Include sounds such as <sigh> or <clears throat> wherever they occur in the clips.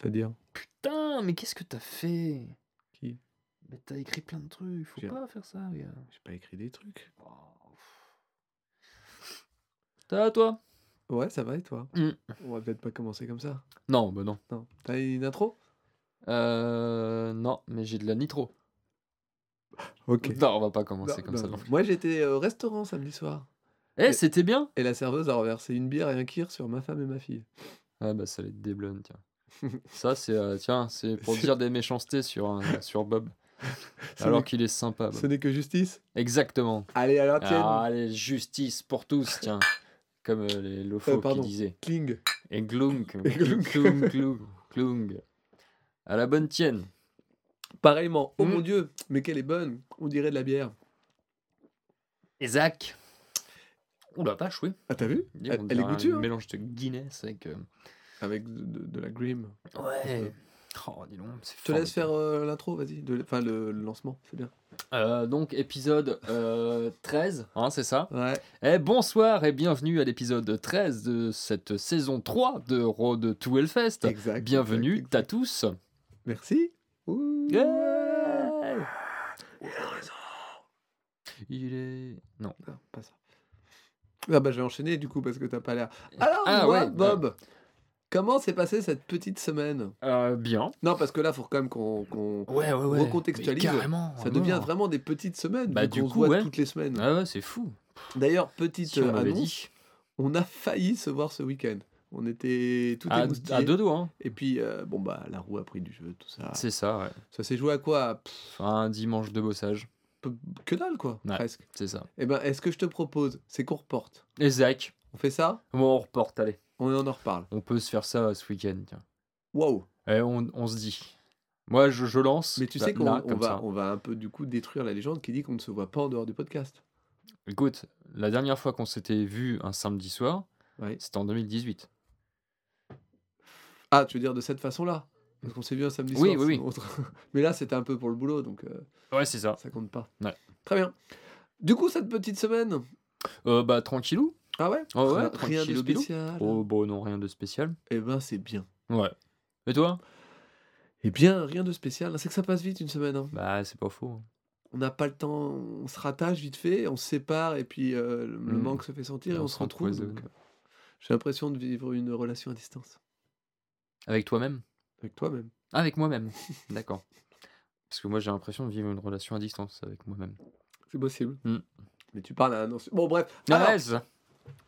C'est-à-dire Putain, mais qu'est-ce que t'as fait? Qui? Mais t'as écrit plein de trucs, faut J'ai- pas faire ça, gars. J'ai pas écrit des trucs. Ça va, toi? Ouais, ça va et toi? Mm. On va peut-être pas commencer comme ça. Non, bah non. Non. T'as une intro? Euh. Non, mais j'ai de la nitro. Ok. Non, on va pas commencer Non, comme non, ça. non. non. Moi j'étais au restaurant samedi soir. Eh, c'était bien Et la serveuse a renversé une bière et un kir sur ma femme et ma fille. Ah bah ça les déblonne, tiens. Ça c'est euh, tiens, c'est pour dire des méchancetés sur un- <laughs> sur Bob. Ce alors n'est- qu'il est sympa. Bob. Ce n'est que justice? Exactement. Allez, à la tienne Ah, allez, justice pour tous, tiens. Comme euh, les lofos Euh, qui pardon. disaient. Kling Et glunk. <laughs> Et. Glung, glung, glung. À la bonne tienne. Pareillement. Oh Mm. mon dieu, mais qu'elle est bonne On dirait de la bière. Et Zach. Oh la vache, oui. Ah, t'as vu? Dis, Elle, est dirait un goûtue, hein mélange de Guinness avec. euh, Avec de, de- de la grim. Ouais. Oh, dis donc, c'est Je te laisse faire euh, l'intro, vas-y. de- Enfin, le, le lancement, c'est bien. Euh, donc, épisode euh, 13, hein, c'est ça? Ouais. Eh, bonsoir et bienvenue à l'épisode 13 de cette saison 3 de Road to Hellfest. Exact. Bienvenue exact, à tous. Merci. Ouh. Yeah Il est. Non. Non, pas ça. Ah bah je vais enchaîner du coup parce que t'as pas l'air. Alors Ah, dis-moi, ouais, Bob, comment s'est passée cette petite semaine? Euh, bien. Non parce que là faut quand même qu'on qu'on- Ouais, ouais, ouais. recontextualise. Mais carrément. ça devient vraiment. vraiment des petites semaines Bah, du se coup, voit ouais. toutes les semaines. Ah ouais, c'est fou. D'ailleurs petite Si on annonce, dit. on a failli se voir ce week-end. On était tout À, à deux doigts, hein. Et puis euh, bon bah la roue a pris du jeu tout ça. C'est ça, ouais. Ça s'est joué à quoi? Pff, Un dimanche de bossage. Que dalle quoi Ouais. presque. C'est ça. Eh ben est-ce que je te propose c'est qu'on reporte? Et Zach. On fait ça? Bon, on reporte, allez. On en reparle. On peut se faire ça ce week-end. Waouh. Et on, on se dit. Moi, je, je lance. Mais tu là- sais qu'on on va, ça. on va un peu du coup détruire la légende qui dit qu'on ne se voit pas en dehors du podcast. Écoute, la dernière fois qu'on s'était vu un samedi soir, Ouais. c'était en 2018. Ah, tu veux dire de cette façon-là? Parce qu'on s'est vu un samedi Oui, soir. oui, sinon autre- <laughs> Mais là, c'était un peu pour le boulot, donc euh, Ouais, c'est ça. ça compte pas. Ouais. Très bien. Du coup, cette petite semaine? Euh, bah, tranquillou. Ah ouais Oh ouais, Rien- de spécial. Oh, bon, non, rien de spécial. Eh ben, c'est bien. Ouais. Et toi? Eh bien, rien de spécial. C'est que ça passe vite une semaine. hein. Bah, c'est pas faux. hein. On n'a pas le temps, on se rattache vite fait, on se sépare et puis euh, le Mm. manque se fait sentir et On on se retrouve. donc, J'ai l'impression de vivre une relation à distance. Avec toi-même? Avec toi-même. Avec moi-même. <laughs> D'accord. Parce que moi, j'ai l'impression de vivre une relation à distance avec moi-même. C'est possible. Mm. Mais tu parles à un. Bon, bref. Ah Alors, ouais.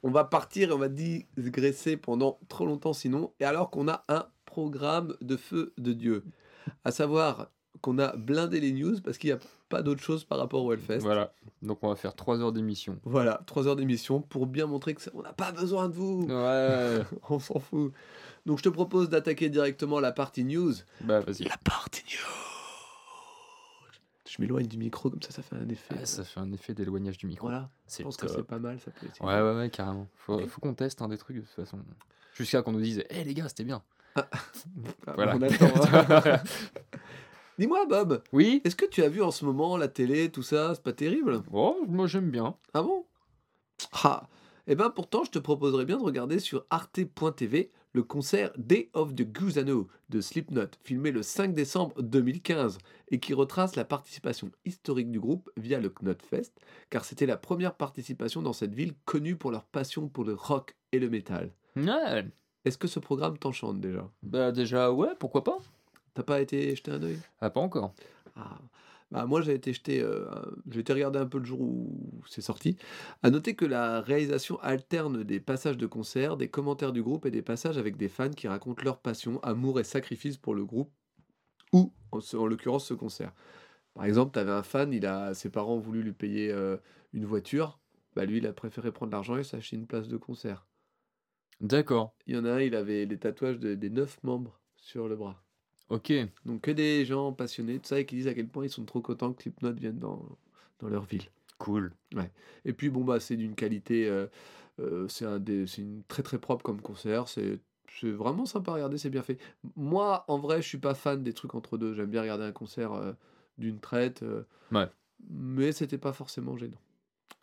On va partir et on va digresser pendant trop longtemps sinon. Et alors qu'on a un programme de feu de Dieu. À savoir qu'on a blindé les news parce qu'il n'y a pas d'autre chose par rapport au Hellfest. Voilà. Donc, on va faire 3 heures d'émission. Voilà, trois heures d'émission pour bien montrer que ça- on n'a pas besoin de vous. Ouais. <laughs> On s'en fout. Donc je te propose d'attaquer directement la partie news. bah, vas-y. La partie news. Je m'éloigne du micro comme ça, ça fait un effet. Ah, ça fait un effet d'éloignage du micro. Voilà, je pense que c'est pas mal. Ça peut être- Ouais, ouais, ouais, carrément. Faut, faut qu'on teste hein, des trucs de toute façon. Jusqu'à qu'on nous dise, hé les gars, c'était bien. Ah, <laughs> Voilà. on attend, hein. <laughs> <laughs> Dis-moi, Bob, Oui? est-ce que tu as vu en ce moment la télé, tout ça? C'est pas terrible Oh, moi j'aime bien. Ah bon? Ah Eh ben pourtant, je te proposerais bien de regarder sur arte.tv le concert Day of the Gusano de Slipknot, filmé le 5 décembre 2015, et qui retrace la participation historique du groupe via le Knotfest, car c'était la première participation dans cette ville connue pour leur passion pour le rock et le métal. Ouais. Est-ce que ce programme t'enchante déjà? Bah déjà, ouais, pourquoi pas? T'as pas été jeter un œil? Ah, pas encore. Ah. Bah, moi, j'ai été jeté, euh, j'ai été regarder un peu le jour où c'est sorti. À noter que la réalisation alterne des passages de concert, des commentaires du groupe et des passages avec des fans qui racontent leur passion, amour et sacrifice pour le groupe, ou en, ce- en l'occurrence ce concert. Par exemple, tu avais un fan, il a, ses parents ont voulu lui payer euh, une voiture, bah, lui, il a préféré prendre l'argent et s'acheter une place de concert. D'accord. Il y en a un, il avait les tatouages de- des neuf membres sur le bras. Ok. Donc que des gens passionnés, tout ça, et qui disent à quel point ils sont trop contents que Slipknot vienne dans, dans leur ville. Cool. Et puis bon bah c'est d'une qualité, euh, euh, c'est un des, c'est une très très propre comme concert, c'est c'est vraiment sympa à regarder, c'est bien fait. Moi en vrai je suis pas fan des trucs entre deux, j'aime bien regarder un concert euh, d'une traite, euh, Ouais. mais c'était pas forcément gênant.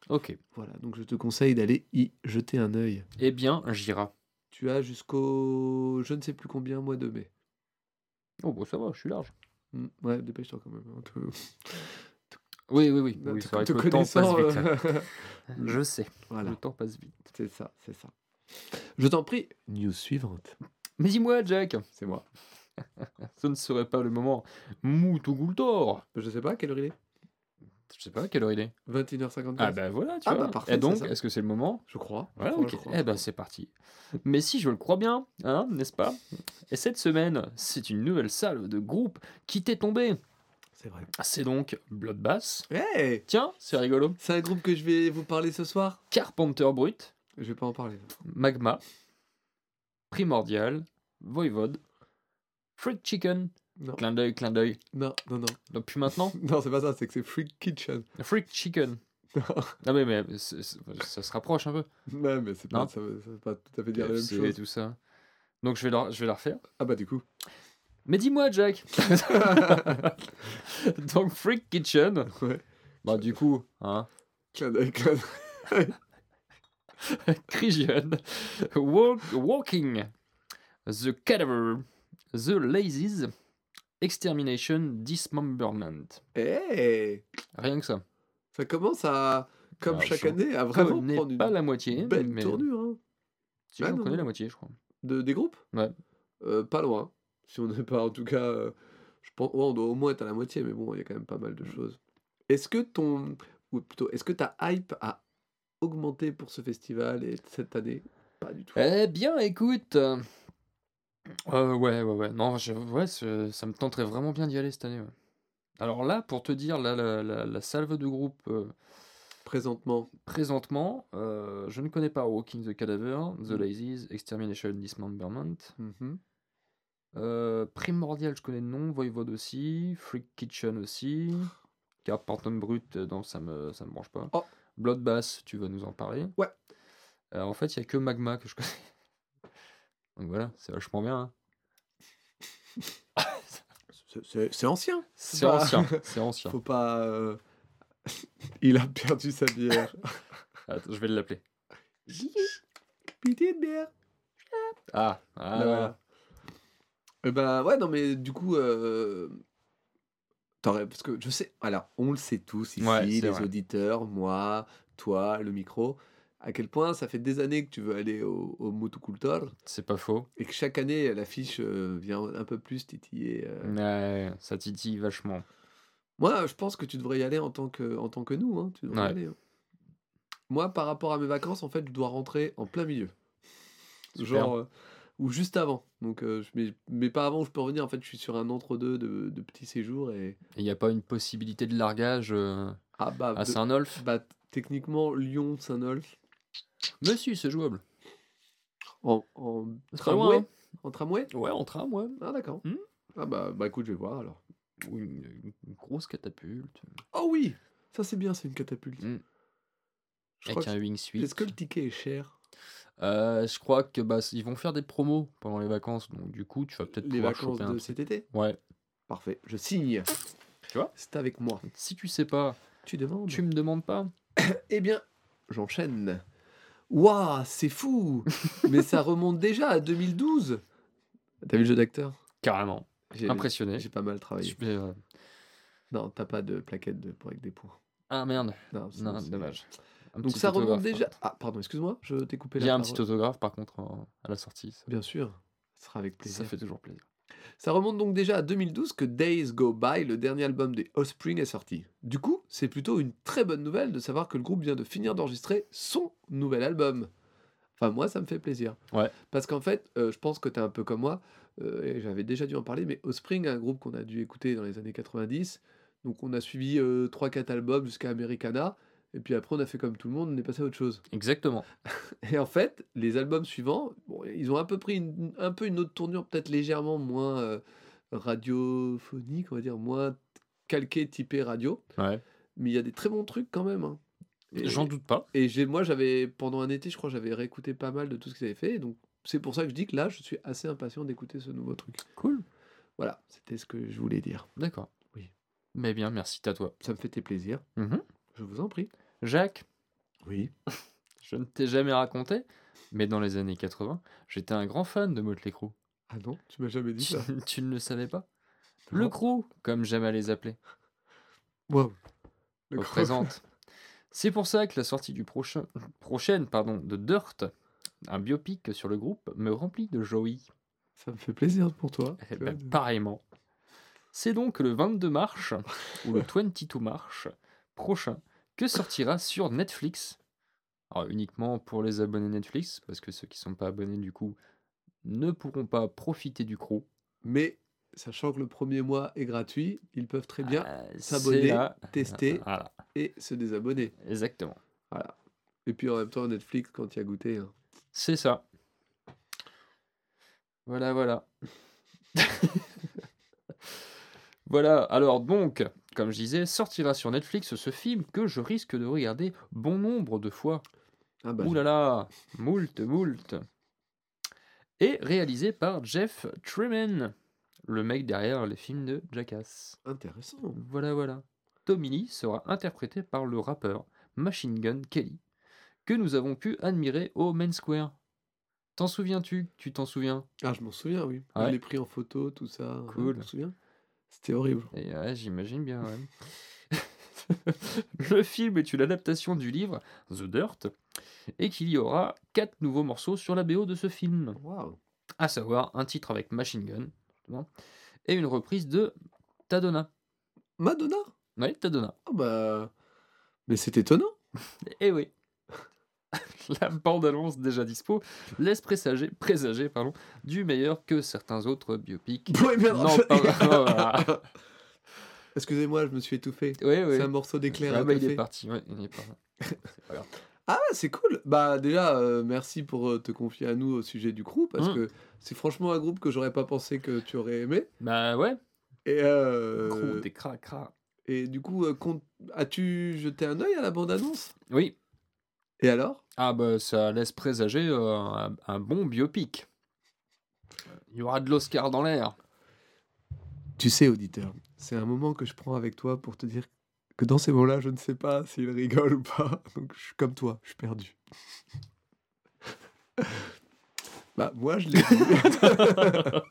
Ok. Voilà, donc je te conseille d'aller y jeter un œil. Eh bien, j'irai. Tu as jusqu'au je ne sais plus combien mois de mai. Oh, bon, ça va, je suis large. Mm, Ouais, dépêche-toi quand même. hein, te- <laughs> Oui, oui, oui. oui te- c'est vrai te que le temps passe connaissant, vite. euh, <laughs> Je sais, voilà, le temps passe vite. c'est ça, c'est ça. Je t'en prie, news suivante. Mais dis-moi, Jack, C'est moi. <laughs> ce ne serait pas le moment Moutougultor Je sais pas, quelle heure il est Je sais pas quelle heure il est? 21h54 Ah ben voilà, tu Ah vois. bah parfait, Et donc, est-ce que c'est le moment? Je crois. je Voilà, crois, je crois, Eh ben c'est parti. Mais si je le crois bien, hein, n'est-ce pas? Et cette semaine, c'est une nouvelle salve de groupe qui t'est tombée. C'est vrai. C'est donc Bloodbath. Hey Tiens, c'est rigolo. C'est un groupe que je vais vous parler ce soir? Carpenter Brut, Je vais pas en parler. Magma, Primordial, Voivode, Freak Chicken, Non, clin d'œil, clin d'œil. non, non, non. Depuis maintenant, <laughs> Non, c'est pas ça, c'est que c'est Freak Kitchen. Freak Chicken. <laughs> Non, Ah mais, mais c'est- c'est- ça se rapproche un peu. Ouais, mais c'est pas, Non. ça, veut, ça veut pas tout à fait dire la même KFC et chose. tout ça. Donc je vais la, je vais la refaire. Ah bah du coup. Mais dis-moi, Jack. <laughs> Donc Freak Kitchen. Ouais. Bah du coup, hein. Clin d'œil, clin d'œil. Crisian, Walk, Walking, The Cadaver, The Lazies, Extermination, Dismemberment. Hey Rien que ça. Ça commence à, comme Ah, chaque année, à vraiment prendre une pas la moitié, belle mais tournure. Hein. si Ah, non, connais non. la moitié, je crois. De, des groupes? Ouais. Euh, Pas loin. Si on n'est pas, en tout cas, euh, je pense, ouais, on doit au moins être à la moitié, mais bon, il y a quand même pas mal de choses. Est-ce que ton, ou plutôt, est-ce que ta hype a augmenté pour ce festival et cette année? Pas du tout. Eh bien, écoute. Euh, ouais, ouais, ouais. Non, je- ouais, ça me tenterait vraiment bien d'y aller cette année. ouais. Alors là, pour te dire, là, la, la- la salve de groupe euh, Présentement, présentement, euh, je ne connais pas Walking the Cadaver, The Mm. Lazies, Extermination, Dismemberment. mhm. Euh, Primordial, je connais le nom. Voivode aussi. Freak Kitchen aussi. <sighs> Carpenter Brut, euh, non, ça me, ça me branche pas. Oh. Bloodbath, tu vas nous en parler. Ouais. Euh, en fait, il y a que Magma que je connais. Donc voilà, c'est vachement bien. hein. C'est- c'est c'est ancien. C'est Bah, ancien, <laughs> c'est ancien. Faut pas. euh, <laughs> Il a perdu sa bière. <laughs> Attends, je vais l'appeler. Pitié de bière. Ah, ah, voilà. Eh ben ouais, non, mais du coup, euh, t'aurais- parce que je sais, alors on le sait tous ici, Ouais, c'est les vrai. auditeurs, moi, toi, le micro, à quel point ça fait des années que tu veux aller au, au Motocultor c'est pas faux. et que chaque année l'affiche euh, vient un peu plus titiller. euh. Ouais, ça titille vachement. Moi, je pense que tu devrais y aller en tant que, en tant que nous, hein, tu devrais y aller, hein. Moi, par rapport à mes vacances, en fait, je dois rentrer en plein milieu. Super. Genre, euh, ou juste avant. Donc, euh, je- mais, mais pas avant où je peux revenir. En fait, je suis sur un entre-deux de, de petits séjours. Et... Il n'y a pas une possibilité de largage euh, Ah, bah, à Saint-Nolf? bah, techniquement, Lyon, Saint-Nolf. Mais si, c'est jouable. En, tramway loin, hein. En tramway Ouais, en tram, ouais. Ah, d'accord. Hmm. Ah, bah, bah, écoute, je vais voir alors. Ou une, une grosse catapulte. Oh oui Ça, c'est bien, c'est une catapulte. Hmm. Je Avec que- un wing suite. Est-ce que le ticket est cher? Euh, je crois que bah, ils vont faire des promos pendant les vacances, donc du coup, tu vas peut-être Les pouvoir vacances choper un de cet été? Ouais. Parfait, je signe. Tu vois? C'est avec moi. Si tu sais pas, Tu demandes tu me demandes pas. <coughs> Eh bien, j'enchaîne. Waouh, c'est fou <laughs> Mais ça remonte déjà à 2012 T'as vu le jeu d'acteur? Carrément. Impressionné. J'ai pas mal travaillé. Super, euh, Non, t'as pas de plaquette de, pour avec des points. Ah merde. Non, Non, c'est- dommage. Un Donc ça remonte déjà. contre. Ah, pardon, excuse-moi, je t'ai coupé la J'ai un parole. petit autographe par contre en- à la sortie. Ça, Bien sûr, ce sera avec plaisir. ça fait toujours plaisir. Ça remonte donc déjà à 2012 que Days Go By, le dernier album des Offspring, est sorti. Du coup, c'est plutôt une très bonne nouvelle de savoir que le groupe vient de finir d'enregistrer son nouvel album. Enfin, moi, ça me fait plaisir. Ouais. Parce qu'en fait, euh, je pense que tu es un peu comme moi, euh, et j'avais déjà dû en parler, mais Offspring, un groupe qu'on a dû écouter dans les années 90. Donc, on a suivi 3-4 albums jusqu'à Americana, et puis après, on a fait comme tout le monde, on est passé à autre chose. Exactement. <laughs> Et en fait, les albums suivants, bon, ils ont un peu pris une, un peu une autre tournure, peut-être légèrement moins euh, radiophonique, on va dire, moins calqué, typé radio. Ouais. Mais il y a des très bons trucs quand même. hein. J'en doute pas. et j'ai, moi, j'avais pendant un été, je crois, j'avais réécouté pas mal de tout ce qu'ils avaient fait. et Donc, c'est pour ça que je dis que là, je suis assez impatient d'écouter ce nouveau truc. Cool. Voilà, c'était ce que je voulais dire. D'accord. Oui. Mais bien, merci à toi. Ça me fait tes plaisirs. Mhm. Je vous en prie. Jacques, Oui. <laughs> je ne t'ai jamais raconté, mais dans les années 80, j'étais un grand fan de Motley Crue. Ah non, tu m'as jamais dit Tu, ça. tu ne le savais pas Le crew, comme j'aime à les appeler, Wow. Le crew. représente. C'est pour ça que la sortie du prochain, prochaine pardon, de Dirt, un biopic sur le groupe, me remplit de joie. Ça me fait plaisir pour toi. Eh ben, pareillement. C'est donc le 22 mars, <laughs> ou le 22 mars prochain, que sortira sur Netflix. Alors, uniquement pour les abonnés Netflix, parce que ceux qui sont pas abonnés, du coup, ne pourront pas profiter du crew. Mais sachant que le premier mois est gratuit, ils peuvent très bien Euh, s'abonner, tester <laughs> Voilà, et se désabonner. exactement. Voilà. Et puis en même temps, Netflix, quand il y a goûté. hein. C'est ça. Voilà, voilà. <laughs> voilà, alors donc, comme je disais, sortira sur Netflix ce film que je risque de regarder bon nombre de fois. Ah bah, Ouh là là, moult, moult. Et réalisé par Jeff Tremaine, le mec derrière les films de Jackass. intéressant. Voilà, voilà. Tommy Lee sera interprété par le rappeur Machine Gun Kelly, que nous avons pu admirer au Main Square. T'en souviens-tu? Tu t'en souviens? Ah, je m'en souviens, oui. Ouais. Je l'ai pris en photo, tout ça. hein, Cool. Je me souviens? C'était horrible. Et ouais, j'imagine bien, ouais. <laughs> le film est une adaptation du livre The Dirt, et qu'il y aura quatre nouveaux morceaux sur la BO de ce film. Waouh. à savoir un titre avec Machine Gun, et une reprise de Tadona. Madonna? Oui, Tadona. Ah bah. Mais c'est étonnant. Et oui. <laughs> La bande-annonce déjà dispo laisse présager, présager pardon, du meilleur que certains autres biopics. Oui, mais Non, pas-. <laughs> Excusez-moi, je me suis étouffé. Oui, oui. C'est un morceau d'éclair Ah bah, il est parti, ouais, il est parti. <laughs> Ah, c'est cool. Bah déjà, euh, merci pour euh, te confier à nous au sujet du crew parce Mm. que c'est franchement un groupe que j'aurais pas pensé que tu aurais aimé. Bah ouais, Et euh, gros, des cra cra. et du coup, euh, as-tu jeté un œil à la bande annonce Oui, Et alors? Ah bah ça laisse présager euh, un, un bon biopic. Il y aura de l'Oscar dans l'air. Tu sais, auditeur, c'est un moment que je prends avec toi pour te dire que dans ces moments-là, je ne sais pas s'il rigole ou pas. <laughs> Donc je suis comme toi, je suis perdu. <laughs> bah moi, je l'ai vu. <laughs>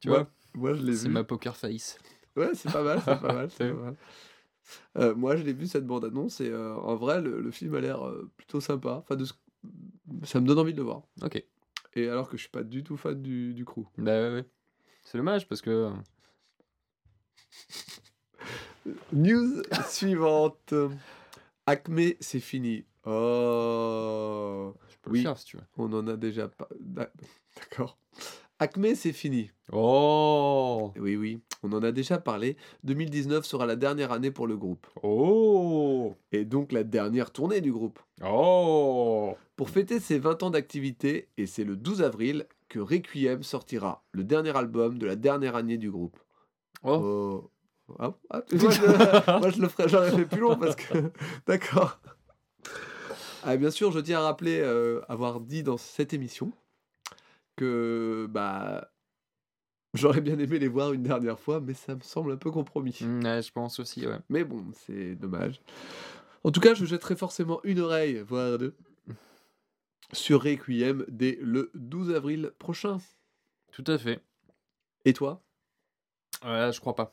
Tu vois, moi, je l'ai c'est vu. ma poker face. Ouais, c'est pas mal, c'est pas mal. c'est C'est pas mal. Euh, moi, je l'ai vu cette bande-annonce et euh, en vrai, le, le film a l'air euh, plutôt sympa. Enfin, de ce- ça me donne envie de le voir. Ok. Et alors que je suis pas du tout fan du, du crew. Bah ouais, ouais. C'est dommage parce que. News <laughs> suivante. Acme, c'est fini. Oh, Je peux Oui. le faire si tu veux. on en a déjà pas. d'a- D'accord. Acme, c'est fini. Oh Oui, oui, on en a déjà parlé. 2019 sera la dernière année pour le groupe. Oh Et donc la dernière tournée du groupe. Oh Pour fêter ses 20 ans d'activité, et c'est le 12 avril que Requiem sortira, le dernier album de la dernière année du groupe. Oh Oh. Ah, ah, <laughs> moi, je, moi, je le ferais, j'aurais fait plus long parce que. <laughs> D'accord. Ah, bien sûr, je tiens à rappeler euh, avoir dit dans cette émission que bah <laughs> j'aurais bien aimé les voir une dernière fois, mais ça me semble un peu compromis. Mm, Ouais, je pense aussi, ouais. Mais bon, c'est dommage. En tout cas, je jetterai forcément une oreille, voire deux, sur Requiem dès le 12 avril prochain. Tout à fait. Et toi? Ouais, je crois pas.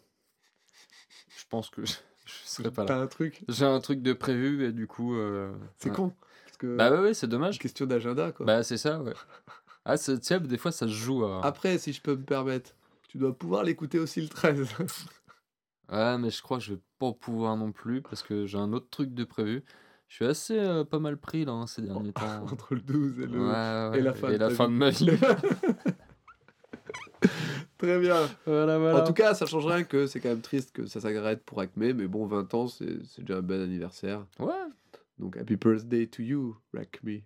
Je pense que <laughs> je, je serai pas là. T'as un truc? J'ai un truc de prévu et du coup. euh, C'est ouais. con. Parce que Bah ouais, ouais, c'est dommage. question d'agenda, quoi. Bah c'est ça, ouais. <laughs> Ah, c'est- tu sais, des fois ça se joue. à- Après, si je peux me permettre, tu dois pouvoir l'écouter aussi le 13. <laughs> Ouais, mais je crois que je vais pas pouvoir non plus parce que j'ai un autre truc de prévu. Je suis assez euh, pas mal pris là hein, ces derniers temps. <laughs> Entre le 12 et le. Ouais, ouais, et la fin de ta fin de ma vie. <laughs> Très bien. voilà, voilà. En tout cas, ça change rien que c'est quand même triste que ça s'arrête pour Acme, mais bon, 20 ans, c'est c'est déjà un bon anniversaire. Ouais. Donc, happy birthday to you, Acme.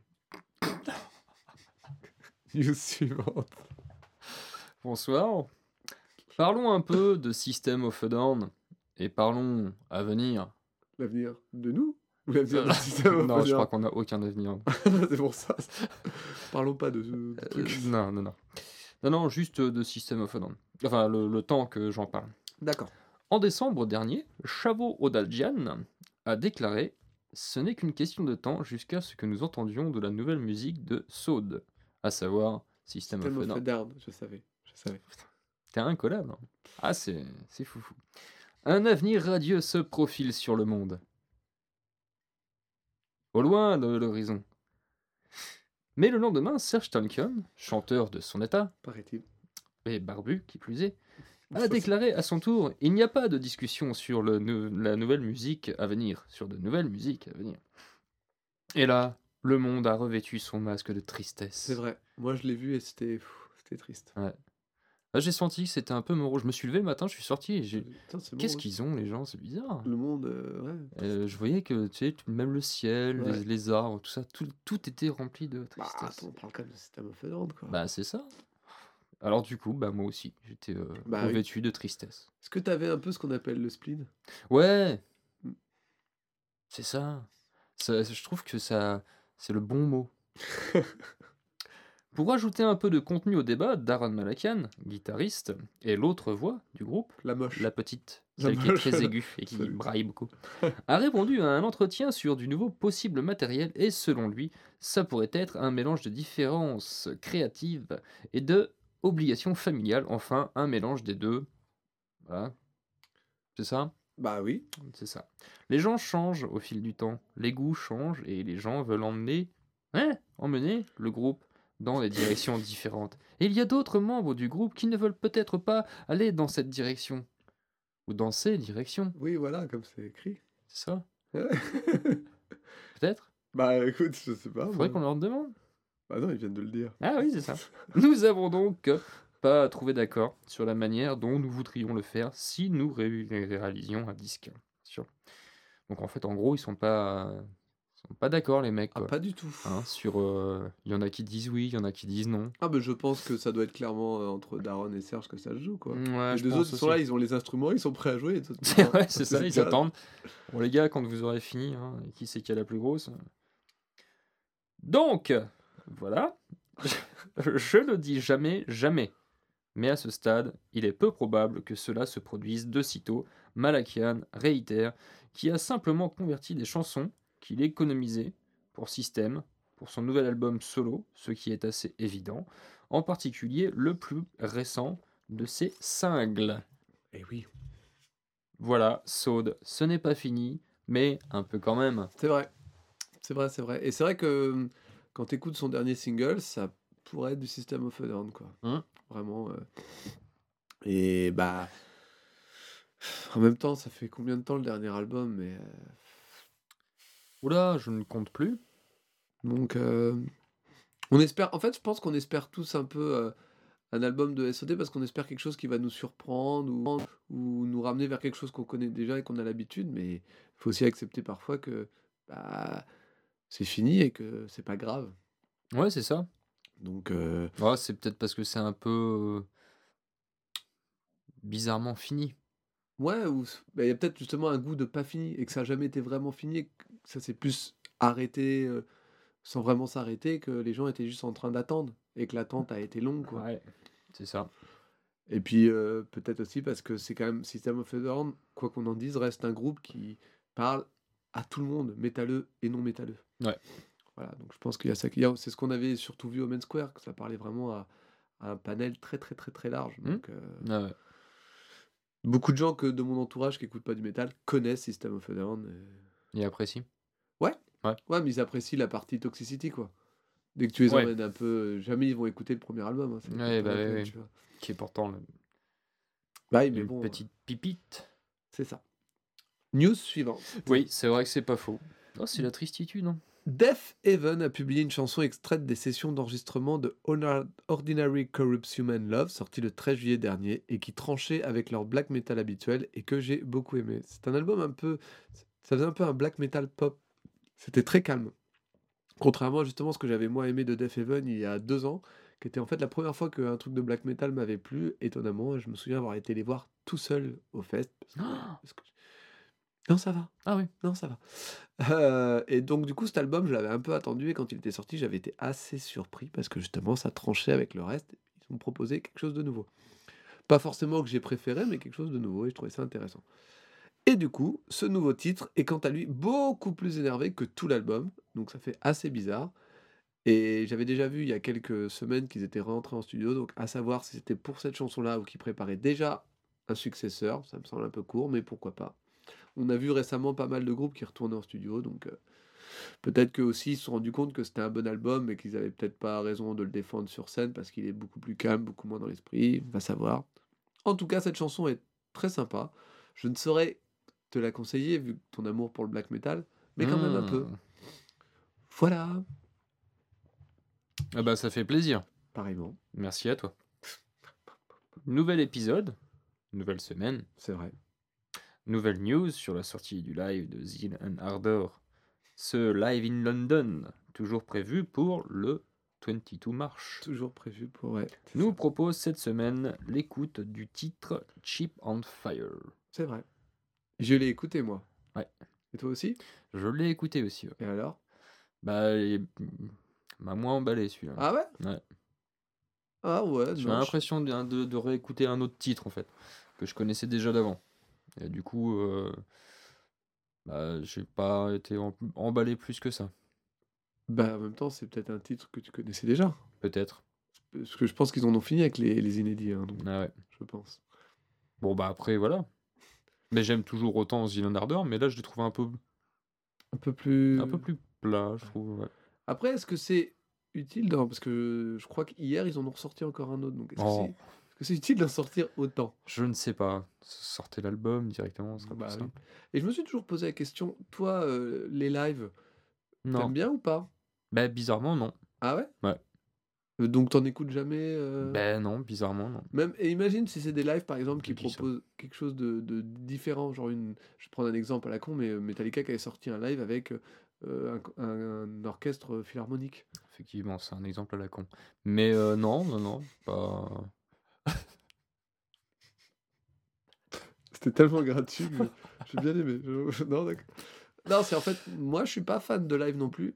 News <laughs> suivante. Bonsoir. Parlons un peu de System of a Down et parlons avenir. L'avenir de nous Ou l'avenir <laughs> du système non, je crois qu'on n'a aucun avenir. <laughs> C'est pour ça. Parlons pas de Euh, truc. non, non, non. Non, non, juste de System of a Down. Enfin, le, le temps que j'en parle. D'accord. En décembre dernier, Chavo Odadjian a déclaré Ce n'est qu'une question de temps jusqu'à ce que nous entendions de la nouvelle musique de Sode, à savoir System of a Down. Je savais. Je savais. T'es incollable. hein. Ah, c'est c'est foufou. Un avenir radieux se profile sur le monde. Au loin de l'horizon. Mais le lendemain, Serge Tankian, chanteur de son état, Paraît-il. et barbu qui plus est, a déclaré à son tour Il n'y a pas de discussion sur le la nouvelle musique à venir, sur de nouvelles musiques à venir. Et là, le monde a revêtu son masque de tristesse. C'est vrai. Moi, je l'ai vu et c'était c'était triste. Là, j'ai senti que c'était un peu morose. Je me suis levé le matin, je suis sorti et j'ai. C'est Qu'est-ce bon, qu'ils ont, les gens? C'est bizarre. Le monde, euh, ouais. Euh, je voyais que tu sais, même le ciel, Ouais. les, les arbres, tout ça, tout, tout était rempli de Bah, tristesse. attends, on parle quand même de of Down, quoi. Bah, c'est ça. Alors, du coup, bah, moi aussi, j'étais euh, Bah oui. revêtu de tristesse. Est-ce que t'avais un peu ce qu'on appelle le spleen? Ouais, Mm. c'est ça. Ça- Je trouve que ça, c'est le bon mot. <laughs> Pour ajouter un peu de contenu au débat, Darren Malakian, guitariste, et l'autre voix du groupe, La moche. la petite, La celle qui est très aiguë et qui Salut. braille beaucoup, <laughs> a répondu à un entretien sur du nouveau possible matériel et selon lui, ça pourrait être un mélange de différences créatives et de obligations familiales, enfin un mélange des deux. Voilà. C'est ça? Bah oui. C'est ça. Les gens changent au fil du temps, les goûts changent et les gens veulent emmener, hein, emmener le groupe dans des directions <laughs> différentes. Et il y a d'autres membres du groupe qui ne veulent peut-être pas aller dans cette direction ou dans ces directions. Oui, voilà, comme c'est écrit. C'est ça Ouais. <laughs> Peut-être bah écoute, je sais pas. Faudrait qu'on leur demande. Bah non, ils viennent de le dire. Ah oui, c'est ça. <laughs> Nous avons donc pas trouvé d'accord sur la manière dont nous voudrions le faire si nous ré- réalisions un disque. Sûr. Donc en fait, en gros, ils sont pas, ils sont pas d'accord les mecs. Ah, quoi. pas du tout. Hein, sur, euh, il y en a qui disent oui, il y en a qui disent non. Ah, bah je pense que ça doit être clairement euh, entre Daron et Serge que ça se joue, quoi. Ouais, les deux autres, sont là, ils ont les instruments, ils sont prêts à jouer. <laughs> ouais, c'est ça, ils attendent. Bon les gars, quand vous aurez fini, hein, qui c'est qui a la plus grosse Donc, voilà. <laughs> Je ne dis jamais, jamais. Mais à ce stade, il est peu probable que cela se produise de sitôt. Malakian réitère qui a simplement converti des chansons qu'il économisait pour System, pour son nouvel album solo, ce qui est assez évident, en particulier le plus récent de ses singles. Eh oui, Voilà, Saude, ce n'est pas fini, mais un peu quand même. c'est vrai. C'est vrai, c'est vrai. Et c'est vrai que euh, quand tu écoutes son dernier single, ça pourrait être du System of a Down, quoi. Hein Vraiment. euh. Et bah. En même temps, ça fait combien de temps le dernier album mais, euh, Oula, je ne compte plus. Donc, euh, on espère. En fait, je pense qu'on espère tous un peu euh, un album de SOD parce qu'on espère quelque chose qui va nous surprendre ou, ou nous ramener vers quelque chose qu'on connaît déjà et qu'on a l'habitude. Mais il faut aussi accepter parfois que bah, c'est fini et que c'est pas grave. Ouais, c'est ça. Donc, euh, Ouais, c'est peut-être parce que c'est un peu euh, bizarrement fini. ouais, ou bah, il y a peut-être justement un goût de pas fini et que ça a jamais été vraiment fini et que ça s'est plus arrêté euh, sans vraiment s'arrêter, que les gens étaient juste en train d'attendre et que l'attente a été longue. Quoi. Ouais, c'est ça. Et puis euh, peut-être aussi parce que c'est quand même System of a Down, quoi qu'on en dise, reste un groupe qui parle à tout le monde, métalleux et non métalleux. Ouais. Voilà, donc je pense qu'il y a ça. C'est ce qu'on avait surtout vu au Main Square, que ça parlait vraiment à, à un panel très très très très large. Hmm. Donc, euh, Ah ouais. beaucoup de gens que de mon entourage qui écoutent pas du métal connaissent System of a Down. et- Et apprécie. Ouais, mais ils apprécient la partie Toxicity, quoi. Dès que tu les Ouais. emmènes un peu, jamais ils vont écouter le premier album. hein, c'est Ouais, bah oui, tu vois. Qui est pourtant le- Bah une bon, petite pipite. c'est ça. News suivante. Oui, c'est vrai que c'est pas faux. Oh, c'est la tristitude. Hein. Death Heaven a publié une chanson extraite des sessions d'enregistrement de Ordinary Corrupts Human Love, sortie le 13 juillet dernier, et qui tranchait avec leur black metal habituel et que j'ai beaucoup aimé. C'est un album un peu. Ça faisait un peu un black metal pop. C'était très calme. Contrairement à justement ce que j'avais moi aimé de Death Heaven il y a deux ans, qui était en fait la première fois qu'un truc de black metal m'avait plu, étonnamment. Je me souviens avoir été les voir tout seul au fest. Non, ça va. Ah oui. Non, ça va. Euh, et donc, du coup, cet album, je l'avais un peu attendu et quand il était sorti, j'avais été assez surpris parce que justement, ça tranchait avec le reste. Ils ont proposé quelque chose de nouveau. Pas forcément que j'ai préféré, mais quelque chose de nouveau et je trouvais ça intéressant. Et du coup, ce nouveau titre est quant à lui beaucoup plus énervé que tout l'album, donc ça fait assez bizarre. Et j'avais déjà vu il y a quelques semaines qu'ils étaient rentrés en studio, donc à savoir si c'était pour cette chanson-là ou qu'ils préparaient déjà un successeur, ça me semble un peu court, mais pourquoi pas. On a vu récemment pas mal de groupes qui retournaient en studio, donc euh, peut-être qu'eux aussi ils se sont rendus compte que c'était un bon album et qu'ils avaient peut-être pas raison de le défendre sur scène parce qu'il est beaucoup plus calme, beaucoup moins dans l'esprit, va savoir. En tout cas, cette chanson est très sympa. Je ne saurais te la conseiller vu ton amour pour le black metal, mais quand même un peu. Hmm. Voilà, Ah bah ça fait plaisir. pareillement, Merci à toi. Nouvel épisode, nouvelle semaine, c'est vrai. Nouvelle news sur la sortie du live de Zeal and Ardor. Ce live in London, toujours prévu pour le 22 mars. Toujours prévu pour. Ouais, nous ça. propose cette semaine l'écoute du titre Cheap on Fire. C'est vrai. Je l'ai écouté moi. Ouais. Et toi aussi? Je l'ai écouté aussi. ouais. Et alors? Bah, il m'a moins emballé celui-là. Ah ouais? Ouais. Ah ouais, J'ai l'impression de, de- de réécouter un autre titre en fait, que je connaissais déjà d'avant. Et du coup, euh, bah, j'ai pas été em- emballé plus que ça. Bah en même temps, c'est peut-être un titre que tu connaissais déjà. Peut-être. Parce que je pense qu'ils en ont fini avec les, les inédits, hein, donc Ah ouais. je pense. Bon, bah après, voilà. Mais j'aime toujours autant Zealand Ardor, mais là, je l'ai trouvé un peu, Un peu plus. un peu plus plat, je trouve. ouais. Après, est-ce que c'est utile dans... Parce que je crois qu'hier, ils en ont ressorti encore un autre. Donc est-ce que Oh. c'est que c'est utile d'en sortir autant? Je ne sais pas. Sortez l'album directement, ce sera Bah plus oui. Et je me suis toujours posé la question, toi, euh, les lives, t'aimes bien ou pas? Bah, bizarrement, non. Ah ouais? Ouais. Euh, Donc t'en écoutes jamais euh, Ben non, bizarrement, non. Même, et imagine si c'est des lives par exemple qui ça. proposent quelque chose de, de différent, genre une, je prendre un exemple à la con, mais euh, Metallica qui avait sorti un live avec euh, un, un- un orchestre philharmonique. Effectivement, c'est un exemple à la con. Mais euh, non, non, non, pas. C'était tellement gratuit que j'ai bien aimé. Non, c'est en fait, moi je suis pas fan de live non plus,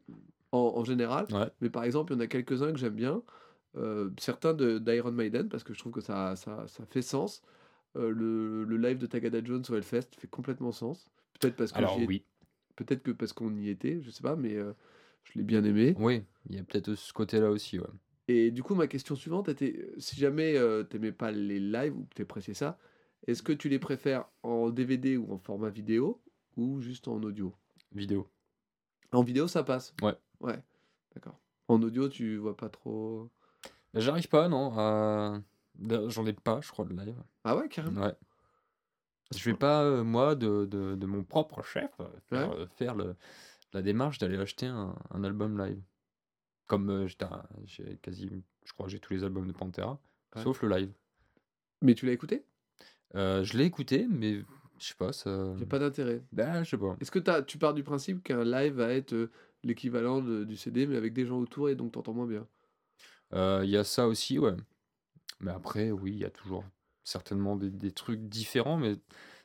en, en général, Ouais. mais par exemple, il y en a quelques-uns que j'aime bien, euh, certains d'Iron Maiden, parce que je trouve que ça, ça, ça fait sens. Euh, le, le live de Tagada Jones au Hellfest fait complètement sens. Peut-être parce que Alors oui, peut-être que parce qu'on y était, je sais pas, mais euh, je l'ai bien aimé. oui, il y a peut-être ce côté-là aussi, ouais. Et du coup, ma question suivante était, si jamais euh, t'aimais pas les lives ou que t'appréciais ça, est-ce que tu les préfères en DVD ou en format vidéo ou juste en audio? Vidéo. En vidéo, ça passe? Ouais. Ouais, d'accord. En audio, tu vois pas trop... Mais J'arrive pas, non, à... J'en ai pas, je crois, de live. Ah ouais, carrément Ouais. Je vais pas, euh, moi, de, de, de mon propre chef, euh, faire, Ouais. euh, faire le, la démarche d'aller acheter un, un album live. Comme j'ai quasi, je crois j'ai tous les albums de Pantera, Ouais. sauf le live. Mais tu l'as écouté? Euh, je l'ai écouté, mais je sais pas, ça... Il a pas d'intérêt. Bah, je sais pas. Est-ce que t'as- tu pars du principe qu'un live va être euh, l'équivalent de- du CD, mais avec des gens autour et donc t'entends moins bien? Euh, Il y a ça aussi, ouais. Mais après, oui, il y a toujours certainement des, des trucs différents. Mais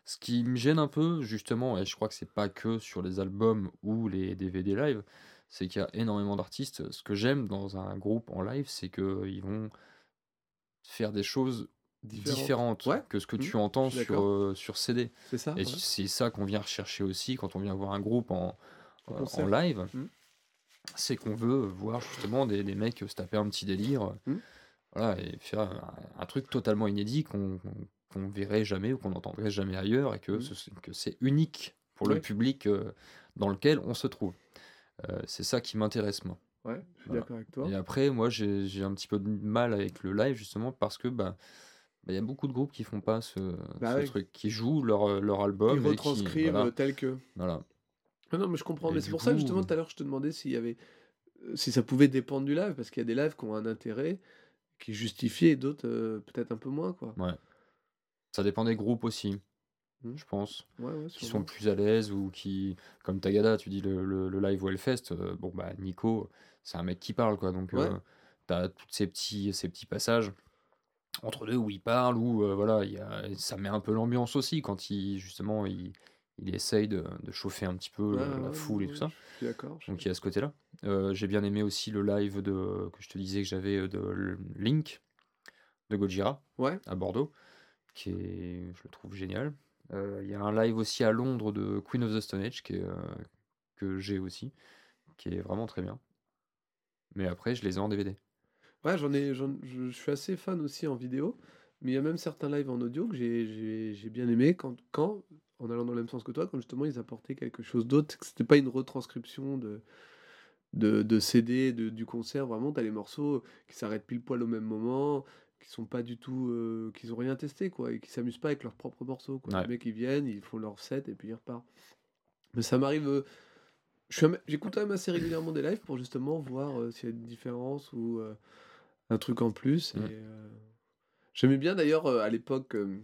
ce qui me gêne un peu, justement, et je crois que c'est pas que sur les albums ou les DVD live, c'est qu'il y a énormément d'artistes. Ce que j'aime dans un groupe en live, c'est qu'ils vont faire des choses Ouais. que ce que tu entends je suis sur, euh, sur CD. C'est ça Et ouais. c'est ça qu'on vient rechercher aussi quand on vient voir un groupe en, En euh, en live. Mhm. C'est qu'on veut voir justement des, des mecs se taper un petit délire. Mhm. Voilà, et faire un, un truc totalement inédit qu'on qu'on verrait jamais ou qu'on n'entendrait jamais ailleurs et que ce- que c'est unique pour le public euh, dans lequel on se trouve. Euh, c'est ça qui m'intéresse moi. Ouais, je suis Voilà. d'accord avec toi. Et après, moi, j'ai j'ai un petit peu de mal avec le live, justement, parce que bah, bah, il y a beaucoup de groupes qui font pas ce, Bah ce ouais. truc, qui jouent leur, euh, leur album. Ils et qui- retranscrivent voilà, euh, tel que... voilà. Ah non, mais je comprends. Et mais c'est pour ça que coup- justement tout à l'heure je te demandais s'il y avait, euh, si ça pouvait dépendre du live, parce qu'il y a des lives qui ont un intérêt, qui est justifié, et d'autres euh, peut-être un peu moins, quoi. Ouais. Ça dépend des groupes aussi, Mhm. je pense, Ouais, ouais, qui sont plus à l'aise ou qui, comme Tagada, tu dis le, le, le live Wellfest, euh, bon bah Nico, c'est un mec qui parle quoi, donc Ouais. euh, t'as tous ces petits, ces petits passages entre deux où il parle, où euh, voilà, il y a, ça met un peu l'ambiance aussi quand il justement il, il essaye de, de chauffer un petit peu Ouais, la ouais, foule et ouais, tout ça. D'accord. Donc il y a ce côté-là. Euh, j'ai bien aimé aussi le live de, que je te disais que j'avais euh, de Link de Gojira à Bordeaux, qui est, je le trouve génial. Euh, Il y a un live aussi à Londres de Queen of the Stone Age qui est, euh, que j'ai aussi, qui est vraiment très bien. Mais après, je les ai en DVD. Ouais, j'en ai, je, suis assez fan aussi en vidéo, mais il y a même certains lives en audio que j'ai, j'ai, j'ai bien aimé quand, quand, en allant dans le même sens que toi, quand justement ils apportaient quelque chose d'autre, que c'était pas une retranscription de, de, de CD de, du concert, vraiment, t'as les morceaux qui s'arrêtent pile poil au même moment, qui sont pas du tout, euh, qu'ils ont rien testé, quoi, et qui s'amusent pas avec leurs propres morceaux, quoi. Ouais. Les mecs, ils viennent, ils font leur set et puis ils repartent. Mais ça m'arrive. euh, J'écoute quand même assez régulièrement des lives pour justement voir euh, s'il y a une différence ou euh, un truc en plus. Euh, J'aimais bien d'ailleurs euh, à l'époque, euh,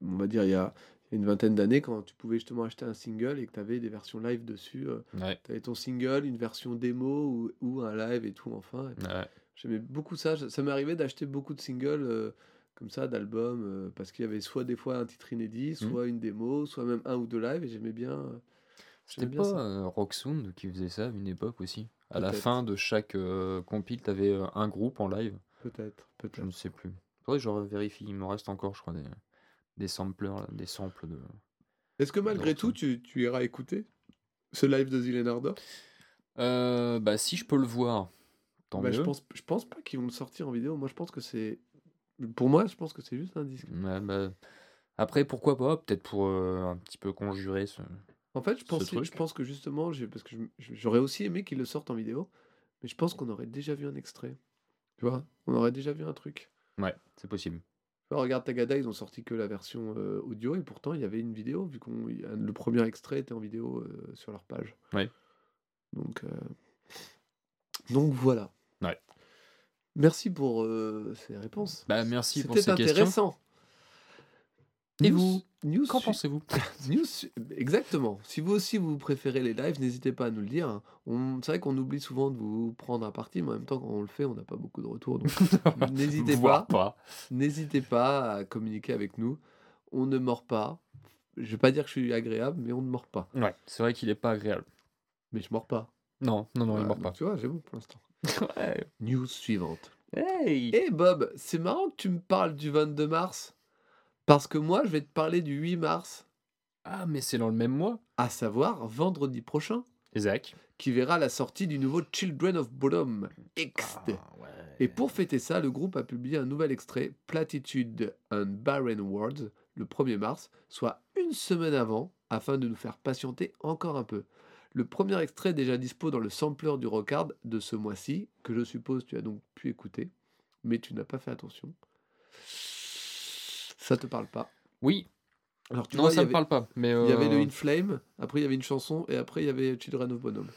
on va dire il y a une vingtaine d'années, quand tu pouvais justement acheter un single et que tu avais des versions live dessus. Ouais. tu avais ton single, une version démo ou, ou un live et tout enfin. Ouais. J'aimais beaucoup ça. Ça m'est arrivé d'acheter beaucoup de singles euh, comme ça, d'albums, euh, parce qu'il y avait soit des fois un titre inédit, Mm. soit une démo, soit même un ou deux lives, et j'aimais bien. C'était pas euh, Rocksound qui faisait ça à une époque aussi. À la fin de chaque euh, compile, t'avais euh, un groupe en live. Peut-être, Je peut-être. ne sais plus. Faudrait que je vérifie. Il me reste encore, je crois, des, des samplers, là, des samples de. Est-ce que malgré tout, tu, tu iras écouter ce live de Zilen Ardor Euh, bah, si je peux le voir, tant bah, mieux. je, pense, je pense pas qu'ils vont le sortir en vidéo. Moi, je pense que c'est. Pour moi, je pense que c'est juste un disque. Ouais, bah, Après, pourquoi pas Peut-être pour euh, un petit peu conjurer ce. En fait, je pense, truc. je pense que justement, parce que j'aurais aussi aimé qu'ils le sortent en vidéo, mais je pense qu'on aurait déjà vu un extrait. Tu vois? On aurait déjà vu un truc. Ouais, c'est possible. Tu vois, regarde Tagada, ils ont sorti que la version euh, audio et pourtant il y avait une vidéo, vu que le premier extrait était en vidéo euh, sur leur page. Ouais. Donc, euh, donc voilà. Ouais. Merci pour ces réponses. Bah, merci pour ces questions. intéressant. Et News- vous news Qu'en pensez-vous? <laughs> News, exactement. Si vous aussi vous préférez les lives, n'hésitez pas à nous le dire. On- C'est vrai qu'on oublie souvent de vous prendre à partie, mais en même temps, quand on le fait, on n'a pas beaucoup de retours. Donc <laughs> <laughs> n'hésitez pas. pas. N'hésitez pas à communiquer avec nous. On ne mord pas. Je vais pas dire que je suis agréable, mais on ne mord pas. Ouais, c'est vrai qu'il est pas agréable. Mais je mords pas. Non, non, non, il Voilà, mord donc pas. Tu vois, j'ai bon pour l'instant. Ouais. News suivante. Hey Eh Bob, c'est marrant que tu me parles du 22 mars. Parce que moi, je vais te parler du 8 mars, Ah, mais c'est dans le même mois à savoir vendredi prochain, Isaac. qui verra la sortie du nouveau Children of Bodom X. Ah. Et pour fêter ça, le groupe a publié un nouvel extrait, Platitude and Barren Words, le 1er mars, soit une semaine avant, afin de nous faire patienter encore un peu. Le premier extrait est déjà dispo dans le sampler du Rockard de ce mois-ci, que je suppose tu as donc pu écouter, mais tu n'as pas fait attention. Ça te parle pas. Oui, Alors tu non, vois, ça me avait- parle pas. Mais il y avait le euh, In Flame, après il y avait une chanson, et après il y avait Children of Bonhomme.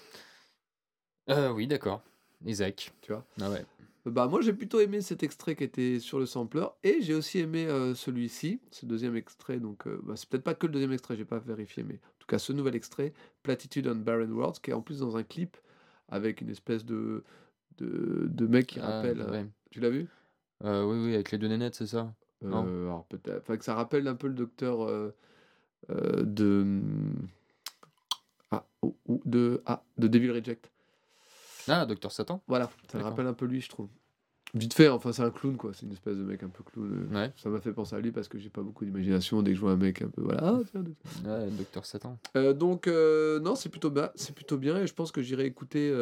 euh, oui, d'accord. Isaac. Tu vois? Ah ouais. Bah moi j'ai plutôt aimé cet extrait qui était sur le sampler et j'ai aussi aimé euh, celui-ci, ce deuxième extrait. Donc euh, bah, c'est peut-être pas que le deuxième extrait, j'ai pas vérifié, mais en tout cas ce nouvel extrait, Platitude on Barren Words, qui est en plus dans un clip avec une espèce de de, de mec qui Ah, rappelle. euh, ouais. Tu l'as vu? Euh, oui, oui, avec les deux nénettes, c'est ça. Euh, Alors peut-être, enfin que ça rappelle un peu le docteur euh, euh, de ah de ah de Devil Reject. Ah, Docteur Satan Voilà, ça me rappelle un peu lui, je trouve. Vite fait, enfin c'est un clown quoi, c'est une espèce de mec un peu clown. Ouais. Ça m'a fait penser à lui parce que j'ai pas beaucoup d'imagination dès que je vois un mec un peu voilà. Ah, tiens, de- Ouais, Docteur Satan. Donc non, c'est plutôt c'est plutôt bien et je pense que j'irai écouter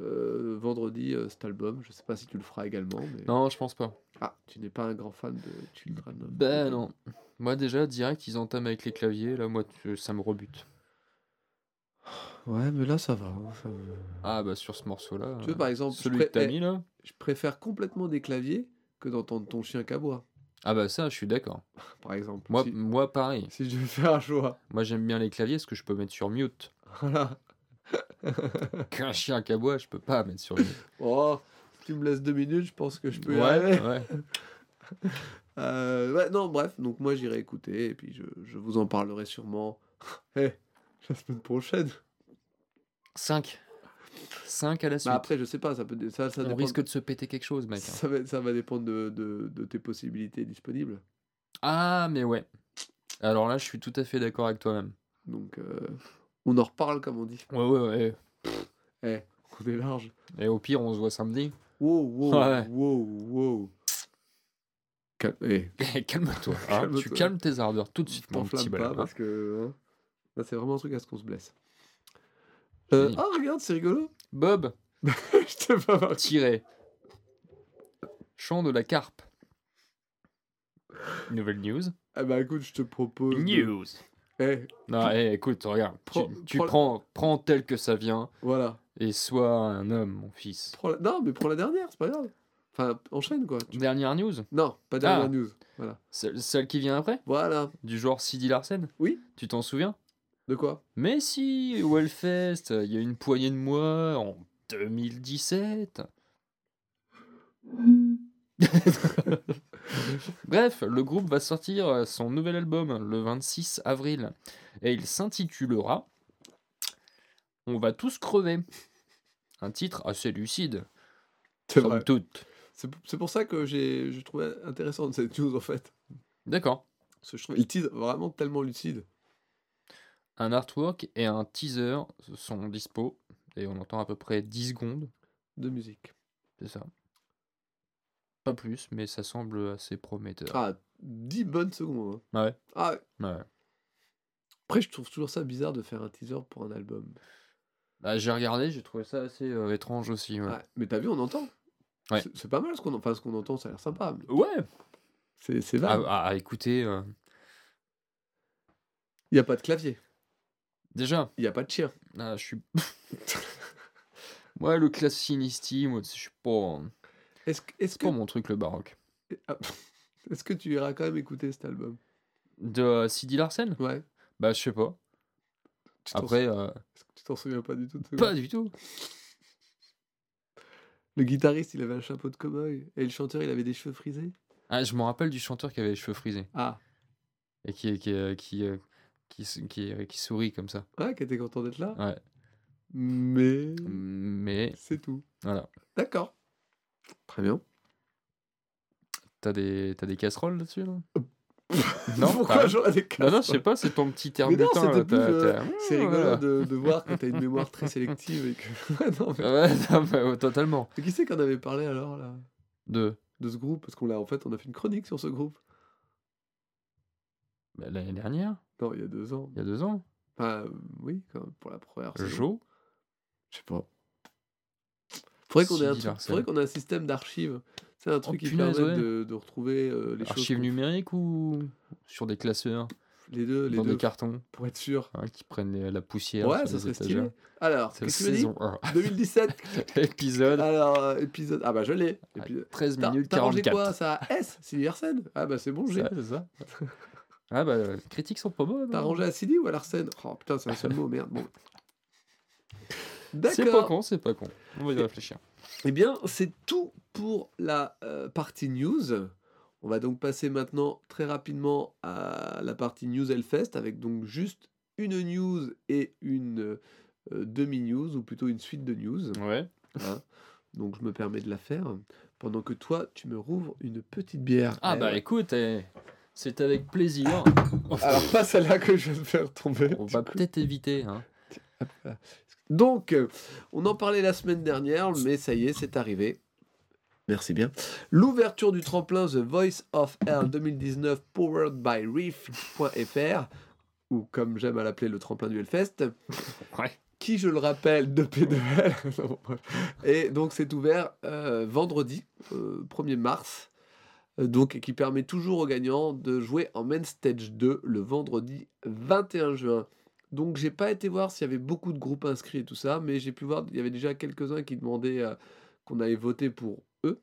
euh, vendredi euh, cet album. Je sais pas si tu le feras également, mais Non, je pense pas. ah, tu n'es pas un grand fan de Children. of Ben non. Moi déjà, direct, ils entament avec les claviers. Là, moi, tu- ça me rebute. Ouais, mais là ça va. hein, ça. Ah, bah sur ce morceau-là. Tu vois, par exemple, celui pré- que t'as eh, mis là je préfère complètement des claviers que d'entendre ton chien qu'aboie, Ah, bah ça, je suis d'accord. <laughs> par exemple. Moi, si, moi, pareil. si je vais faire un choix. Moi, j'aime bien les claviers parce que je peux mettre sur mute. <laughs> Voilà. <laughs> Qu'un chien qui aboie, je peux pas mettre sur mute. <laughs> Oh, si tu me laisses deux minutes, je pense que je peux y arriver. ouais, ouais. <laughs> Euh, ouais, non, bref, donc moi j'irai écouter et puis je, je vous en parlerai sûrement Eh, la semaine prochaine. 5. 5 à la suite. Mais après, je sais pas, ça peut ça, ça On dépend- risque de se péter quelque chose, mec. hein. ça, va, ça va dépendre de, de, de tes possibilités disponibles. Ah, mais ouais. Alors là, je suis tout à fait d'accord avec toi-même. Donc euh, on en reparle comme on dit. Ouais, ouais, ouais. Eh, on est large. Et au pire, on se voit samedi. Wow, wow, <laughs> Ouais. wow, wow. Cal- eh, <laughs> Calme-toi. hein. Calme-toi. Tu calmes tes ardeurs tout de suite, mon petit pas parce que hein, là c'est vraiment un truc à ce qu'on se blesse. Euh, ah regarde, c'est rigolo. Bob, <laughs> Je t'ai pas marqué. Tiré. Chant de la carpe. Nouvelle news. Ah bah écoute, je te propose. News. Eh, Non, eh, écoute, regarde. tu- Prends- tu prends- prends, prends tel que ça vient voilà. et sois un homme, mon fils. La- Non, mais prends la dernière, c'est pas grave. Enfin, enchaîne quoi. Tu- Dernière news? Non, pas dernière Ah. news. Voilà. Celle, celle qui vient après? Voilà. Du genre Sidi Larsen? Oui. Tu t'en souviens? De quoi? Mais si, au Hellfest, il y a une poignée de mois, en 2017. <laughs> Bref, le groupe va sortir euh, son nouvel album le 26 avril et il s'intitulera On va tous crever. Un titre assez lucide, C'est vrai. toute. C'est pour ça que j'ai trouvé intéressante cette news en fait. D'accord. Parce que je trouvais le titre vraiment tellement lucide. Un artwork et un teaser sont dispo et on entend à peu près 10 secondes. De musique. C'est ça. Pas plus, mais ça semble assez prometteur. Ah, 10 bonnes secondes. hein. Ouais? Ah, ouais. Ouais. après, je trouve toujours ça bizarre de faire un teaser pour un album. Bah, j'ai regardé, j'ai trouvé ça assez euh, étrange aussi. Ouais. Ouais, Mais t'as vu, on entend. Ouais. C'est- C'est pas mal ce qu'on enfin, ce qu'on entend, ça a l'air sympa. mais Ouais. C'est c'est vague. à- à écouter. euh, Il n'y a pas de clavier. Déjà, Il n'y a pas de chien. ah, je suis. <laughs> Moi, le classinisti, moi, je suis pas. Est-ce que, pas mon truc, le baroque. ah, <laughs> est-ce que tu iras quand même écouter cet album? De euh, Sidi Larsen? Ouais. Bah, je sais pas. Tu Après, sou- euh, tu t'en souviens pas du tout de pas du tout. Le guitariste, il avait un chapeau de cow-boy. Et le chanteur, il avait des cheveux frisés? Ah, je me rappelle du chanteur qui avait les cheveux frisés Ah, et qui, qui, euh, qui, euh, qui, qui, euh, qui sourit comme ça. ouais, qui était content d'être là? Ouais. Mais Mais c'est tout. voilà. D'accord. Très bien. T'as des, t'as des casseroles là-dessus là? <laughs> Non, <laughs> Pourquoi pas- j'aurais des Non, non, je casseroles? sais pas, c'est ton petit terme non, euh, t'as- C'est Ouais, rigolo de, de voir que t'as une <laughs> mémoire très sélective et que. Ouais, non, mais... Ouais, non, mais, totalement. Mais Qui c'est qu'on avait parlé alors là? De de ce groupe Parce qu'on l'a en fait, on a fait une chronique sur ce groupe. bah, l'année dernière, Non, il y a deux ans. il y a deux ans, euh, oui, quand même, pour la première. Jo. Je sais pas. Faudrait qu'on ait, un truc- faudrait qu'on ait un système d'archives. C'est un truc qui permet ouais. de, de retrouver euh, les choses. Archives numériques ou sur des classeurs, Les deux, les dans deux, des cartons, pour être sûr. hein, qui prennent les- la poussière Ouais, ça serait stylé. Alors, C'est qu'est-ce que tu me dis saison 1. 2017. <laughs> <laughs> Épisode Alors, euh, épisode. Ah bah je l'ai. à Épisode- 13 T'as minutes t'as rangé 44. quoi ça à S Sidi Larsen Ah bah c'est bon, j'ai. Ça, c'est ça. Ah bah, les critiques sont pas bonnes. T'as hein. rangé à Sidi ou à Larsen? Oh putain, c'est un seul mot, merde. Bon. C'est pas con, c'est pas con. On va y réfléchir. Eh bien, c'est tout pour la euh, partie news. On va donc passer maintenant très rapidement à la partie news Hellfest avec donc juste une news et une euh, demi-news ou plutôt une suite de news. Ouais. hein. Donc je me permets de la faire pendant que toi tu me rouvres une petite bière. Ah Eh bah ouais. écoute, eh, c'est avec plaisir. Alors pas celle-là que je vais faire tomber. On va peut-être éviter. Hein. Donc, euh, on en parlait la semaine dernière, mais ça y est, c'est arrivé. Merci bien. L'ouverture du tremplin The Voice of Hell 2019 powered by Reef.fr, ou comme j'aime à l'appeler le tremplin du Hellfest, <laughs> Ouais. qui, je le rappelle, de P2L. <laughs> Non, bon, bref. Et donc, c'est ouvert euh, vendredi, euh, 1er mars, euh, donc, et qui permet toujours aux gagnants de jouer en Main Stage 2 le vendredi 21 juin. Donc j'ai pas été voir s'il y avait beaucoup de groupes inscrits et tout ça, mais j'ai pu voir, il y avait déjà quelques-uns qui demandaient euh, qu'on allait voter pour eux.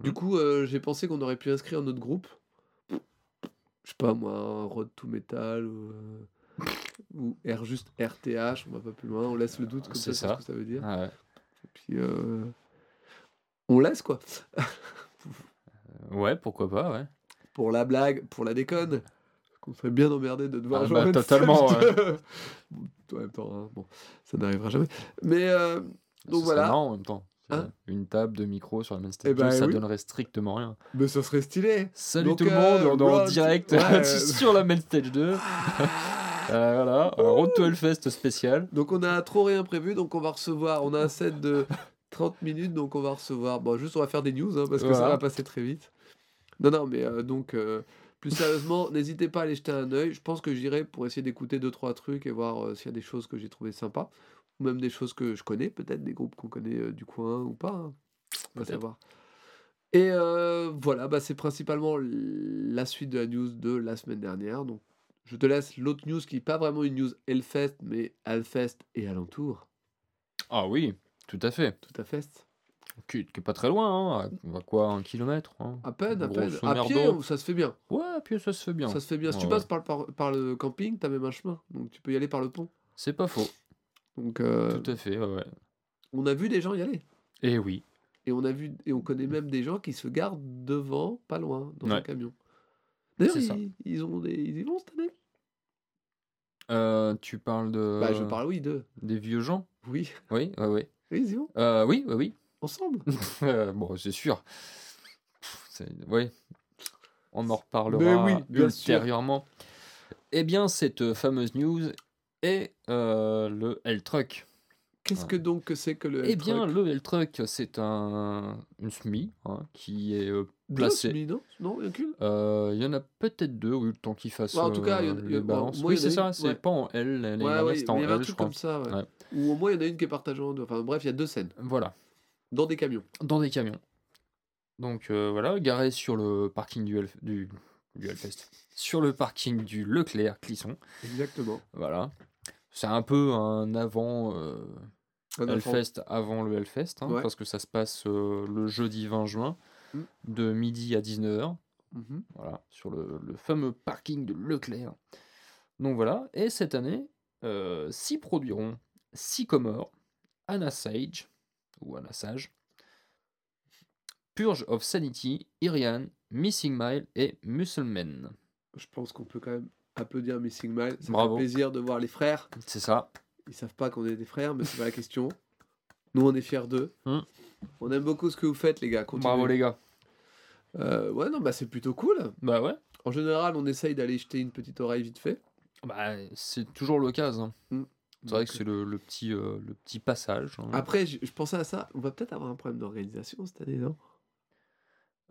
Du Mhm. coup, euh, j'ai pensé qu'on aurait pu inscrire notre groupe. Je sais pas moi, un Road to Metal ou, euh, ou R juste RTH, on va pas plus loin, on laisse le doute comme ça, ça. ce que ça veut dire. Ah ouais. Et puis euh, on laisse quoi. <laughs> Ouais, pourquoi pas, ouais. Pour la blague, pour la déconne. Qu'on serait bien emmerdé de devoir Ah jouer bah, totalement, Stage 2. Bon, en même temps, hein, bon, ça n'arrivera jamais. Mais euh, donc Ce voilà. marrant en même temps. Hein Une table de micro sur la main stage Eh ben, 2, ça oui. donnerait strictement rien. Mais ça serait stylé. Salut Donc, tout le euh, monde, on est en direct Ouais. <laughs> sur la main stage 2. <laughs> Euh, voilà, un Road to Hellfest spécial. Donc on a trop rien prévu, donc on va recevoir, on a un set de <laughs> 30 minutes, donc on va recevoir, bon juste on va faire des news, hein, parce que ça va passer très vite. Non, non, mais euh, donc, euh, plus sérieusement, n'hésitez pas à aller jeter un œil. Je pense que j'irai pour essayer d'écouter deux trois trucs et voir euh, s'il y a des choses que j'ai trouvées sympas. ou même des choses que je connais, peut-être des groupes qu'on connaît euh, du coin ou pas, hein, on va savoir. Et euh, voilà, bah, c'est principalement la suite de la news de la semaine dernière. Donc, je te laisse l'autre news qui n'est pas vraiment une news Hellfest, mais Hellfest et alentour. Ah oui, tout à fait. Tout à fait. Qui, qui est pas très loin, hein. Va quoi, un kilomètre hein. À peine, à peine. À pied, ça se fait bien? Ouais, puis ça se fait bien. Ça se fait bien. Si tu passes ouais. par, le- par, par le camping, tu as même un chemin. Donc, tu peux y aller par le pont. C'est pas faux. Donc, euh, Tout à fait, ouais, ouais. on a vu des gens y aller. Et oui. Et on a vu et on connaît même des gens qui se gardent devant, pas loin, dans un camion. D'ailleurs, ils, ils ont des, ils y vont cette année? Euh, tu parles de Bah, je parle, oui, d'eux. des vieux gens? Oui, Oui, ouais, ouais. oui, ils y vont. Euh, oui, oui, oui. Ensemble. <laughs> Euh, bon, c'est sûr. Oui. On en reparlera oui, sûr. ultérieurement. Eh bien, cette fameuse news est euh, le L-Truck. Qu'est-ce que donc que c'est que le Eh bien, L-Truck? le L-Truck, c'est un, une SMI hein, qui est euh, placée. non? Non, il y en a qu'une? Euh, Il y en a peut-être deux, oui, le temps qu'ils fassent Ouais, en tout cas, il y en- euh, il y en- bon, moi, oui, en a c'est ça, c'est ouais. pas en L. Ouais, en il y avait un L, je truc crois. comme ça. Ou au moins, il y en a une qui est partagée en deux. Enfin, bref, il y a deux scènes. Voilà, Dans des camions. dans des camions. Donc euh, voilà, garé sur le parking du, Hellf- du, du Hellfest. Sur le parking du Leclerc Clisson. Exactement. Voilà. C'est un peu un avant euh, Un enfant. Hellfest avant le Hellfest, hein, Ouais. parce que ça se passe euh, le jeudi 20 juin, Mm. de midi à 19h. Mhm. Voilà, sur le, le fameux parking de Leclerc. Donc voilà, et cette année, euh, six produiront Sycomore, Anna Sage, ou Anna Sage, Purge of Sanity, Irian, Missing Mile et Muscleman. Je pense qu'on peut quand même applaudir Missing Mile. Ça Bravo. fait plaisir de voir les frères. C'est ça. Ils savent pas qu'on est des frères, mais c'est pas la question. <laughs> Nous, on est fiers d'eux. Hmm. On aime beaucoup ce que vous faites, les gars. Continuez. Bravo les gars. Euh, ouais, non, bah c'est plutôt cool. Bah ouais. En général, on essaye d'aller jeter une petite oreille vite fait. Bah, c'est toujours l'occasion. Mm. C'est vrai que c'est le, le petit, euh, le petit passage. hein. Après, je, je pensais à ça. On va peut-être avoir un problème d'organisation cette année, non?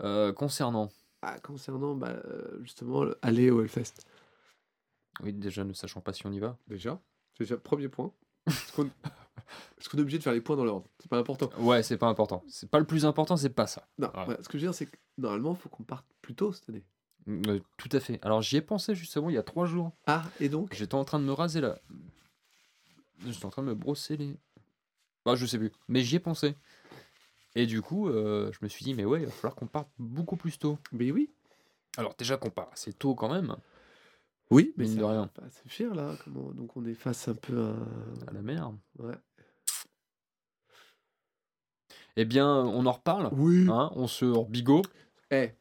Euh, concernant, ah, Concernant bah, euh, justement le- aller au Hellfest. oui, déjà ne sachant pas si on y va. Déjà, c'est déjà premier point. Est-ce qu'on est-ce qu'on est obligé de faire les points dans l'ordre? C'est pas important. Ouais, c'est pas important. C'est pas le plus important, c'est pas ça. Non, Ouais. ouais, ce que je veux dire, c'est que normalement, il faut qu'on parte plus tôt cette année. Euh, tout à fait. Alors j'y ai pensé justement il y a trois jours. Ah, et donc? J'étais en train de me raser là. J'étais en train de me brosser les. Bah, je sais plus. Mais j'y ai pensé. Et du coup, euh, je me suis dit, mais ouais, il va falloir qu'on parte beaucoup plus tôt. Mais oui. Alors, déjà qu'on part assez tôt quand même, Oui, mais ça de rien. pas suffire là. Comment... Donc on est face un peu à. à la mer. Ouais. Eh bien, on en reparle. Oui. Hein, on se bigot. Eh.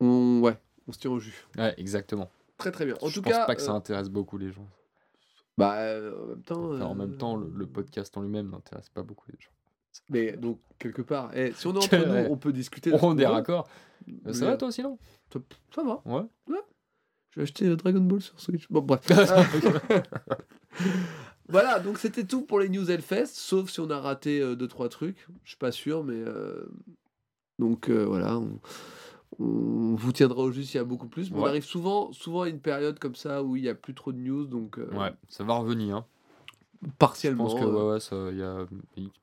On... Ouais, on se tient au jus. Ouais, exactement. Très très bien. En je tout pense cas, pas que ça euh, intéresse beaucoup les gens. Bah, euh, en même temps. Enfin, en euh, même temps, le, le podcast en lui-même n'intéresse pas beaucoup les gens. Mais donc, quelque part, eh, si on est <laughs> entre nous, on peut discuter. On est raccord. Mais, Ça va euh, toi sinon? ça, ça va. Ouais. Je vais acheter euh, Dragon Ball sur Switch. Bon, bref. <laughs> Euh, <laughs> voilà, donc c'était tout pour les News Hellfest, sauf si on a raté 2-3 trucs. Je suis pas sûr, mais. euh, Donc euh, voilà, on... on vous tiendra au juste s'il y a beaucoup plus. Mais On arrive souvent, souvent à une période comme ça où il y a plus trop de news, donc euh, Ouais, ça va revenir. hein. Je partiellement. pense que euh, ouais, ouais, ça, y a,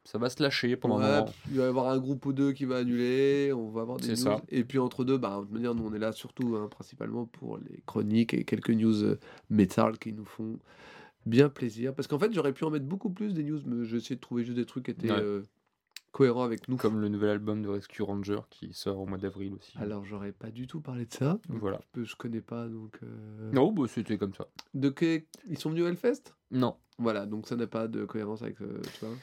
ça va se lâcher pendant un moment. il va y avoir un groupe ou deux qui va annuler, on va avoir des C'est news. ça. Et puis entre deux, bah, de toute manière, nous on est là surtout hein, principalement pour les chroniques et quelques news euh, métal qui nous font bien plaisir. Parce qu'en fait, j'aurais pu en mettre beaucoup plus des news, mais j'ai essayé de trouver juste des trucs qui étaient euh, cohérents avec nous. Comme le nouvel album de Rescue Ranger qui sort au mois d'avril aussi. Alors, j'aurais pas du tout parlé de ça. Voilà. Je, je connais pas donc. euh, Non, bah, c'était comme ça. De que... Ils sont venus au Hellfest? Non. Voilà, donc ça n'a pas de cohérence avec. euh, tu vois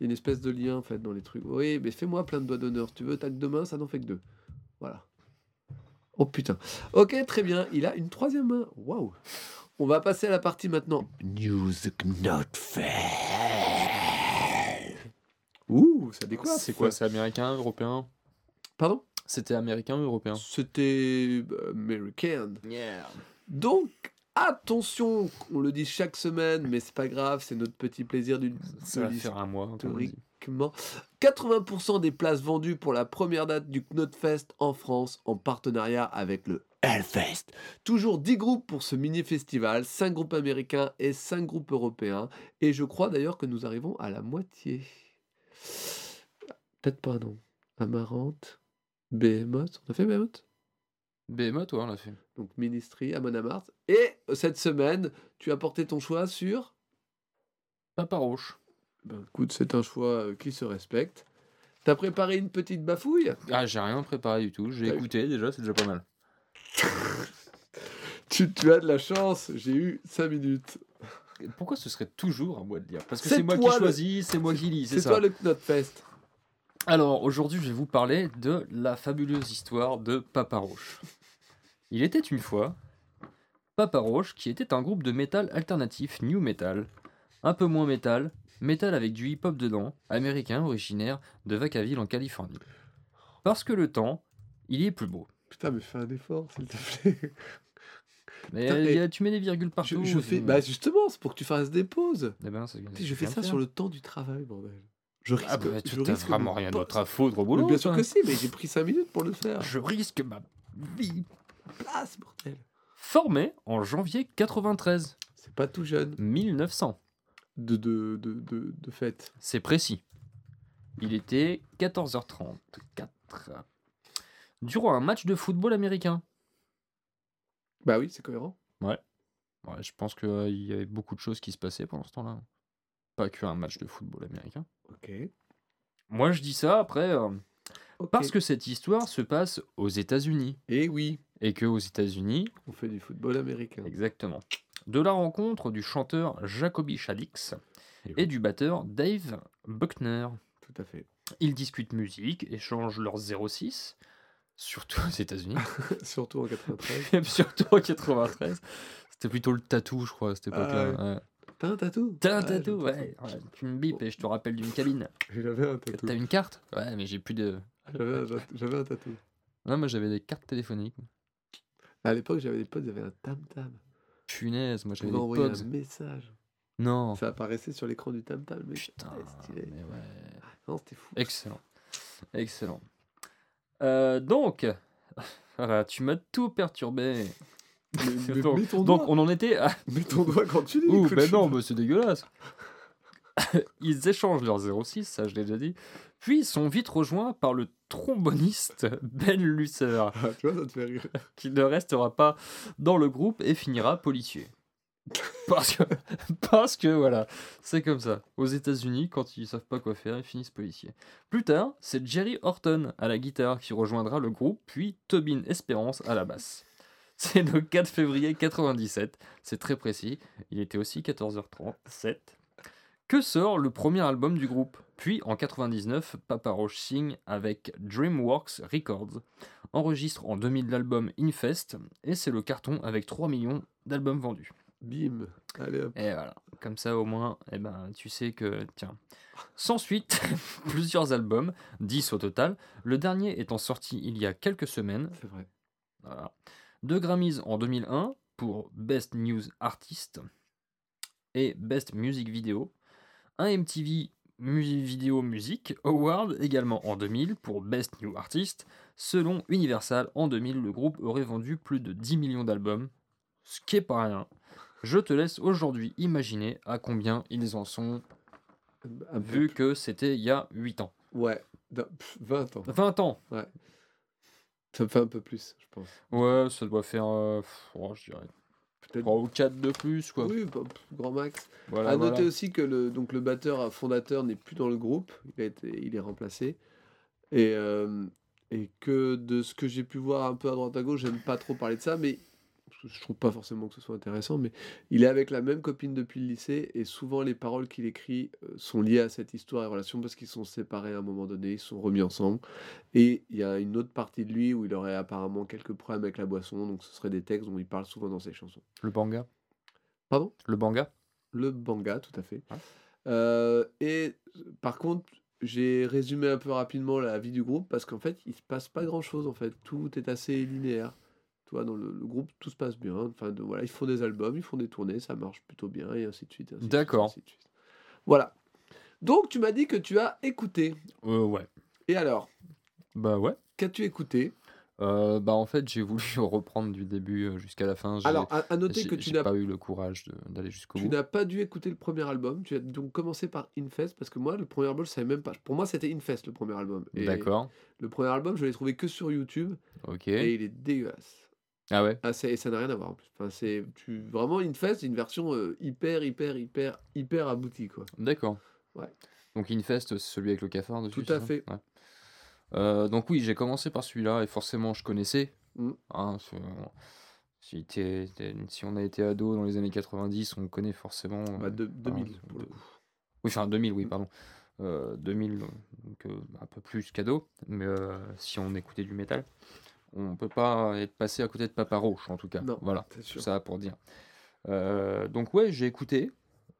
Il y a une espèce de lien en fait dans les trucs. Oui, mais fais-moi plein de doigts d'honneur. Si tu veux, t'as que deux mains, ça n'en fait que deux. Voilà. Oh putain. Ok, très bien. Il a une troisième main. Waouh. On va passer à la partie maintenant. News not fair. Ouh, ça décoiffe. C'est quoi C'est américain, européen? Pardon? C'était américain ou européen? C'était euh, American. Donc, attention, on le dit chaque semaine, mais c'est pas grave, c'est notre petit plaisir du. Ça va faire un mois. uniquement 80% des places vendues pour la première date du Knotfest en France en partenariat avec le Hellfest. Toujours 10 groupes pour ce mini-festival, 5 groupes américains et 5 groupes européens. Et je crois d'ailleurs que nous arrivons à la moitié. Peut-être pas, non. Amarante, Behemoth. On a fait Behemoth? Behemoth, ouais, on l'a fait. Donc Ministry, Amon Amarth. Et cette semaine, tu as porté ton choix sur? Papa Roche. Ben écoute, c'est un choix euh, qui se respecte. T'as préparé une petite bafouille? Ah, j'ai rien préparé du tout. J'ai écouté déjà, c'est déjà pas mal. <laughs> tu, tu as de la chance, j'ai eu 5 minutes. Pourquoi ce serait toujours à moi de lire Parce que C'est c'est moi qui le- choisis, c'est moi qui lis, c'est C'est ça. toi le Knotfest. Alors, aujourd'hui, je vais vous parler de la fabuleuse histoire de Papa Roche. Il était une fois Papa Roche, qui était un groupe de métal alternatif new metal, un peu moins métal, métal avec du hip-hop dedans, américain originaire de Vacaville en Californie. Parce que le temps, il y est plus beau. Putain, mais fais un effort, s'il te plaît. Mais Putain, il y et a- tu mets des virgules partout. Je, je fais... Bah justement, c'est pour que tu fasses des pauses. Eh ben, je fais ça sur le temps du travail, bordel. Je risque, Ah bah, je tu t'as risque vraiment rien d'autre à foutre au Mais boulot. bien sûr que si, mais j'ai pris 5 minutes pour le faire. Je risque ma vie. Place, bordel. Formé en janvier 93, C'est pas tout jeune 1900. de, de, de, de, de fête. C'est précis. Il était 14h34. Durant un match de football américain. Bah oui, c'est cohérent. Ouais, je pense qu'il y avait beaucoup de choses qui se passaient pendant ce temps-là. Pas qu'un match de football américain. Ok. Moi, je dis ça après euh, parce que cette histoire se passe aux États-Unis. Et oui, Et que aux États-Unis, on fait du football américain. exactement, de la rencontre du chanteur Jacoby Shaddix Et et du batteur Dave Buckner. Tout à fait. Ils discutent musique, échangent leurs 06, surtout aux États-Unis, <laughs> Surtout en 93. et <laughs> surtout en 93. C'était plutôt le tatou, je crois, à cette époque-là. Ah ouais. T'as un tatou? T'as un tatou, ouais. ouais, Tu me bipes et je te rappelle d'une cabine. <laughs> J'avais un tatou. T'as une carte? Ouais, mais j'ai plus de. J'avais un, tatou. Non, moi j'avais des cartes téléphoniques. À l'époque, j'avais des potes, ils avaient un tam-tam. Punaise, moi j'avais des pogs. un message. Non. Ça apparaissait sur l'écran du tam-tam. mais Putain, c'était stylé. mais ouais. Non, c'était fou. Excellent. Excellent. Euh, donc, <laughs> voilà, tu m'as tout perturbé. Mais- <laughs> mais donc, on en était à. <laughs> Mets ton doigt quand tu lis. Ouh, ben non, bah, c'est dégueulasse. Ils échangent leurs 06, ça je l'ai déjà dit. Puis ils sont vite rejoints par le tromboniste Ben Lusser, Ah, tu vois, ça te fait rire. qui ne restera pas dans le groupe et finira policier. <laughs> Parce que, parce que voilà, c'est comme ça. Aux États-Unis, quand ils savent pas quoi faire, ils finissent policiers. Plus tard, c'est Jerry Horton à la guitare qui rejoindra le groupe, puis Tobin Espérance à la basse. C'est le 4 février 97, c'est très précis, il était aussi 14h37, que sort le premier album du groupe? Puis en 99, Papa Roach signe avec DreamWorks Records, enregistre en 2000 l'album Infest, et c'est le carton avec 3 millions d'albums vendus. Bim. Allez hop. Et voilà, comme ça au moins, eh ben, tu sais que, tiens. Sans suite, <laughs> plusieurs albums, 10 au total, le dernier étant sorti il y a quelques semaines, C'est vrai. voilà. Deux Grammys en 2001 pour Best News Artist et Best Music Video. Un MTV Music Video Music Award également en 2000 pour Best New Artist. Selon Universal, en 2000, le groupe aurait vendu plus de 10 millions d'albums, ce qui est pas rien. Je te laisse aujourd'hui imaginer à combien ils en sont, vu que c'était il y a 8 ans. Ouais. d'un- pff, 20 ans. 20 ans Ça me fait un peu plus, je pense. Ouais, ça doit faire, euh, pff, oh, je dirais, Peut-être. 3 ou 4 de plus, quoi. Oui, bah, pff, grand max. Voilà, à voilà. noter aussi que le, donc le batteur euh, fondateur n'est plus dans le groupe, il, a été, il est remplacé. Et, euh, et que de ce que j'ai pu voir un peu à droite à gauche, j'aime pas trop parler de ça, mais je trouve pas forcément que ce soit intéressant, mais il est avec la même copine depuis le lycée, et souvent les paroles qu'il écrit euh, sont liées à cette histoire et relation parce qu'ils sont séparés à un moment donné, ils sont remis ensemble. Et il y a une autre partie de lui où il aurait apparemment quelques problèmes avec la boisson, donc ce seraient des textes dont il parle souvent dans ses chansons. Le banga? Pardon? Le banga? Le banga, tout à fait. Euh, et par contre, j'ai résumé un peu rapidement la vie du groupe parce qu'en fait, il se passe pas grand chose. En fait, tout est assez linéaire. Tu vois, dans le, le groupe, tout se passe bien. Enfin, de, voilà, ils font des albums, ils font des tournées, ça marche plutôt bien, et ainsi de suite. D'accord. Voilà. Donc, tu m'as dit que tu as écouté. Euh, ouais. Et alors, Bah ouais. qu'as-tu écouté? Euh, bah en fait, j'ai voulu <laughs> reprendre du début euh, jusqu'à la fin. Alors, à, à noter que tu n'as pas eu le courage d'aller jusqu'au tu bout. n'as pas dû écouter le premier album. Tu as donc commencé par Infest parce que moi, le premier album, je savais même pas. Pour moi, c'était Infest le premier album. D'accord. Le premier album, je l'ai trouvé que sur YouTube Ok. et il est dégueulasse. Ah ouais. Ah, et ça n'a rien à voir en plus. Enfin, c'est tu vraiment Infest, une version euh, hyper, hyper, hyper, hyper aboutie quoi. D'accord. Ouais. Donc Infest, c'est celui avec le cafard dessus. Tout à fait. Ouais. Euh, donc oui, j'ai commencé par celui-là et forcément je connaissais. Mm. Hein, c'est- si, t'es- t'es- si on a été ado dans les années 90, on connaît forcément. Bah, euh, de, enfin, 2000 pour le coup. Oui, enfin 2000, oui, Mm. pardon. Euh, 2000, donc euh, un peu plus cadeau. Mais euh, si on écoutait du métal, on peut pas être passé à côté de Papa Roach en tout cas. Non, Voilà, c'est ça pour dire. Euh, donc ouais, j'ai écouté.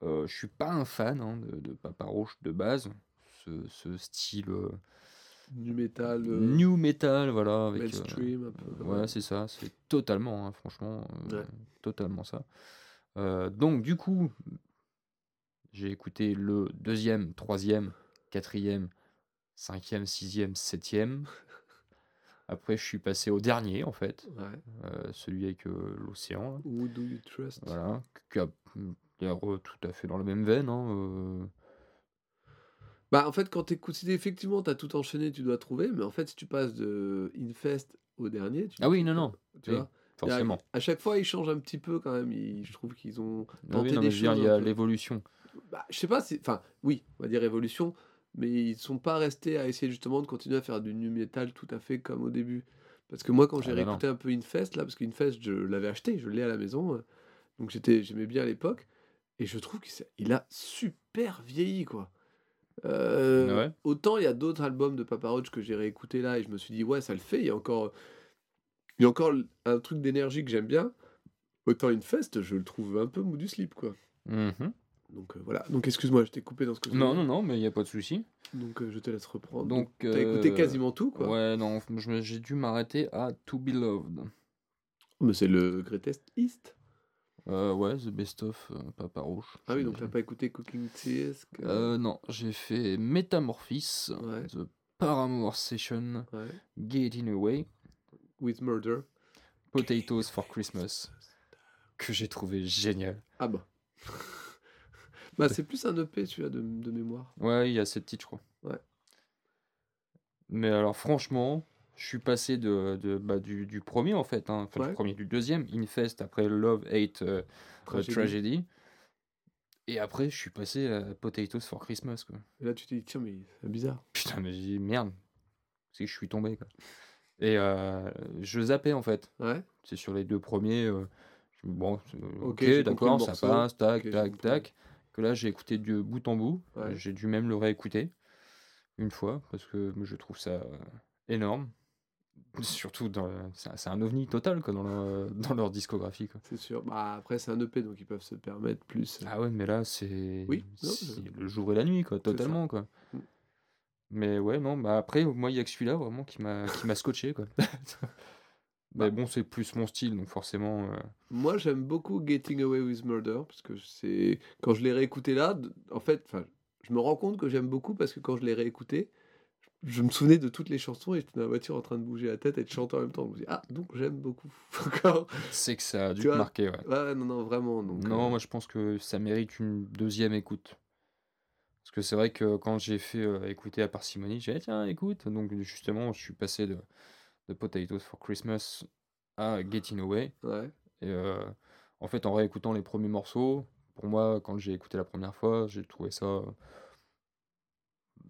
Euh, je suis pas un fan hein, de, de Papa Roach de base. Ce, ce style euh, Du métal, euh, new metal, voilà, avec. euh, mainstream un peu. Ouais, c'est ça, c'est totalement, hein, franchement, Ouais. totalement ça. Donc, du coup, j'ai écouté le deuxième, troisième, quatrième, cinquième, sixième, septième. <laughs> Après, je suis passé au dernier, en fait, Ouais. euh, celui avec euh, l'océan. Who do you trust? Voilà, qui a tout à fait dans la même veine. hein, euh. Bah en fait quand t'écoutes, si effectivement t'as tout enchaîné, tu dois trouver, mais en fait si tu passes de Infest au dernier, tu Ah oui, non, non, tu oui, vois. forcément. à chaque fois ils changent un petit peu quand même. ils- je trouve qu'ils ont Ah tenté oui, non, des choses il y a l'évolution. Bah, je sais pas, enfin, oui, on va dire évolution, mais ils sont pas restés à essayer justement de continuer à faire du nu metal tout à fait comme au début. Parce que moi, quand j'ai Ah bah non. réécouté un peu Infest, là, parce qu'Infest, je l'avais acheté, je l'ai à la maison, euh, donc j'étais, j'aimais bien à l'époque, et je trouve qu'il a super vieilli, quoi. Euh, Ouais. Autant il y a d'autres albums de Papa Roach que j'ai réécouté là, et je me suis dit, ouais, ça le fait, il y a encore, il y a encore un truc d'énergie que j'aime bien. Autant Infest, je le trouve un peu mou du slip, quoi. Mhm. Donc euh, voilà. Donc excuse-moi, je t'ai coupé dans ce que Non, non, non, mais il n'y a pas de souci. Donc euh, je te laisse reprendre. Donc, Donc t'as écouté euh, quasiment tout quoi. Ouais, non, j'ai dû m'arrêter à To Be Loved. Mais c'est le Greatest East. Euh, ouais, The Best of euh, Papa Roach. Ah oui, donc t'as pas écouté Cooking que- Euh, non, j'ai fait Metamorphosis, Ouais. The Paramour Session, ouais. Getting Away, With Murder. Potatoes for Christmas, que j'ai trouvé génial. Ah bah. Bah c'est plus un EP celui-là de, de mémoire. Ouais, il y a sept titres, je crois. Ouais. Mais alors, franchement, je suis passé de, de- bah, du, du premier, en fait, hein, enfin, Ouais. du premier, du deuxième, Infest, après Love, Hate, euh, euh, Tragedy. Tragedy. Et après, je suis passé à Potatoes for Christmas, quoi. Et là tu t'es dit tiens mais c'est bizarre. Putain, mais j'ai dit merde, c'est que je suis tombé, quoi. Et euh, je zappais, en fait. Ouais. C'est sur les deux premiers. euh, bon, Ok, d'accord, ça passe, tac, tac, tac. Que là, j'ai écouté du bout en bout. Ouais. J'ai dû même le réécouter une fois parce que je trouve ça euh, énorme. <laughs> Surtout, dans le- c'est un- ovni total quoi, dans, leur, dans leur discographie. Quoi. C'est sûr. Bah après c'est un EP donc ils peuvent se permettre plus. euh, Ah ouais, mais là, c'est Oui, c'est le jour et la nuit, quoi, totalement. Quoi. Mm. Mais ouais, non, bah après, moi, il y a que celui-là vraiment qui m'a qui m'a scotché. Quoi. <laughs> Bah. mais bon, c'est plus mon style, donc forcément. euh, Moi, j'aime beaucoup Getting Away with Murder parce que c'est quand je l'ai réécouté là, en fait, je me rends compte que j'aime beaucoup parce que quand je l'ai réécouté, je me souvenais de toutes les chansons et j'étais dans la voiture en train de bouger la tête et de chanter en même temps. Je me dis ah donc j'aime beaucoup <laughs> c'est que ça a dû te marquer, ouais. Ouais non non vraiment donc. Non, euh, moi je pense que ça mérite une deuxième écoute. Parce que c'est vrai que quand j'ai fait euh, écouter à parcimonie, j'ai dit tiens, écoute. Donc justement, je suis passé de, de Potatoes for Christmas à Getting Away. ouais. Et euh, en fait, en réécoutant les premiers morceaux, pour moi, quand j'ai écouté la première fois, j'ai trouvé ça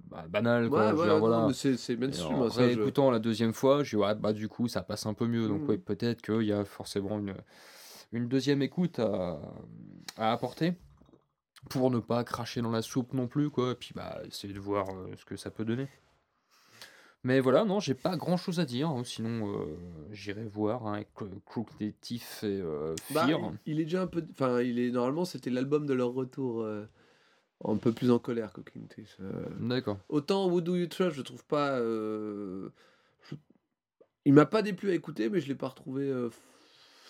bah, banal. Quoi. Ouais, dire, non, voilà. mais c'est mainstream. en hein, je- réécoutant la deuxième fois, je dis ouais, bah du coup ça passe un peu mieux. Donc ouais, peut-être qu'il y a forcément une, une deuxième écoute à, à apporter pour ne pas cracher dans la soupe non plus quoi. Et puis bah essayer de voir euh, ce que ça peut donner. Mais voilà, non, j'ai pas grand chose à dire. hein, sinon, euh, j'irai voir hein, avec Crooked Teeth et euh, Bah, il, il est déjà un peu. Enfin, il est normalement c'était l'album de leur retour. euh, un peu plus en colère que King euh. D'accord. Autant Would Do You Trust, je trouve pas. je- Il m'a pas déplu à écouter, mais je l'ai pas retrouvé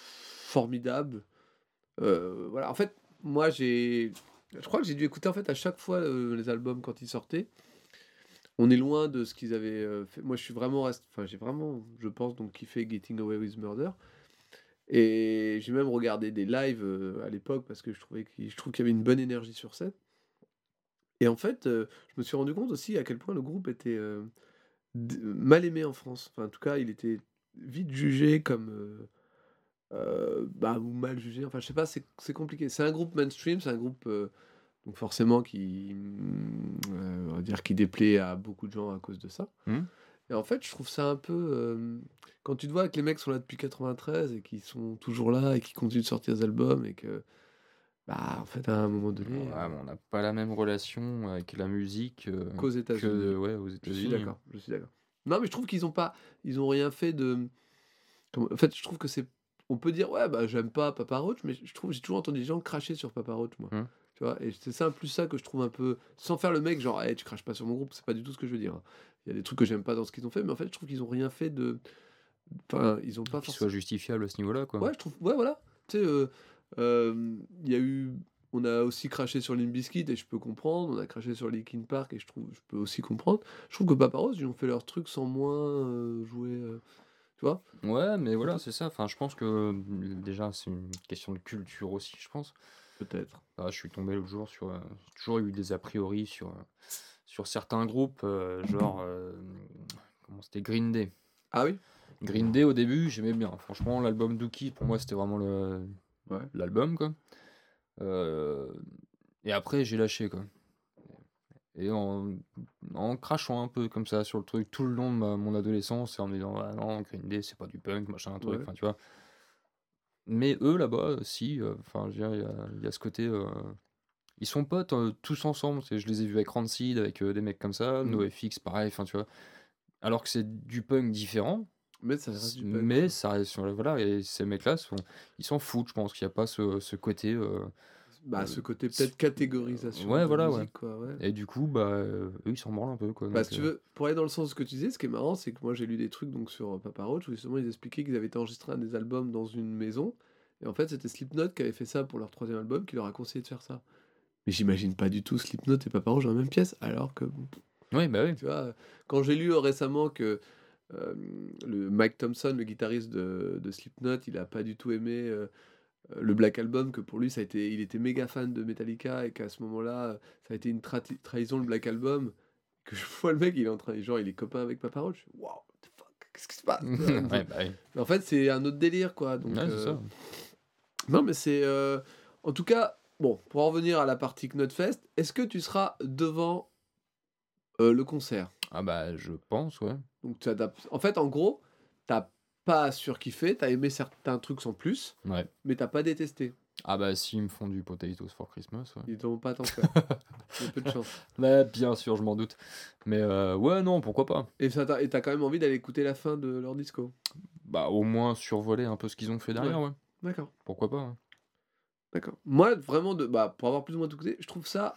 formidable. Voilà, en fait, moi j'ai. Je crois que j'ai dû écouter en fait à chaque fois les albums quand ils sortaient. On est loin de ce qu'ils avaient euh, fait. Moi, je suis vraiment, rest- enfin, j'ai vraiment, je pense, donc kiffé Getting Away with Murder. Et j'ai même regardé des lives euh, à l'époque parce que je trouvais qu'il, je trouve qu'il y avait une bonne énergie sur scène. Et en fait, euh, je me suis rendu compte aussi à quel point le groupe était mal aimé en France. Enfin, en tout cas, il était vite jugé comme bah, ou mal jugé. Enfin, je sais pas, c'est c'est compliqué. C'est un groupe mainstream, c'est un groupe donc forcément qui, euh, on va dire, qui déplaît à beaucoup de gens à cause de ça. Mhm. Et en fait, je trouve ça un peu euh, quand tu te vois que les mecs sont là depuis 93 et qui sont toujours là et qui continuent de sortir des albums et que bah en fait à un moment donné Ouais, euh, on n'a pas la même relation avec la musique euh, qu'aux États-Unis. ouais, aux Je suis États-Unis. d'accord, je suis d'accord. Non, mais je trouve qu'ils ont pas, ils ont rien fait de. En fait, je trouve que c'est. On peut dire ouais bah j'aime pas Papa Roach, mais je trouve j'ai toujours entendu des gens cracher sur Papa Roach moi. Hmm. Tu vois, et c'est ça plus ça que je trouve un peu sans faire le mec genre hey, tu craches pas sur mon groupe, c'est pas du tout ce que je veux dire. hein. Il y a des trucs que j'aime pas dans ce qu'ils ont fait, mais en fait je trouve qu'ils ont rien fait de. Enfin ils ont pas Qui forcément. soit justifiable à ce niveau-là, quoi. Ouais, je trouve. Ouais, voilà. Tu sais, euh, euh, il y a eu. On a aussi craché sur Limp Bizkit et je peux comprendre. On a craché sur Linkin Park et je trouve, je peux aussi comprendre. Je trouve que Papa Rose, ils ont fait leur truc sans moins euh, jouer. tu vois Ouais, mais voilà, c'est ça. Enfin, je pense que déjà, c'est une question de culture aussi, je pense. Peut-être. Ah, je suis tombé l'autre jour sur. euh, j'ai toujours eu des a priori sur, euh, sur certains groupes, euh, genre. euh, comment c'était Green Day. Ah oui? Green Day, au début, j'aimais bien. Franchement, l'album Dookie, pour moi, c'était vraiment le Ouais. l'album, quoi. Euh, et après, j'ai lâché, quoi. Et en, en crachant un peu comme ça sur le truc tout le long de ma- mon adolescence et en me disant, ah non, Green Day, c'est pas du punk, machin, un truc, Ouais. enfin, tu vois. Mais eux, là-bas, si, euh, enfin, il y a, il y a ce côté. euh, ils sont potes euh, tous ensemble. Je les ai vus avec Rancid, avec euh, des mecs comme ça, Mhm. NoFX, pareil, enfin, tu vois. Alors que c'est du punk différent, Mais ça reste du punk. mais ça reste voilà et ces mecs-là sont ils s'en foutent je pense qu'il n'y a pas ce, ce côté euh, Bah, euh, ce côté peut-être catégorisation. Ouais, de voilà, musique, ouais. quoi, ouais. et du coup bah euh, eux ils s'en branlent un peu quoi Bah, si tu euh, veux, pour aller dans le sens de ce que tu disais, ce qui est marrant, c'est que moi j'ai lu des trucs donc sur Papa Roach où justement ils expliquaient qu'ils avaient été enregistrés un des albums dans une maison. Et en fait, c'était Slipknot qui avait fait ça pour leur troisième album, qui leur a conseillé de faire ça. Mais j'imagine pas du tout Slipknot et Papa Roach dans la même pièce, alors que, oui bah oui tu vois, quand j'ai lu récemment que euh, le Mike Thompson, le guitariste de, de Slipknot, il a pas du tout aimé euh, le Black Album, que pour lui, ça a été, il était méga fan de Metallica et qu'à ce moment-là, ça a été une tra- trahison le Black Album. Que je vois le mec, il est en train, genre, il est copain avec Papa Roach. Waouh, what the fuck, qu'est-ce qui se passe <laughs> ouais bah oui En fait, c'est un autre délire, quoi. Donc, Ouais, euh, ça Non, mais c'est. euh, En tout cas, bon, pour en revenir à la partie Knotfest, est-ce que tu seras devant euh, le concert? Ah bah je pense ouais Donc, tu adaptes. En fait, en gros, t'as pas surkiffé, t'as aimé certains trucs sans plus, ouais mais t'as pas détesté. ah bah s'ils me font du potatoes for Christmas ouais Ils t'ont pas tant fait. <laughs> A peu de chance. bah bien sûr je m'en doute mais euh, ouais non pourquoi pas Et ça et t'as quand même envie d'aller écouter la fin de leur disco. bah au moins survoler un peu ce qu'ils ont fait derrière ouais, D'accord. pourquoi pas hein. D'accord. Moi, vraiment, de, bah, pour avoir plus ou moins tout écouté, je trouve ça.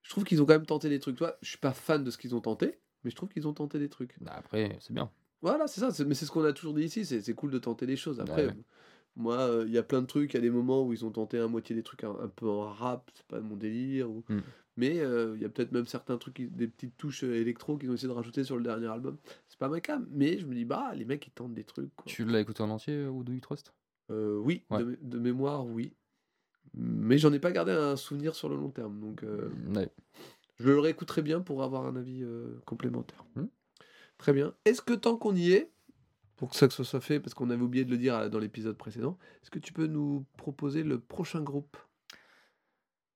Je trouve qu'ils ont quand même tenté des trucs. Toi, je suis pas fan de ce qu'ils ont tenté, mais je trouve qu'ils ont tenté des trucs. Bah, après c'est bien Voilà, c'est ça. Mais c'est ce qu'on a toujours dit ici. C'est cool de tenter des choses. Après, Ouais. moi, euh, il y a plein de trucs. Il y a des moments où ils ont tenté à moitié des trucs un, un peu en rap. C'est pas mon délire. ou- Mm. Mais euh, il y a peut-être même certains trucs, des petites touches euh, électro qu'ils ont essayé de rajouter sur le dernier album. C'est pas ma cam. Mais je me dis, bah, les mecs, ils tentent des trucs. quoi. tu l'as écouté en entier ou Do You Trust? Euh, oui, Ouais. de, mé- de mémoire, oui. Mais j'en ai pas gardé un souvenir sur le long terme. Donc, ouais je le réécouterai bien pour avoir un avis euh, complémentaire. Hmm. Très bien. Est-ce que tant qu'on y est, pour que ça que ce soit fait, parce qu'on avait oublié de le dire euh, dans l'épisode précédent, est-ce que tu peux nous proposer le prochain groupe?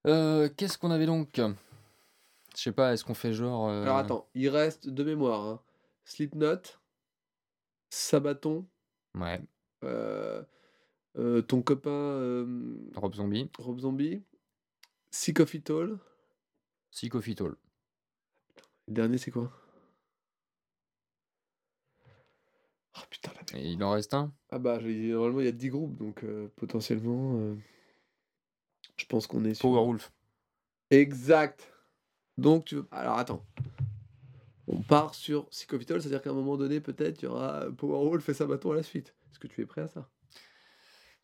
Euh, qu'est-ce qu'on avait donc? Je sais pas, est-ce qu'on fait genre. euh, Alors attends, il reste de mémoire hein. Slipknot, Sabaton, Ouais, euh, ton copain Rob Zombie, Rob Zombie, Sick of It All. Sick of It All. Le dernier, c'est quoi? Oh putain, la merde. Et il en reste un Ah bah, normalement, il y a 10 groupes, donc euh, potentiellement, euh, je pense qu'on est sur... Powerwolf. Exact. Donc, tu veux... Alors, attends. On part sur All, c'est-à-dire qu'à un moment donné, peut-être, il y aura Powerwolf et Sabaton à la suite. Est-ce que tu es prêt à ça?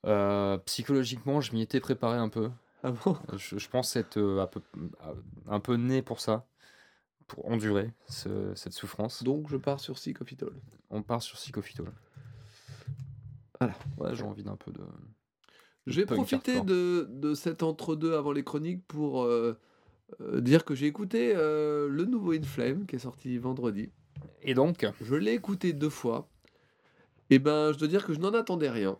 Euh, psychologiquement, je m'y étais préparé un peu. Ah bon? Je, je pense être euh, un, peu, un peu né pour ça, pour endurer ce- cette souffrance. Donc je pars sur All. On part sur Psychophytol. Voilà. Ouais, j'ai envie d'un peu de. Profiter hardcore. de, de cet entre-deux avant les chroniques pour euh, euh, dire que j'ai écouté euh, le nouveau In Flame qui est sorti vendredi. Et donc? Je l'ai écouté deux fois. Et ben, je dois dire que je n'en attendais rien.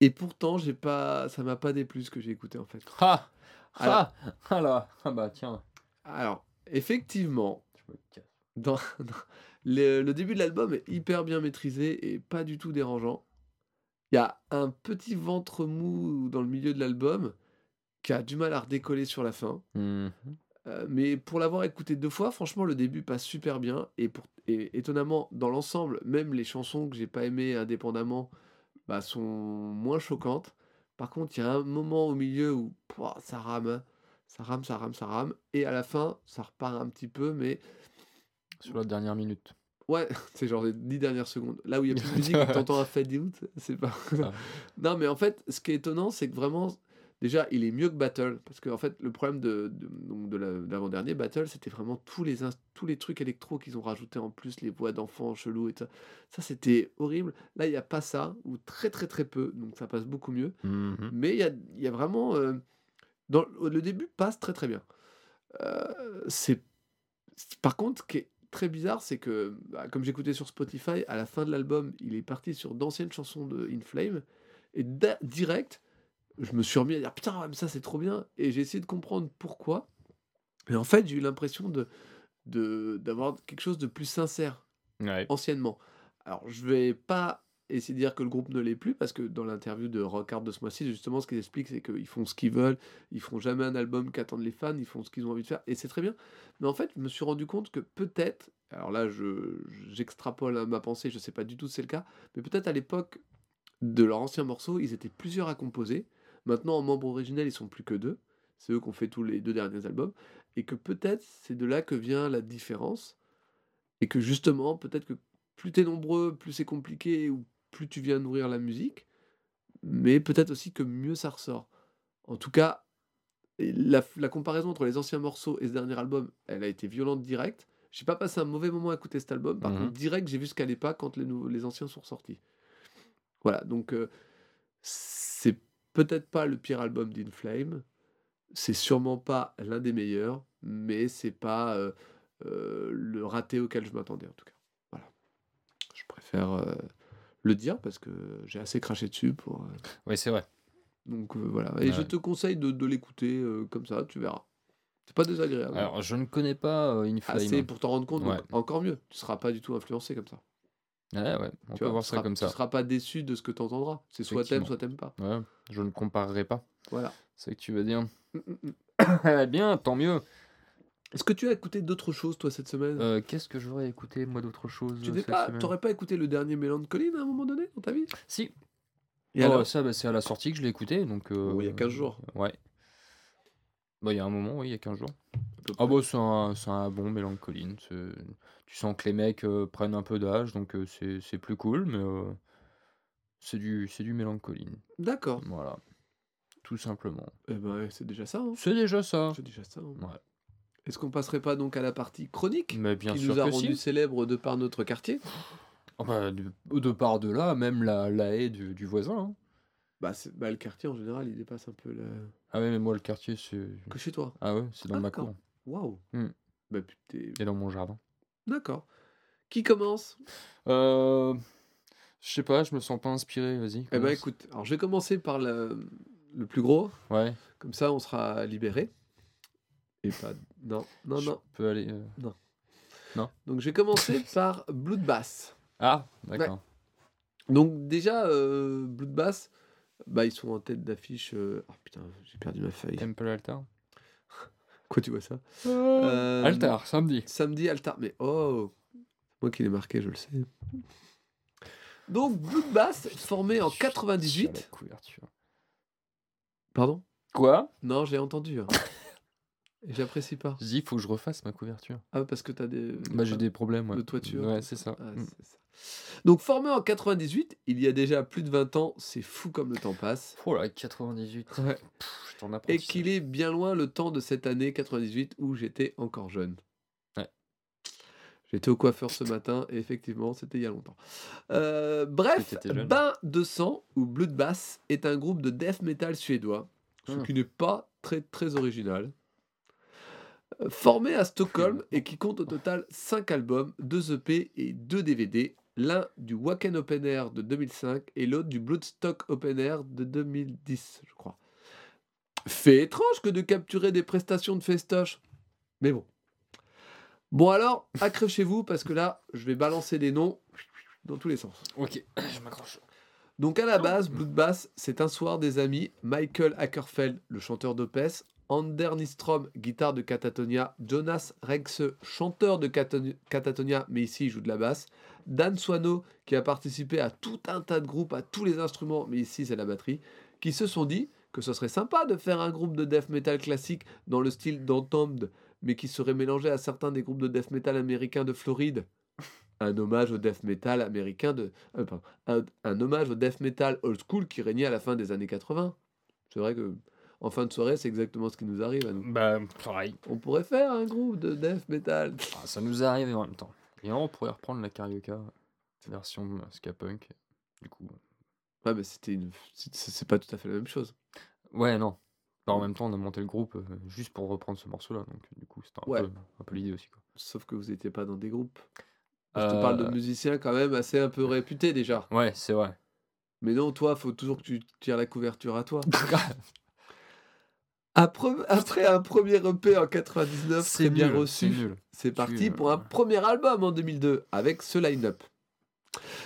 Et pourtant, j'ai pas, ça m'a pas déplu ce que j'ai écouté en fait. Ah Ah Ah là Ah bah tiens, Alors, effectivement, je me casse. dans, <laughs> dans- le, le début de l'album est hyper bien maîtrisé et pas du tout dérangeant. Il y a un petit ventre mou dans le milieu de l'album qui a du mal à redécoller sur la fin. Mhm. Euh, mais pour l'avoir écouté deux fois, franchement, le début passe super bien. Et, pour, et étonnamment, dans l'ensemble, même les chansons que j'ai pas aimées indépendamment bah, sont moins choquantes. Par contre, il y a un moment au milieu où pouah, ça rame. Ça rame, ça rame, ça rame. Et à la fin, ça repart un petit peu, mais Sur la dernière minute. ouais, <laughs> c'est genre les dix dernières secondes. Là où il y a plus de musique, <laughs> t'entends un fade out, c'est pas. <laughs> Ah. non, mais en fait, ce qui est étonnant, c'est que vraiment, déjà, il est mieux que Battle. Parce que, en fait, le problème de, de, de la- l'avant-dernier Battle, c'était vraiment tous les, tous les trucs électro qu'ils ont rajoutés en plus, les voix d'enfants chelous et ça. Ça, c'était horrible. Là, il n'y a pas ça, ou très, très, très peu. Donc, ça passe beaucoup mieux. Mhm. Mais il y a, y a vraiment. euh, dans, le début passe très très bien. Euh, c'est par contre, ce qui est très bizarre, c'est que, bah, comme j'écoutais sur Spotify, à la fin de l'album, il est parti sur d'anciennes chansons de In Flame. Et direct, je me suis remis à dire Putain, ça c'est trop bien. Et j'ai essayé de comprendre pourquoi. Et en fait, j'ai eu l'impression de de- d'avoir quelque chose de plus sincère Ouais. anciennement. Alors, je vais pas essayer de dire que le groupe ne l'est plus, parce que dans l'interview de Rockard de ce mois-ci, justement, ce qu'ils expliquent, c'est qu'ils font ce qu'ils veulent, ils feront jamais un album qu'attendent les fans, ils font ce qu'ils ont envie de faire, et c'est très bien. Mais en fait, je me suis rendu compte que peut-être, alors là, je j'extrapole ma pensée, je sais pas du tout si c'est le cas, mais peut-être à l'époque de leurs anciens morceaux, ils étaient plusieurs à composer. Maintenant, en membre originel, ils sont plus que deux. C'est eux qui ont fait tous les deux derniers albums. Et que peut-être c'est de là que vient la différence. Et que justement, peut-être que plus t'es nombreux, plus c'est compliqué, ou plus tu viens nourrir la musique. Mais peut-être aussi que mieux ça ressort. En tout cas, la, la comparaison entre les anciens morceaux et ce dernier album, elle a été violente direct. J'ai pas passé un mauvais moment à écouter cet album. Par Mhm. contre, direct, j'ai vu ce qu'allait pas quand les, anciens sont sortis. Voilà, donc euh, c'est peut-être pas le pire album d'In Flame. C'est sûrement pas l'un des meilleurs, mais c'est pas euh, euh, le raté auquel je m'attendais en tout cas. Voilà. Je préfère le dire parce que j'ai assez craché dessus pour. euh, Ouais, c'est vrai. donc euh, voilà. Et je Ouais. te conseille de, de l'écouter euh, comme ça, tu verras. C'est pas désagréable. Alors, je ne connais pas euh, Inflame. Assez pour t'en rendre compte, donc Ouais. encore mieux. Tu seras pas du tout influencé comme ça. Ouais, ouais, on Tu peut vois, voir ça comme ça. Tu seras pas déçu de ce que tu entendras. C'est soit t'aimes, soit t'aimes pas. Ouais, je ne comparerai pas. Voilà. C'est ce que tu veux dire. Mm, mm, mm. <coughs> Eh Bien, tant mieux. Est-ce que tu as écouté d'autres choses, toi, cette semaine? Euh, Qu'est-ce que j'aurais écouté, moi, d'autre chose Tu cette pas, semaine? pas écouté le dernier Mélancolie à un moment donné dans ta vie? Si. Et Oh, alors ça, bah, c'est à la sortie que je l'ai écouté. Donc, euh, Oh, il y a 15 jours. Ouais. Bah, il y a un moment, oui, il y a 15 jours. Ah bah c'est un, c'est un bon mélancoline. Tu sens que les mecs euh, prennent un peu d'âge, donc euh, c'est c'est plus cool, mais euh, c'est du, c'est du mélancoline. D'accord. Voilà. Tout simplement. Eh ben, c'est déjà ça. hein. C'est déjà ça. C'est déjà ça. hein. Ouais. Est-ce qu'on passerait pas donc à la partie chronique Mais bien qui sûr nous a rendu si. célèbres de par notre quartier? Ah bah, de, de part de là, même la, la haie du, du voisin. hein. bah, bah, le quartier en général, il dépasse un peu le... Ah ouais, mais moi, le quartier, c'est. que chez toi? Ah ouais, c'est dans Ah, ma cour. Waouh. Hmm. Bah putain. Et dans mon jardin. D'accord. Qui commence? Euh. Je sais pas, je me sens pas inspiré, vas-y. Eh commence. écoute, alors je vais commencer par le, le plus gros, Ouais. comme ça on sera libéré. Et pas. Non, non, je non. peux aller. euh, Donc je vais commencer <laughs> par Bloodbath. Ah, d'accord. Donc déjà, euh, Bloodbath, bah, ils sont en tête d'affiche. euh, Oh putain, j'ai perdu ma feuille. Temple Altar. <laughs> Quoi, tu vois ça? Euh, Euh, Altar, samedi. Samedi, Altar. Mais oh Moi qui l'ai marqué, je le sais. Donc Bloodbath, formé en Sur la 98. couverture. Pardon? Quoi? Non, j'ai entendu. hein. <laughs> Et j'apprécie pas. Je dis, il faut que je refasse ma couverture. Ah, parce que t'as des. Bah, j'ai des problèmes, ouais. de toiture. Ouais, c'est ça. Ah, Mm. ça. Donc, formé en 98, il y a déjà plus de 20 ans, c'est fou comme le temps passe. Oh là, 98. Ouais. Pff, je t'en Et apprends. qu'il est bien loin le temps de cette année 98 où j'étais encore jeune. Ouais. J'étais au coiffeur ce matin et effectivement, c'était il y a longtemps. Euh, bref. Bain de sang ou Bloodbath est un groupe de death metal suédois, ce Hmm. qui n'est pas très très original. Formé à Stockholm et qui compte au total 5 albums, 2 EP et 2 DVD, l'un du Wacken Open Air de 2005 et l'autre du Bloodstock Open Air de 2010, je crois. Fait étrange que de capturer des prestations de festoche. Mais bon. Bon alors, accrochez-vous parce que là, je vais balancer des noms dans tous les sens. Ok, je m'accroche. Donc à la base, Bloodbath, c'est un soir des amis, Michael Ackerfeld, le chanteur d'Opes, Ander Nystrom, guitare de Catatonia, Jonas Rexe, chanteur de Catatonia, mais ici il joue de la basse, Dan Swano, qui a participé à tout un tas de groupes, à tous les instruments, mais ici c'est la batterie, qui se sont dit que ce serait sympa de faire un groupe de death metal classique dans le style d'Entombed, mais qui serait mélangé à certains des groupes de death metal américains de Floride. Un hommage au death metal américain de... euh, un, un hommage au death metal old school qui régnait à la fin des années 80. C'est vrai que en fin de soirée, c'est exactement ce qui nous arrive à nous. Bah, pareil. On pourrait faire un groupe de death metal. Ah, ça nous est arrivé en même temps. Et on pourrait reprendre la Carioca, version ska punk. Du coup. Ouais, mais c'était une... c'est pas tout à fait la même chose. Ouais, non. Bah, en même temps, on a monté le groupe euh, juste pour reprendre ce morceau-là. Donc, du coup, c'était un, Ouais. peu, un peu l'idée aussi. Quoi. Sauf que vous n'étiez pas dans des groupes. Je te parle de Euh, musiciens quand même assez un peu réputés déjà. Ouais, c'est vrai. Mais non, toi, faut toujours que tu tires la couverture à toi. <laughs> Après, un premier EP en 99 très bien nul, reçu, C'est parti pour un premier album en 2002 avec ce line-up.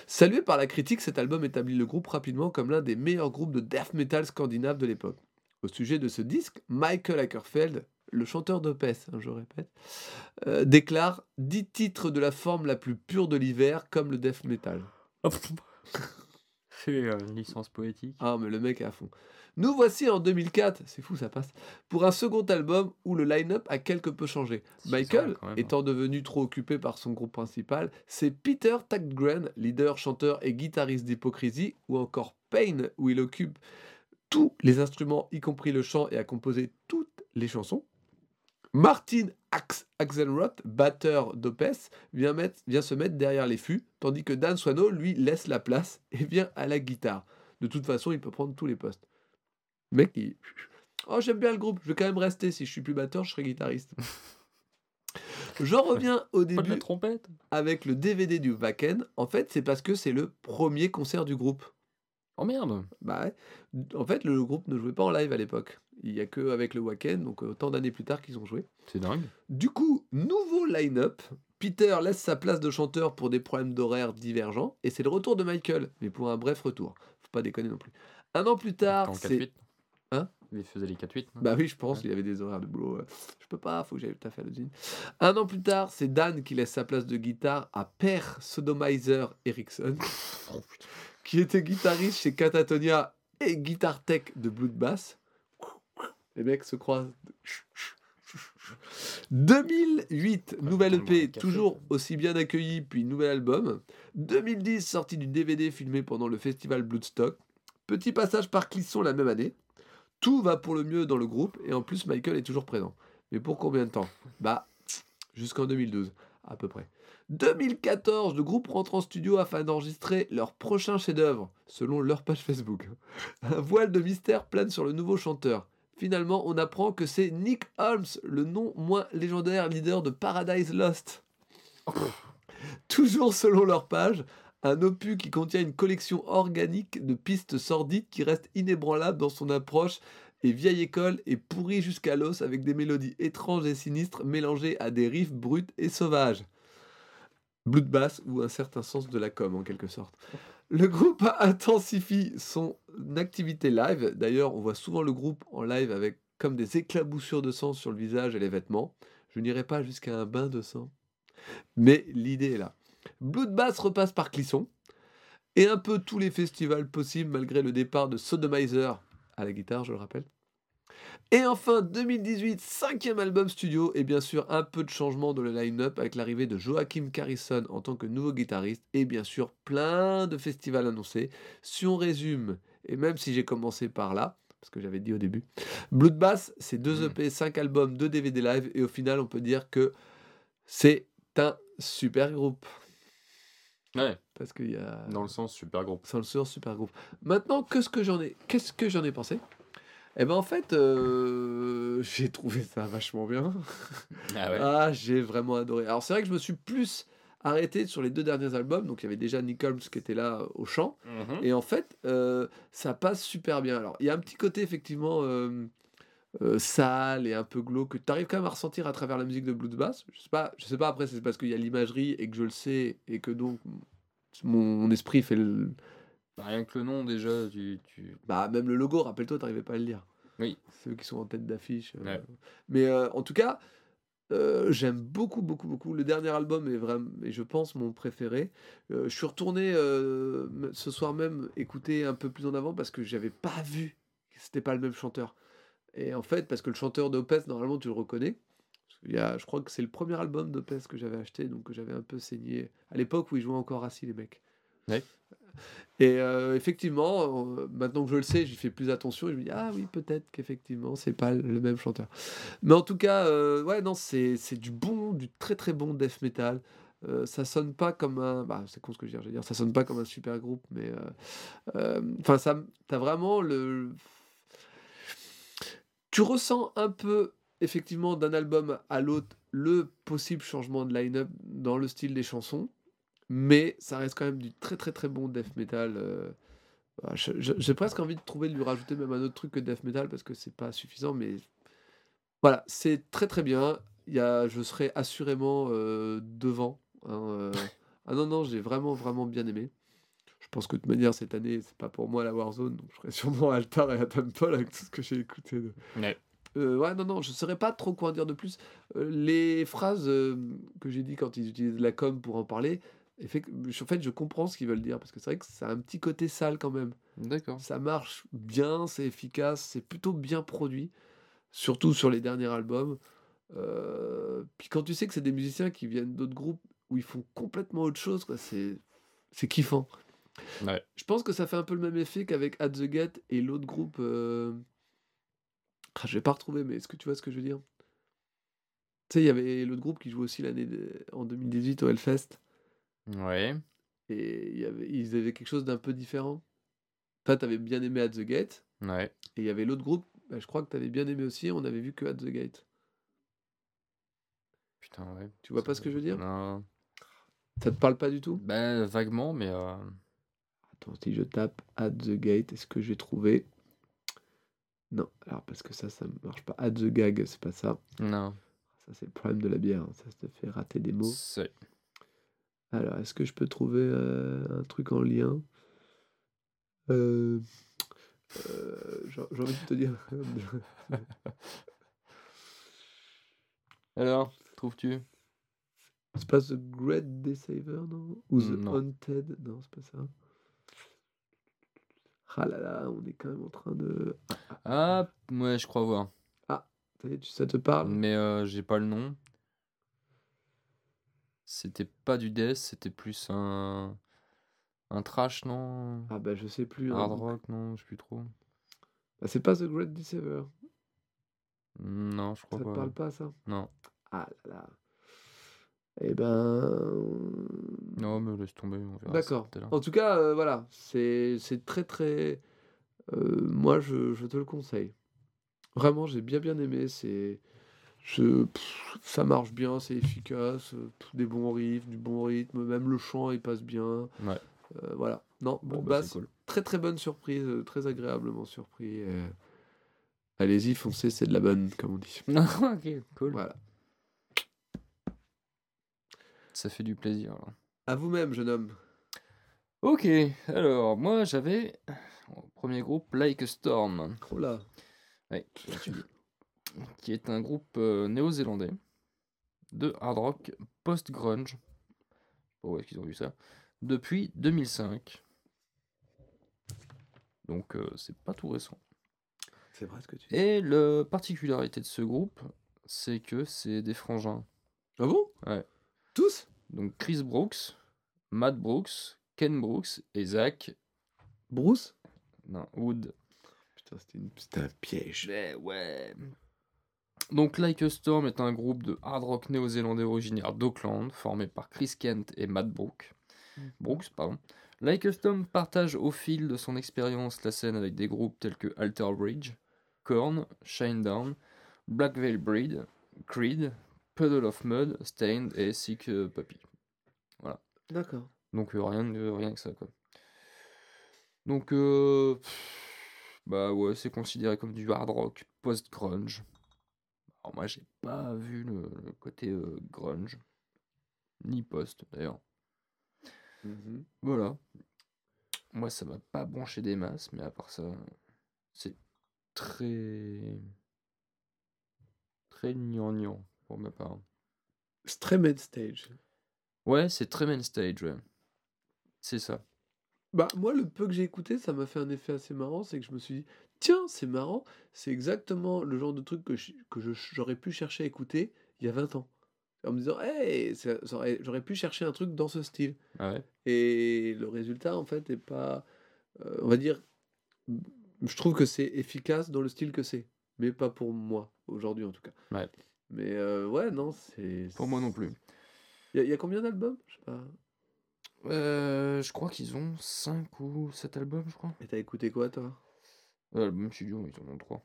Salué par la critique, cet album établit le groupe rapidement comme l'un des meilleurs groupes de death metal scandinave de l'époque. Au sujet de ce disque, Michael Ackerfeld, le chanteur d'Opeth, hein, je répète, euh, déclare 10 titres de la forme la plus pure de l'hiver comme le death metal. <laughs> C'est euh, une licence poétique. Ah, mais le mec est à fond. Nous voici en 2004, c'est fou, ça passe, pour un second album où le line-up a quelque peu changé. Michael, hein. étant devenu trop occupé par son groupe principal, c'est Peter Tagtgren, leader, chanteur et guitariste d'Hypocrisie, ou encore Payne, où il occupe tous les instruments, y compris le chant, et a composé toutes les chansons. Martin Ax Axelrod, batteur d'Opes, vient, se mettre derrière les fûts, tandis que Dan Swano, lui, laisse la place <laughs> et vient à la guitare. De toute façon, il peut prendre tous les postes. Le Mec, il... <laughs> Oh, j'aime bien le groupe, je vais quand même rester. Si je suis plus batteur, je serai guitariste. <laughs> J'en reviens au début trompette avec le DVD du Wacken. En fait, c'est parce que c'est le premier concert du groupe. Oh merde Bah ouais. En fait, le groupe ne jouait pas en live à l'époque. Il y a que avec le Wacken, donc autant d'années plus tard qu'ils ont joué. C'est dingue. Du coup, nouveau line-up. Peter laisse sa place de chanteur pour des problèmes d'horaire divergents, et c'est le retour de Michael, mais pour un bref retour. Faut pas déconner non plus. Un an plus tard, c'est 4-8. Hein? Il faisait les 4-8. non? Bah oui, je pense, Ouais. il y avait des horaires de boulot. euh, Je peux pas, faut que j'aille tout à fait à l'usine. Un an plus tard, c'est Dan qui laisse sa place de guitare à Per Sodomizer Eriksson, putain. Qui était guitariste chez Catatonia et guitare tech de Bloodbath. Les mecs se croisent. 2008, nouvelle EP, café, toujours aussi bien accueilli, puis nouvel album. 2010, sortie du DVD filmé pendant le festival Bloodstock. Petit passage par Clisson la même année. Tout va pour le mieux dans le groupe, et en plus, Michael est toujours présent. Mais pour combien de temps? Bah, jusqu'en 2012, à peu près. 2014, le groupe rentre en studio afin d'enregistrer leur prochain chef-d'œuvre, selon leur page Facebook. <laughs> Un voile de mystère plane sur le nouveau chanteur. Finalement, on apprend que c'est Nick Holmes, le non moins légendaire leader de Paradise Lost. <laughs> Toujours selon leur page, un opus qui contient une collection organique de pistes sordides qui reste inébranlable dans son approche et vieille école et pourrie jusqu'à l'os avec des mélodies étranges et sinistres mélangées à des riffs bruts et sauvages. Bloodbath ou un certain sens de la com en quelque sorte. Le groupe <laughs> intensifie son activité live. D'ailleurs, on voit souvent le groupe en live avec comme des éclaboussures de sang sur le visage et les vêtements. Je n'irai pas jusqu'à un bain de sang. Mais l'idée est là. Bloodbath repasse par Clisson et un peu tous les festivals possibles malgré le départ de Sodomizer à la guitare, je le rappelle. Et enfin, 2018, cinquième album studio, et bien sûr un peu de changement de la line-up avec l'arrivée de Joachim Carrison en tant que nouveau guitariste, et bien sûr plein de festivals annoncés. Si on résume, et même si j'ai commencé par là, parce que j'avais dit au début, Bloodbath, c'est deux Mm. EP, 5 albums, 2 DVD live, et au final, on peut dire que c'est un super groupe. Ouais, Parce qu'il y a. dans le sens super groupe. Sans le sur super groupe. Maintenant, qu'est-ce que j'en ai, qu'est-ce que j'en ai pensé? Eh ben en fait, euh, <laughs> j'ai trouvé ça vachement bien. Ah ouais. Ah, j'ai vraiment adoré. Alors c'est vrai que je me suis plus arrêté sur les deux derniers albums. Donc il y avait déjà Nick Holmes qui était là euh, au chant. Mhm. Et en fait, euh, ça passe super bien. Alors il y a un petit côté effectivement euh, sale et un peu glauque que tu arrives quand même à ressentir à travers la musique de Bloodbath. Je sais pas, je sais pas après c'est parce qu'il y a l'imagerie et que je le sais et que donc mon, mon esprit fait le, Bah, Rien que le nom déjà, tu... tu... Bah, même le logo, rappelle-toi, t'arrivais pas à le lire. Oui. Ceux qui sont en tête d'affiche. euh. Ouais. Mais euh, en tout cas, euh, j'aime beaucoup, beaucoup, beaucoup. Le dernier album est vraiment, et je pense, mon préféré. Je suis retourné ce soir même écouter un peu plus en avant parce que j'avais pas vu que c'était pas le même chanteur. Et en fait, parce que le chanteur d'Opes, normalement, tu le reconnais. Qu'il y a, je crois que c'est le premier album d'Opes que j'avais acheté, donc que j'avais un peu saigné à l'époque où ils jouaient encore assis, les mecs. Et euh, effectivement, euh, maintenant que je le sais, j'y fais plus attention et je me dis, ah oui, peut-être qu'effectivement, c'est pas le même chanteur. Mais en tout cas, euh, ouais, non, c'est du bon, du très très bon death metal. Ça sonne pas comme un. Bah, c'est con ce que dire, ça sonne pas comme un super groupe, mais. Enfin, ça. T'as vraiment le. Tu ressens un peu, effectivement, d'un album à l'autre, le possible changement de line-up dans le style des chansons, mais ça reste quand même du très très très bon death metal. euh, J'ai presque envie de trouver de lui rajouter même un autre truc que death metal parce que c'est pas suffisant, mais voilà, c'est très très bien. Il y a, je serai assurément euh, devant. hein, euh. Ah non, non, j'ai vraiment vraiment bien aimé. Je pense que de toute manière, cette année, c'est pas pour moi la Warzone, donc je serai sûrement à Altar et à Temple avec tout ce que j'ai écouté. de- Ouais. Euh, ouais, non, non, je saurais pas trop quoi en dire de plus. Euh, les phrases euh, que j'ai dit quand ils utilisent la com pour en parler, en fait, je comprends ce qu'ils veulent dire parce que c'est vrai que ça a un petit côté sale quand même. D'accord. Ça marche bien, c'est efficace, c'est plutôt bien produit, surtout sur les derniers albums. Euh, puis quand tu sais que c'est des musiciens qui viennent d'autres groupes où ils font complètement autre chose, quoi, c'est c'est kiffant. Ouais. Je pense que ça fait un peu le même effet qu'avec At the Gate et l'autre groupe. euh, ah, je vais pas retrouver, mais est-ce que tu vois ce que je veux dire? Tu sais, il y avait l'autre groupe qui jouait aussi l'année de- en 2018 au Hellfest, Ouais. et il y avait, ils avaient quelque chose d'un peu différent. Toi, t'avais bien aimé At the Gate, Ouais. et il y avait l'autre groupe, bah, je crois que t'avais bien aimé aussi, on avait vu que At the Gate. Putain, ouais. Tu vois pas ce que je veux dire? Non. Ça te parle pas du tout? Bah, vaguement, mais. euh, Attends, si je tape At the Gate, est-ce que j'ai trouvé? Non, alors parce que ça, ça ne marche pas. At the Gag, c'est pas ça. Non. Ça, c'est le problème de la bière. hein. Ça te fait rater des mots. C'est. Alors, est-ce que je peux trouver euh, un truc en lien? Euh, euh, J'ai envie de te dire. <laughs> <laughs> Alors, trouves-tu? C'est pas The Great Deceiver, non? Ou The Non. Haunted? Non, c'est pas ça. Ah là là, on est quand même en train de. Ah, ouais, je crois voir. Tu- ça te parle? Mais j'ai pas le nom. C'était pas du death, c'était plus un. Un trash, non? Ah bah je sais plus. hein. Hard rock, non, je sais plus trop. Bah, c'est pas The Great Deceiver. Non, je crois Ça te pas. parle pas ça? Non. Ah là là. Eh ben. Non, mais laisse tomber, on verra ça D'accord. En tout cas, euh, voilà, c'est très très. euh, moi, je, je te le conseille. Vraiment, j'ai bien bien aimé. C'est, ça marche bien, c'est efficace, euh, des bons riffs, du bon rythme, même le chant il passe bien. Ouais. Euh, voilà. Non, Bon, bon, bah, cool. très très bonne surprise, euh, très agréablement surpris. euh. Allez-y, foncez, c'est de la bonne, comme on dit. <laughs> ok, cool. Voilà. Ça fait du plaisir. là. À vous-même, jeune homme. Ok, alors moi j'avais premier groupe Like a Storm, Oh là. ouais, qui est un groupe euh, néo-zélandais de hard rock post-grunge. Oh, est-ce qu'ils ont vu ça? Depuis 2005. Donc euh, c'est pas tout récent. C'est vrai ce que tu dis. Et la particularité de ce groupe, c'est que c'est des frangins. Ah bon? Ouais. Tous? Donc Chris Brooks, Matt Brooks, Ken Brooks et Zach Bruce? Non, Wood. Putain, c'était une- un piège. Mais ouais. Donc Like a Storm est un groupe de hard rock néo-zélandais originaire d'Auckland, formé par Chris Kent et Matt Brooks. Brooks, pardon. Like a Storm partage au fil de son expérience la scène avec des groupes tels que Alter Bridge, Korn, Shinedown, Black Veil Breed, Creed, Puddle of Mud, Stained et Sick euh, Puppy. D'accord. Donc euh, rien, rien que ça quoi. Donc euh, pff, bah ouais, c'est considéré comme du hard rock post-grunge. Alors moi j'ai pas vu le, le côté euh, grunge, ni post d'ailleurs. Mhm. Voilà. Moi ça m'a pas branché des masses, mais à part ça, c'est très très gnangnan pour ma part. Streamed Stage. Ouais, c'est très main stage, ouais. C'est ça. Bah, moi, le peu que j'ai écouté, ça m'a fait un effet assez marrant. C'est que je me suis dit, tiens, c'est marrant. C'est exactement le genre de truc que je- que je- j'aurais pu chercher à écouter il y a 20 ans. En me disant, hey, ça- ça aurait- j'aurais pu chercher un truc dans ce style. Ah ouais. Et le résultat, en fait, est pas. euh, on va dire. Je trouve que c'est efficace dans le style que c'est. Mais pas pour moi, aujourd'hui en tout cas. Ouais. Mais euh, ouais, non, c'est. Pour moi non plus. Il y, a- il y a combien d'albums? Je sais pas. Euh, je crois qu'ils ont 5 ou 7 albums, je crois. Et t'as écouté quoi, toi? Euh, album studio, ils en ont 3.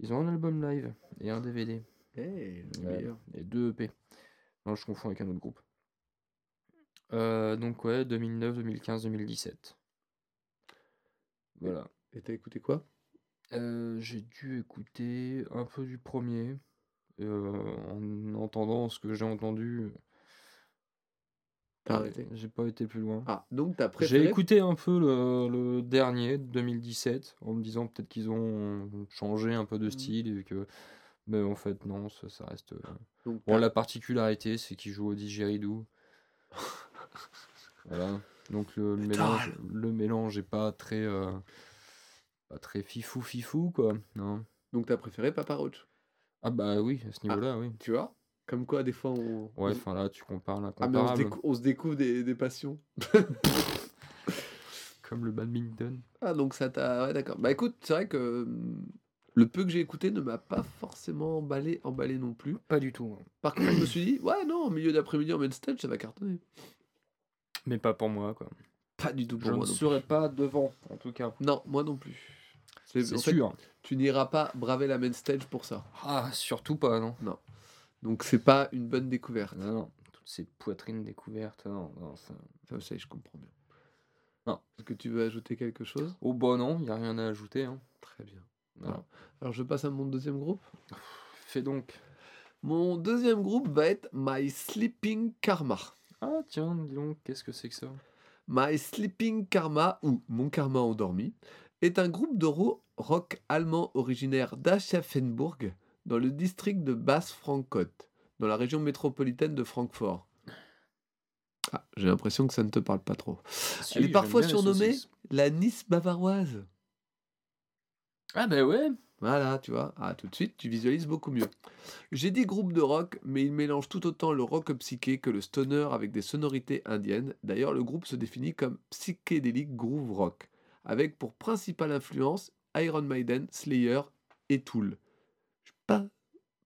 Ils ont un album live et un DVD. Hey, le Ouais, meilleur. et deux EP. Non, je confonds avec un autre groupe. Euh, donc ouais, 2009, 2015, 2017. Voilà. Et t'as écouté quoi? Euh, j'ai dû écouter un peu du premier. en entendant ce que j'ai entendu, T'as arrêté j'ai pas été plus loin. Ah, donc t'as J'ai écouté un peu le, le dernier de 2017 en me disant peut-être qu'ils ont changé un peu de Mhm. style et que mais en fait non ça, ça reste euh, Donc, bon la particularité c'est qu'ils jouent au didgeridoo <laughs> voilà donc le, Metal. mélange le mélange est pas très euh, pas très fifou fifou quoi non donc t'as préféré Papa Roach? Ah bah oui à ce niveau là oui Tu vois? Comme quoi, des fois, on. ouais enfin là tu compares Ah, mais on se, l'incomparable décou- on se découvre des, des passions. <laughs> comme le badminton Ah, donc ça t'a. Ouais, d'accord. Bah écoute, c'est vrai que le peu que j'ai écouté ne m'a pas forcément emballé, emballé non plus. pas du tout hein. Par contre, je me suis dit, ouais, non, en milieu d'après-midi en main stage, ça va cartonner. mais pas pour moi quoi Pas du tout je pour ne moi. non plus. serai pas devant en tout cas Non, moi non plus. C'est fait, sûr tu n'iras pas braver la main stage pour ça. Ah, surtout pas, non. Donc c'est pas une bonne découverte. Non, non. Toutes ces poitrines découvertes, non, non. Ça... Ça, ça, je comprends bien. Non. Est-ce que tu veux ajouter quelque chose? Oh, bah non, il n'y a rien à ajouter. Hein. Très bien. Voilà. Alors je passe à mon deuxième groupe. Fais donc. Mon deuxième groupe va être My Sleeping Karma. Ah, tiens, dis donc, qu'est-ce que c'est que ça? My Sleeping Karma, ou Mon Karma endormi, est un groupe de ro- rock allemand originaire d'Aschaffenburg, dans le district de Basse-Francfort, dans la région métropolitaine de Francfort. Ah, j'ai l'impression que ça ne te parle pas trop. Si, Elle est parfois surnommée la Nice bavaroise. Ah, bah ouais. Voilà, tu vois. Ah, tout de suite, tu visualises beaucoup mieux. J'ai dit groupe de rock, mais il mélange tout autant le rock psyché que le stoner avec des sonorités indiennes. D'ailleurs, le groupe se définit comme psychédélique groove rock, avec pour principale influence Iron Maiden, Slayer et Tool. Pas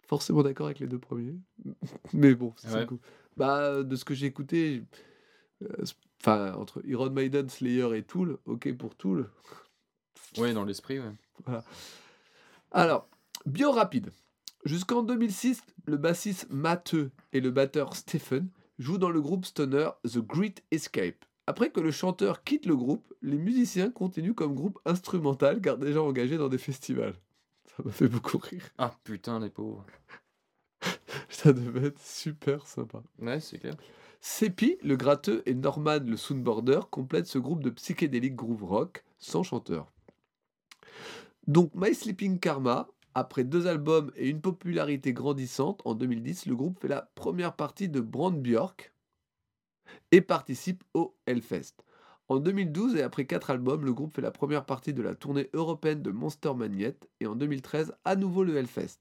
forcément d'accord avec les deux premiers, <laughs> mais bon, c'est Ouais. cool. Bah, de ce que j'ai écouté, euh, enfin, entre Iron Maiden, Slayer et Tool, ok pour Tool, Ouais, dans l'esprit, ouais. Alors, bio rapide. Jusqu'en 2006, le bassiste Matteux et le batteur Stephen jouent dans le groupe stoner The Great Escape. Après que le chanteur quitte le groupe, les musiciens continuent comme groupe instrumental car déjà engagés dans des festivals. M'a fait beaucoup rire. Ah, putain, les pauvres. <laughs> Ça devait être super sympa. Ouais, c'est clair. Sepi, le gratteux, et Norman, le soundboarder, complètent ce groupe de psychédélique groove rock sans chanteur. Donc, My Sleeping Karma, après deux albums et une popularité grandissante, en 2010, le groupe fait la première partie de Brand Björk et participe au Hellfest. En 2012, et après 4 albums, le groupe fait la première partie de la tournée européenne de Monster Magnet, et en 2013, à nouveau le Hellfest.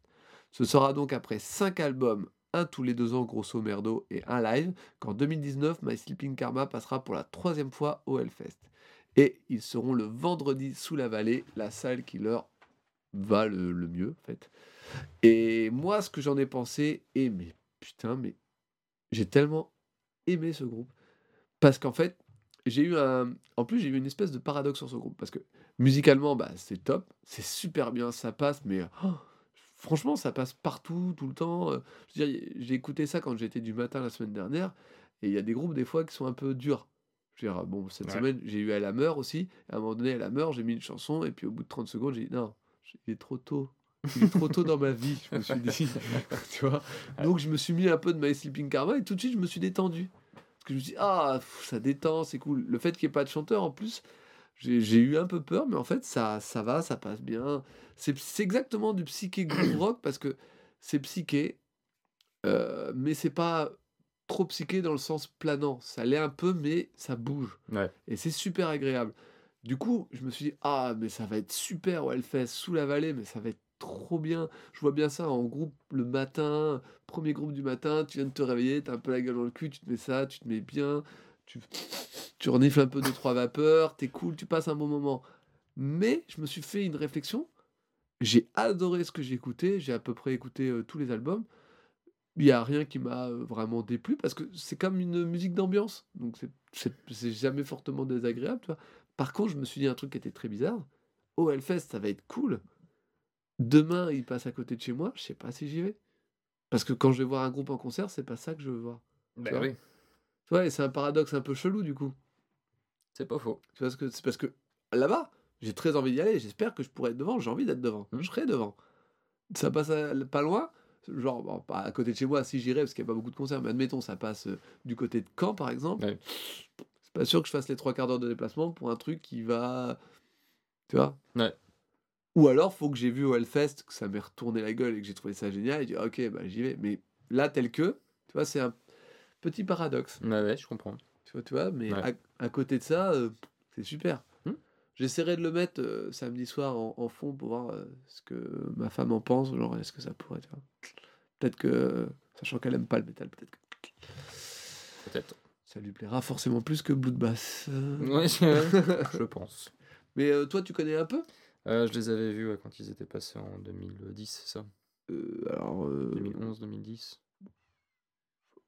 Ce sera donc après 5 albums, un tous les deux ans grosso merdo et un live, qu'en 2019, My Sleeping Karma passera pour la troisième fois au Hellfest. Et ils seront le vendredi sous la vallée, la salle qui leur va le, le mieux en fait. Et moi, ce que j'en ai pensé, et mais putain, mais j'ai tellement aimé ce groupe. Parce qu'en fait, j'ai eu un. En plus, j'ai eu une espèce de paradoxe sur ce groupe. Parce que musicalement, bah, c'est top. C'est super bien, ça passe, mais. oh, franchement, ça passe partout, tout le temps. euh, j'ai écouté ça quand j'étais du matin la semaine dernière. Et il y a des groupes, des fois, qui sont un peu durs. Je veux dire, bon, cette Ouais. semaine, j'ai eu Elle a meurt aussi. À un moment donné, Elle a meurt, j'ai mis une chanson. Et puis au bout de 30 secondes, j'ai dit, non, il est trop tôt. Il est trop tôt dans ma vie, je me suis dit. <laughs> tu vois Donc je me suis mis un peu de My Sleeping Karma et tout de suite, je me suis détendu. Parce que je me suis dit, ah, ça détend, c'est cool. Le fait qu'il n'y ait pas de chanteur, en plus, j'ai eu un peu peur, mais en fait, ça, ça va, ça passe bien. C'est c'est exactement du psyché groove <clears throat> rock parce que c'est psyché, euh, mais c'est pas trop psyché dans le sens planant. Ça l'est un peu, mais ça bouge. Ouais. Et c'est super agréable. Du coup, je me suis dit, ah, mais ça va être super au Hellfest, sous la vallée, mais ça va être trop bien. Je vois bien ça en groupe le matin, premier groupe du matin, tu viens de te réveiller, t'as un peu la gueule dans le cul, tu te mets ça, tu te mets bien, tu, tu renifles un peu de trois vapeurs, t'es cool, tu passes un bon moment. Mais je me suis fait une réflexion. J'ai adoré ce que j'ai écouté, j'ai à peu près écouté euh, tous les albums. Il n'y a rien qui m'a euh, vraiment déplu parce que c'est comme une musique d'ambiance. Donc c'est- jamais fortement désagréable. Tu vois. Par contre, je me suis dit un truc qui était très bizarre. Au Hellfest, ça va être cool. Demain, il passe à côté de chez moi, je sais pas si j'y vais. Parce que quand je vais voir un groupe en concert, c'est pas ça que je veux voir. Bah vois oui, Tu vois, et c'est un paradoxe un peu chelou du coup. c'est pas faux. Tu vois c'est parce que là-bas, j'ai très envie d'y aller. J'espère que je pourrai être devant. J'ai envie d'être devant. Hmm. Je serai devant. Ça passe à- pas loin. Genre, bon, pas à côté de chez moi, si j'irais, parce qu'il n'y a pas beaucoup de concerts, mais admettons, ça passe euh, du côté de Caen, par exemple. Ouais. C'est pas sûr que je fasse les trois quarts d'heure de déplacement pour un truc qui va. Tu vois Ouais. Ou alors, faut que j'ai vu au Hellfest, que ça m'ait retourné la gueule et que j'ai trouvé ça génial, et dire, ok, bah, j'y vais. Mais là, tel que, tu vois, c'est un petit paradoxe. Ouais, ouais, je comprends. Tu vois, tu vois mais Ouais. à, à côté de ça, euh, c'est super. Hmm. J'essaierai de le mettre euh, samedi soir en, en fond pour voir euh, ce que ma femme en pense. Genre, est-ce que ça pourrait, tu vois. Peut-être que, sachant qu'elle aime pas le métal, peut-être que Peut-être. ça lui plaira forcément plus que Bloodbath. Ouais, je je <laughs> pense. Mais toi, tu connais un peu? Euh, je les avais vus ouais, quand ils étaient passés en 2010, c'est ça? Euh, Alors, euh, 2011, 2010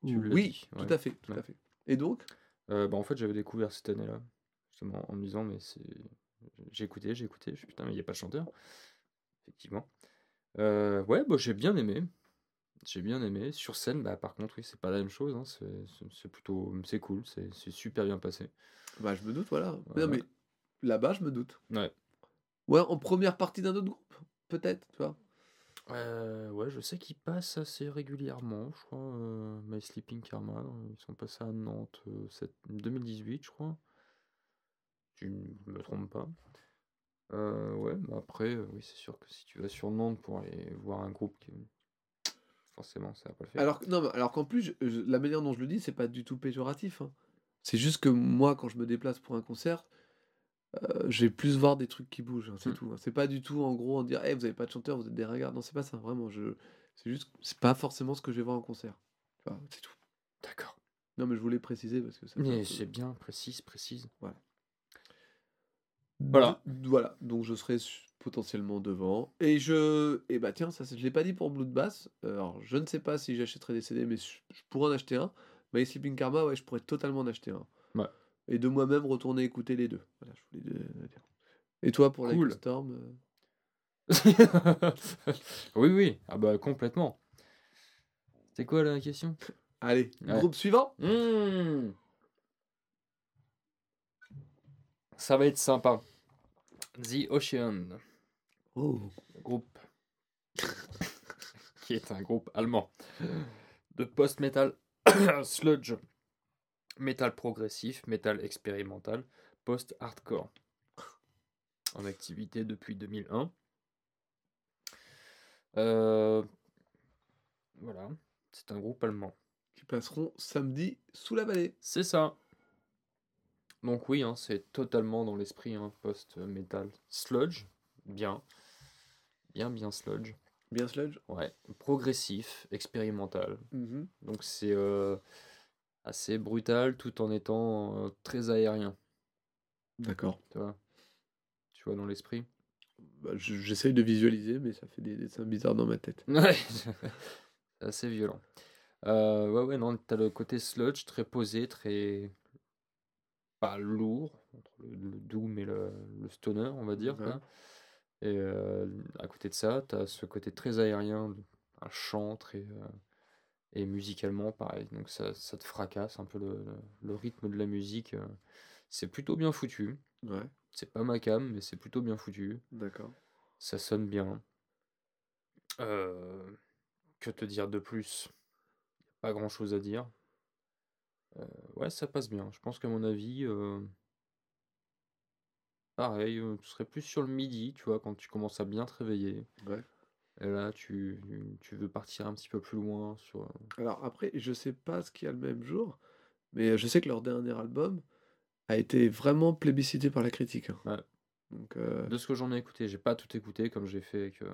tu l'as oui, tout ouais. à fait, tout Ouais. à fait. Et donc? Euh, bah, En fait, j'avais découvert cette année-là, justement, en me disant, mais c'est. J'ai écouté, j'ai écouté, je suis putain, mais il n'y a pas de chanteur. Effectivement. Euh, ouais, bah, j'ai bien aimé. J'ai bien aimé. Sur scène, bah, par contre, oui, c'est pas la même chose. hein, C'est plutôt. C'est cool, c'est super bien passé. Bah, je me doute, voilà. Voilà. Non, mais là-bas, je me doute. Ouais. Ouais, en première partie d'un autre groupe, peut-être, tu vois. Euh, ouais, je sais qu'ils passent assez régulièrement, je crois. euh, My Sleeping Karma, ils sont passés à Nantes euh, cette- 2018, je crois. Tu ne me trompes pas. Euh, ouais, mais après, oui, c'est sûr que si tu vas sur Nantes pour aller voir un groupe, qui... forcément, ça va pas le faire. Alors, que- non, mais alors qu'en plus, je- je- la manière dont je le dis, c'est pas du tout péjoratif. hein. C'est juste que moi, quand je me déplace pour un concert, euh, je vais plus voir des trucs qui bougent, hein, c'est Mm. tout. hein. C'est pas du tout en gros en dire, Eh, vous avez pas de chanteur, vous êtes des ringards. Non, c'est pas ça, vraiment. Je... C'est juste, c'est pas forcément ce que je vais voir en concert. C'est tout. D'accord. Non, mais je voulais préciser parce que ça. Mais peu- c'est bien, précise, précise. Voilà. Voilà. Donc je serai potentiellement devant. Et je. Et bah tiens, ça je l'ai pas dit pour Bloodbath. Euh, Alors je ne sais pas si j'achèterai des CD, mais je pourrais en acheter un. My Sleeping Karma, ouais, je pourrais totalement en acheter un. Ouais. Et de moi-même retourner écouter les deux. Voilà, je voulais dire. Et toi pour Cool. la Storm euh, <laughs> oui, oui, ah bah complètement. C'est quoi la question? Allez, Ouais. groupe suivant Mmh. Ça va être sympa. The Ocean, Oh. groupe <laughs> qui est un groupe allemand de post-metal <coughs> sludge, metal progressif, metal expérimental, post-hardcore. En activité depuis 2001. Euh, Voilà, c'est un groupe allemand. Qui passeront samedi sous la vallée. C'est ça. Donc oui, hein, c'est totalement dans l'esprit hein, post-metal. Sludge, bien. Bien, bien sludge. Bien sludge Ouais. Progressif, expérimental. Mhm. Donc c'est euh, assez brutal tout en étant euh, très aérien. D'accord. Tu vois, tu vois dans l'esprit? Bah, je- J'essaye de visualiser, mais ça fait des dessins bizarres dans ma tête. <laughs> Ouais, c'est assez violent. Euh, ouais, ouais, non, t'as le côté sludge très posé, très. pas lourd, entre le, le doom et le, le stoner, on va dire. Ouais. Et euh, à côté de ça, t'as ce côté très aérien, un chant très. Et musicalement, pareil. Donc ça, ça te fracasse un peu le, le- rythme de la musique. euh, C'est plutôt bien foutu. Ouais, C'est pas ma cam, mais c'est plutôt bien foutu. d'accord. Ça sonne bien. Euh, que te dire de plus? Pas grand chose à dire. Euh, ouais, ça passe bien. Je pense qu'à mon avis, euh, pareil, tu serais plus sur le midi, tu vois, quand tu commences à bien te réveiller. Ouais. Et là, tu, tu veux partir un petit peu plus loin sur. euh, Alors après, je sais pas ce qu'il y a le même jour, mais je sais que leur dernier album a été vraiment plébiscité par la critique. hein. Ouais. Donc, euh, De ce que j'en ai écouté, j'ai pas tout écouté comme j'ai fait avec euh,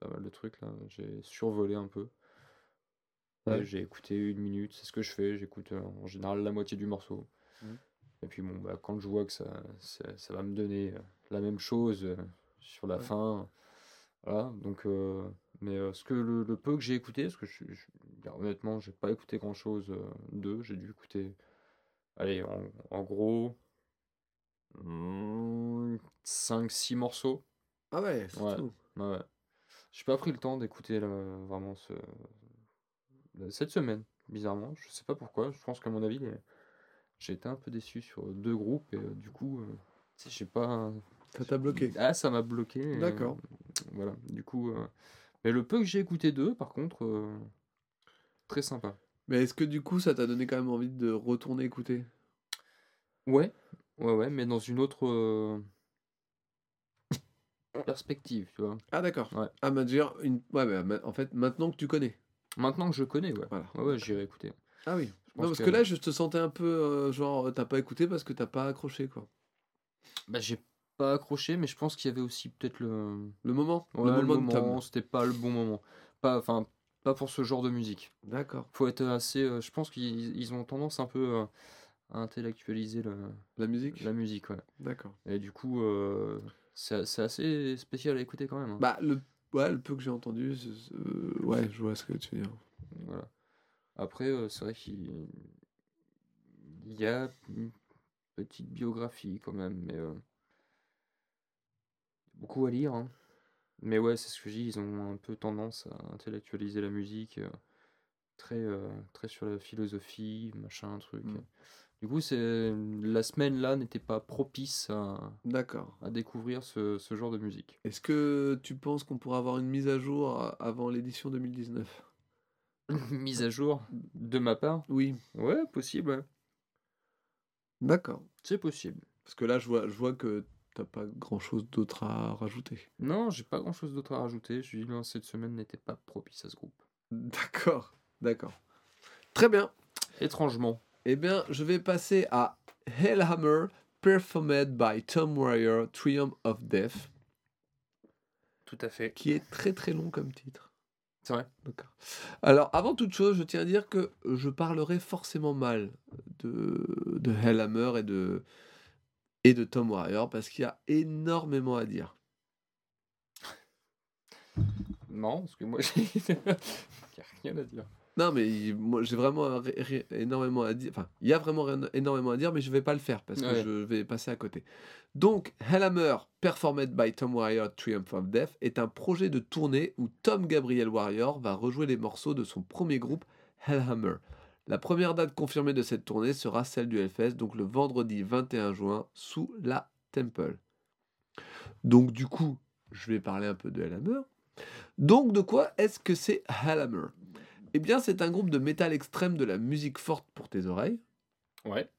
pas mal de trucs là. J'ai survolé un peu. Ouais. J'ai écouté une minute, c'est ce que je fais. J'écoute euh, en général la moitié du morceau. Mhm. Et puis bon, bah, quand je vois que ça, ça, ça va me donner euh, la même chose euh, sur la Ouais. fin, voilà. Donc, euh, mais euh, ce que le, le peu que j'ai écouté, parce que je, je- bien, honnêtement, j'ai pas écouté grand chose d'eux. J'ai dû écouter, allez, en, en gros, 5-6 morceaux. Ah ouais, c'est Ouais. tout. Ouais. J'ai pas pris le temps d'écouter vraiment ce... cette semaine, bizarrement. Je sais pas pourquoi. Je pense qu'à mon avis, j'ai été un peu déçu sur deux groupes et du coup, j'ai pas. Ça t'a bloqué. Ah, ça m'a bloqué. et, D'accord. euh, voilà, du coup. euh, Mais le peu que j'ai écouté d'eux, par contre, euh, très sympa. Mais est-ce que du coup, ça t'a donné quand même envie de retourner écouter? Ouais, ouais, ouais, mais dans une autre euh, perspective, tu vois. Ah d'accord. Ouais. Ah, bah, dire une... ouais, bah, en fait, maintenant que tu connais. Maintenant que je connais, ouais. Voilà. Ouais, ouais, j'irai écouter. Ah oui. Non, parce que... que- là, je te sentais un peu euh, genre, t'as pas écouté parce que t'as pas accroché, quoi. Bah, j'ai pas accroché, mais je pense qu'il y avait aussi peut-être le. Le moment Ouais, le moment, c'était pas le bon moment. Pas, enfin, pas pour ce genre de musique. D'accord. Faut être assez. euh, je pense qu'ils ils ont tendance un peu euh, à intellectualiser le- La musique la musique, ouais. D'accord. Et du coup, euh, c'est assez spécial à écouter quand même. hein. Bah, le... Ouais, le peu que j'ai entendu, euh, ouais, je vois ce que tu veux dire. Voilà. Après, c'est vrai qu'il il y a une petite biographie quand même, mais beaucoup à lire. hein. Mais ouais, c'est ce que je dis, ils ont un peu tendance à intellectualiser la musique, euh, très, euh, très sur la philosophie, machin, truc. Mm. Du coup, c'est la semaine là n'était pas propice à, D'accord. à découvrir ce, ce genre de musique. Est-ce que tu penses qu'on pourra avoir une mise à jour a- avant l'édition 2019 <laughs> Mise à jour de ma part? Oui. Ouais, possible. D'accord. C'est possible. Parce que là, je vois, je vois que t'as pas grand-chose d'autre à rajouter. Non, j'ai pas grand chose d'autre à rajouter. Je dis non, cette semaine n'était pas propice à ce groupe. <laughs> D'accord. D'accord. Très bien. Étrangement. Eh bien, je vais passer à Hellhammer, performed by Tom Warrior, Triumph of Death, Tout à fait. qui est très très long comme titre. C'est vrai. D'accord. Alors, avant toute chose, je tiens à dire que je parlerai forcément mal de, de Hellhammer et de, et de Tom Warrior parce qu'il y a énormément à dire. <laughs> Non, parce que moi, <laughs> j'ai rien à dire. Non, mais moi j'ai vraiment énormément à dire. Enfin, il y a vraiment énormément à dire, mais je vais pas le faire parce que Ouais. je vais passer à côté. Donc, Hellhammer, performed by Tom Warrior, Triumph of Death, est un projet de tournée où Tom Gabriel Warrior va rejouer les morceaux de son premier groupe, Hellhammer. La première date confirmée de cette tournée sera celle du Hellfest, donc le vendredi 21 juin, sous la Temple. Donc, du coup, je vais parler un peu de Hellhammer. Donc, de quoi est-ce que c'est Hellhammer? Eh bien, c'est un groupe de métal extrême de la musique forte pour tes oreilles, Ouais.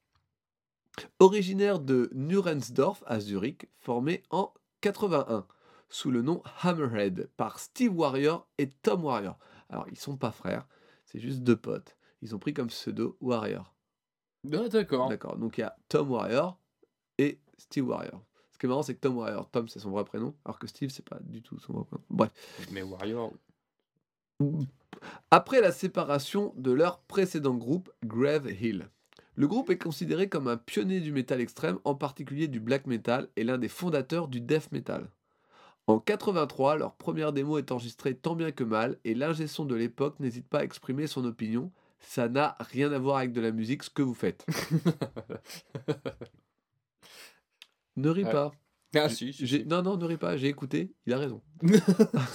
originaire de Nurensdorf à Zurich, formé en 81, sous le nom Hammerhead, par Steve Warrior et Tom Warrior. Alors, ils sont pas frères, c'est juste deux potes. Ils ont pris comme pseudo Warrior. Ah, d'accord. D'accord, donc il y a Tom Warrior et Steve Warrior. Ce qui est marrant, c'est que Tom Warrior, Tom c'est son vrai prénom, alors que Steve c'est pas du tout son vrai prénom. Bref. Mais Warrior. Après la séparation de leur précédent groupe, Grave Hill, le groupe est considéré comme un pionnier du métal extrême, en particulier du black metal, et l'un des fondateurs du death metal. En 83, leur première démo est enregistrée tant bien que mal, et l'ingé son de l'époque n'hésite pas à exprimer son opinion. Ça n'a rien à voir avec de la musique, ce que vous faites. <laughs> ne ris Ouais. pas. Ah, si, si, J'ai- si. Non, non, ne ris pas, j'ai écouté, il a raison. <laughs> <laughs> Bah,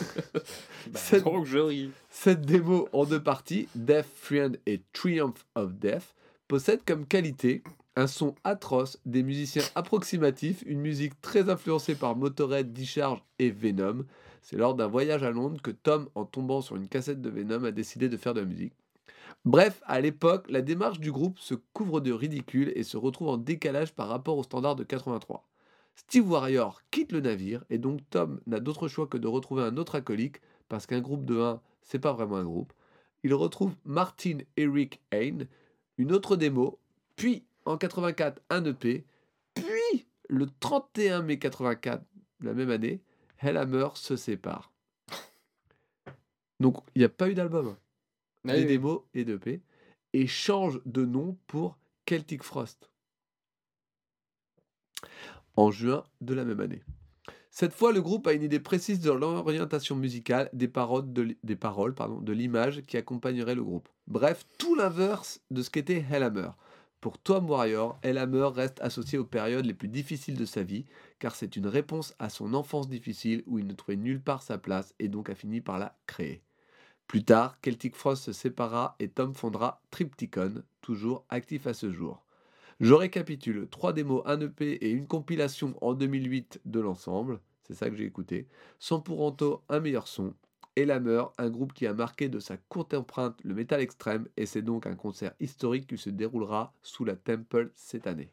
Cette- donc je ris. Cette démo en deux parties, Death Friend et Triumph of Death, possède comme qualité un son atroce, des musiciens approximatifs, une musique très influencée par Motorhead, Discharge et Venom. C'est lors d'un voyage à Londres que Tom, en tombant sur une cassette de Venom, a décidé de faire de la musique. Bref, à l'époque, la démarche du groupe se couvre de ridicule et se retrouve en décalage par rapport au standard de 83. Steve Warrior quitte le navire et donc Tom n'a d'autre choix que de retrouver un autre acolyte parce qu'un groupe de 1, c'est pas vraiment un groupe. Il retrouve Martin Eric Hain, une autre démo, puis en 84 un EP, puis le 31 mai 84, la même année, Hellhammer se sépare. Donc il n'y a pas eu d'album. Ah des oui, démos et d'EP, et change de nom pour Celtic Frost en juin de la même année. Cette fois, le groupe a une idée précise de l'orientation musicale des paroles, de, l- des paroles pardon, de l'image qui accompagnerait le groupe. Bref, tout l'inverse de ce qu'était Hellhammer. Pour Tom Warrior, Hellhammer reste associé aux périodes les plus difficiles de sa vie, car c'est une réponse à son enfance difficile où il ne trouvait nulle part sa place et donc a fini par la créer. Plus tard, Celtic Frost se sépara et Tom fondera Triptychon, toujours actif à ce jour. Je récapitule, 3 démos, un EP et une compilation en 2008 de l'ensemble, c'est ça que j'ai écouté, sans pour autant un meilleur son, et un groupe qui a marqué de sa courte empreinte le métal extrême, et c'est donc un concert historique qui se déroulera sous la Temple cette année.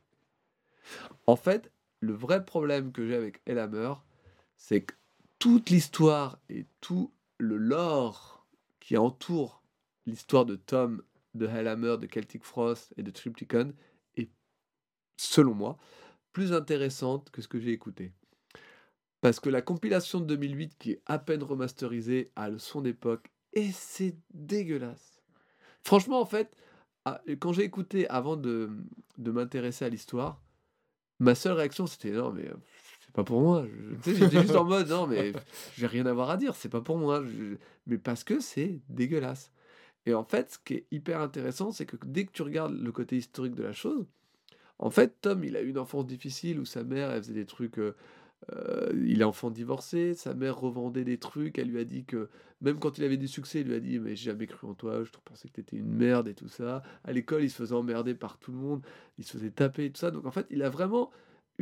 En fait, le vrai problème que j'ai avec Hammer, c'est que toute l'histoire et tout le lore qui entoure l'histoire de Tom, de Hellhammer, de Celtic Frost et de Triptychon est, selon moi, plus intéressante que ce que j'ai écouté. Parce que la compilation de 2008, qui est à peine remasterisée, a le son d'époque et c'est dégueulasse. Franchement, en fait, ah, quand j'ai écouté avant de, de m'intéresser à l'histoire, ma seule réaction c'était non, mais pas pour moi. Tu sais, J'étais juste en mode non, mais j'ai rien à voir à dire, c'est pas pour moi. Mais parce que c'est dégueulasse. Et en fait, ce qui est hyper intéressant, c'est que dès que tu regardes le côté historique de la chose, en fait, Tom, il a eu une enfance difficile où sa mère, elle faisait des trucs. euh, euh, il est enfant divorcé, sa mère revendait des trucs, elle lui a dit que, même quand il avait du succès, il lui a dit Mais j'ai jamais cru en toi, je pensais que t'étais une merde et tout ça. À l'école, il se faisait emmerder par tout le monde, il se faisait taper et tout ça. Donc en fait, il a vraiment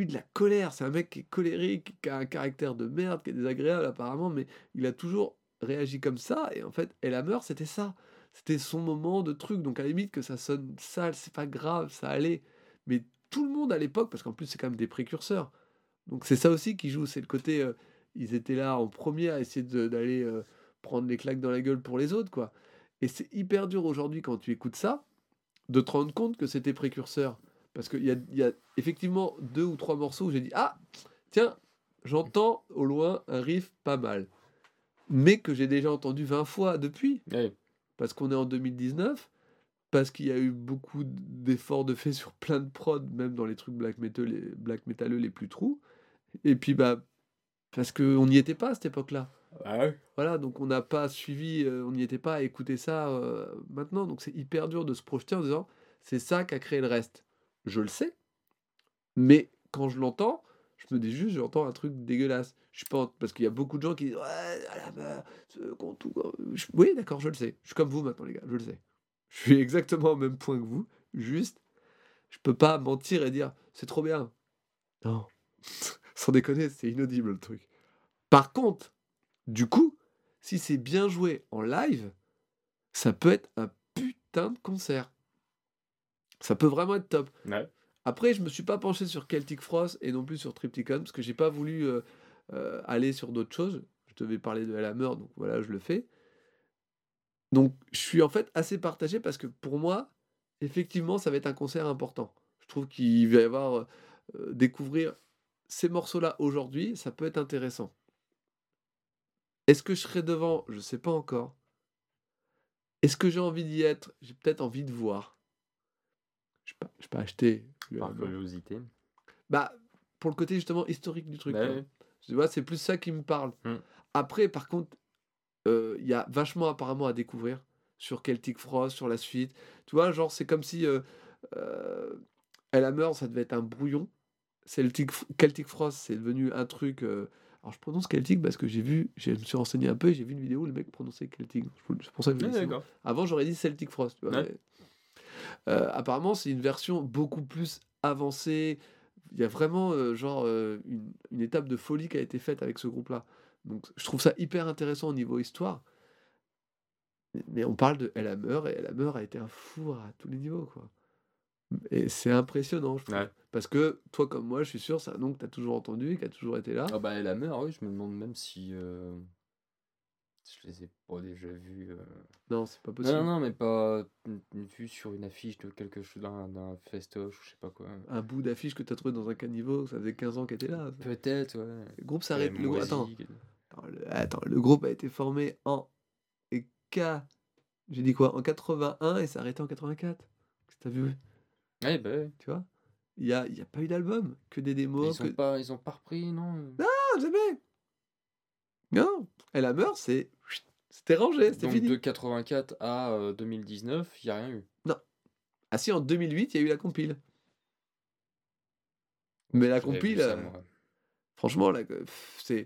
de la colère. C'est un mec qui est colérique, qui a un caractère de merde, qui est désagréable apparemment, mais il a toujours réagi comme ça. Et en fait, Elhammer, c'était ça. C'était son moment de truc. Donc à la limite que ça sonne sale, c'est pas grave, ça allait. Mais tout le monde à l'époque, parce qu'en plus c'est quand même des précurseurs. Donc c'est ça aussi qui joue, c'est le côté, euh, ils étaient là en premier à essayer d'aller euh, prendre les claques dans la gueule pour les autres, quoi. Et c'est hyper dur aujourd'hui quand tu écoutes ça, de te rendre compte que c'était précurseur. Parce qu'il y a, y a effectivement deux ou trois morceaux où j'ai dit, ah, tiens, j'entends au loin un riff pas mal. Mais que j'ai déjà entendu 20 fois depuis parce qu'on est en 2019, parce qu'il y a eu beaucoup d'efforts de fait sur plein de prods, même dans les trucs black metal, les black metalleux les plus trous. Et puis bah parce qu'on n'y était pas à cette époque-là. Ah ouais? Voilà, donc on n'a pas suivi, euh, on n'y était pas à écouter ça euh, maintenant. Donc c'est hyper dur de se projeter en disant c'est ça qui a créé le reste. Je le sais, mais quand je l'entends, je me dis juste j'entends un truc dégueulasse. Je en- parce qu'il y a beaucoup de gens qui disent ouais, à la main, tout- je- Oui, d'accord, je le sais. Je suis comme vous maintenant, les gars, je le sais. Je suis <laughs> exactement au même point que vous. Juste, je peux pas mentir et dire c'est trop bien. Non, <laughs> sans déconner, c'est inaudible le truc. Par contre, du coup, si c'est bien joué en live, ça peut être un putain de concert. Ça peut vraiment être top. Ouais. Après, je me suis pas penché sur Celtic Frost et non plus sur Triptychon parce que j'ai pas voulu euh, euh, aller sur d'autres choses. Je devais parler de Hellhammer, donc voilà, je le fais. Donc, je suis en fait assez partagé parce que pour moi, effectivement, ça va être un concert important. Je trouve qu'il va y avoir euh, découvrir ces morceaux-là aujourd'hui, ça peut être intéressant. Est-ce que je serai devant? Je sais pas encore. Est-ce que j'ai envie d'y être? J'ai peut-être envie de voir. Je ne vais pas acheter. le Par curiosité. Bah, pour le côté justement historique du truc. Bah. Tu vois, c'est plus ça qui me parle. Mm. Après, par contre, euh, il y a vachement apparemment à découvrir sur Celtic Frost, sur la suite. Tu vois, genre, c'est comme si euh, euh, Elhammer, ça devait être un brouillon. Celtic, Celtic Frost, c'est devenu un truc. euh, alors, je prononce Celtic parce que j'ai vu, je me suis renseigné un peu et j'ai vu une vidéo où le mec prononçait Celtic. C'est pour ça que je Ouais, d'accord. Avant, j'aurais dit Celtic Frost. tu vois, Ouais. mais- apparemment, c'est une version beaucoup plus avancée. Il y a vraiment euh, genre euh, une, une étape de folie qui a été faite avec ce groupe-là. Donc, je trouve ça hyper intéressant au niveau histoire. Mais on parle de Elhammer et Elhammer a été un four à tous les niveaux, quoi. Et c'est impressionnant, je trouve. Ouais. Parce que toi, comme moi, je suis sûr, c'est un nom que tu as toujours entendu et qui a toujours été là. Ah bah la mère, oui, je me demande même si euh, je les ai pas déjà vus. euh. Non, c'est pas Non, possible. non, non, mais pas vus sur une affiche de quelque chose d'un d'un festoche ou je sais pas quoi. Un bout d'affiche que tu as trouvé dans un caniveau, ça faisait 15 ans qu'il était là. Peut-être, ouais. Le groupe s'arrête. Le groupe, attends, Attends le, attends, le groupe a été formé en et K. J'ai dit quoi En 81 et s'est arrêté en 84. Qu'est-ce que t'as vu? Ouais, bah ouais. Tu vois? Il n'y a, il y a pas eu d'album, que des démos. Ils que... ont pas, ils ont pas repris, non? Ah, jamais Non Elle a meurt, c'est. C'était rangé, c'était fini. de 84 à euh, 2019, il y a rien eu. Ah si, en 2008, il y a eu la compile. Mais la compile, ça, euh, franchement, là, c'est.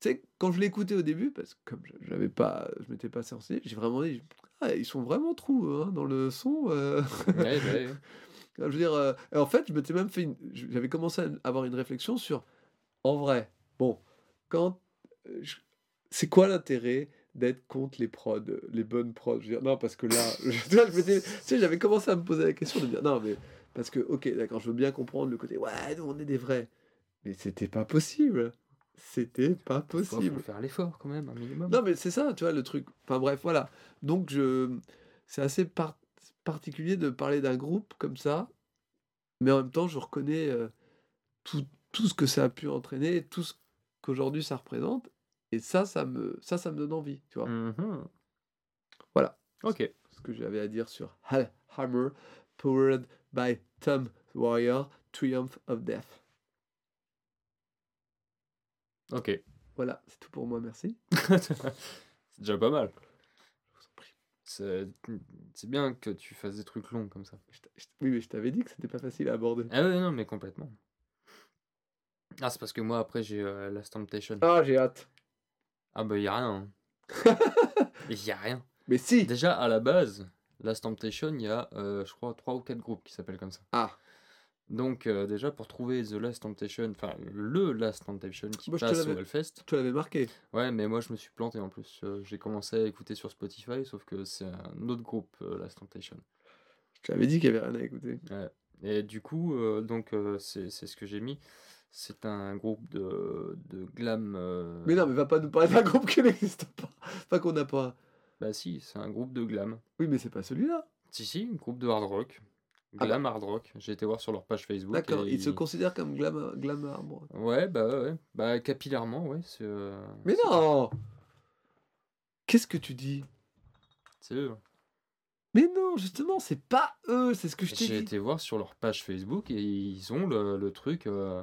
Tu sais, quand je l'ai écouté au début, parce que comme je j'avais pas, je m'étais pas censé, j'ai vraiment dit, ah, ils sont vraiment trous hein, dans le son. euh. Ouais, bah ouais. <laughs> Je veux dire, euh, en fait, je m'étais même fait une- J'avais commencé à avoir une réflexion sur. En vrai, bon, quand. Je- C'est quoi l'intérêt d'être contre les prods, les bonnes prods? Je veux dire, non, parce que là. <laughs> je- tu j'avais commencé à me poser la question de dire, non, mais. Parce que, ok, d'accord, je veux bien comprendre le côté, ouais, nous, on est des vrais. Mais c'était pas possible. C'était pas Faut, faut possible. faire l'effort quand même, un minimum. Non, mais c'est ça, tu vois, le truc. Enfin bref, voilà. Donc, je... c'est assez par- particulier de parler d'un groupe comme ça, mais en même temps, je reconnais euh, tout, tout ce que ça a pu entraîner, tout ce qu'aujourd'hui ça représente, et ça, ça me, ça, ça me donne envie, tu vois. Mhm. Voilà. Ok. Ce que j'avais à dire sur Hal Hammer, powered by Tom Warrior, Triumph of Death. Ok. Voilà, c'est tout pour moi, merci. <laughs> c'est déjà pas mal. Je vous en prie. C'est bien que tu fasses des trucs longs comme ça. Je t'a- je- Oui, mais je t'avais dit que c'était pas facile à aborder. Ah ouais, non, mais complètement. Ah, c'est parce que moi, après, j'ai euh, Last Temptation. Ah, j'ai hâte. Ah bah, y a rien. Il <laughs> y a rien. Mais si Déjà, à la base, Last Temptation, il y a, euh, je crois, 3 ou 4 groupes qui s'appellent comme ça. Ah, Donc, euh, déjà, pour trouver The Last Temptation, enfin, le Last Temptation qui Moi, passe au Hellfest. tu l'avais marqué. Ouais, mais moi, je me suis planté en plus. Euh, j'ai commencé à écouter sur Spotify, sauf que c'est un autre groupe, euh, Last Temptation. Je t'avais dit qu'il y avait rien à écouter. Et du coup, donc, c'est c'est ce que j'ai mis. C'est un groupe de, de glam. euh, Mais non, mais va pas nous parler d'un groupe qui n'existe pas. Pas qu'on n'a pas. Bah si, c'est un groupe de glam. Oui, mais c'est pas celui-là. Si, si, un groupe de hard rock. Ah bah. Glam hard rock. J'ai été voir sur leur page Facebook. D'accord, et il se considère comme glam, glam arbre. Ouais, bah ouais. Bah capillairement, ouais. C'est euh, Mais non Qu'est-ce que tu dis C'est eux. Mais non, justement, c'est pas eux, c'est ce que je t'ai J'ai dit. été voir sur leur page Facebook et ils ont le, le truc euh,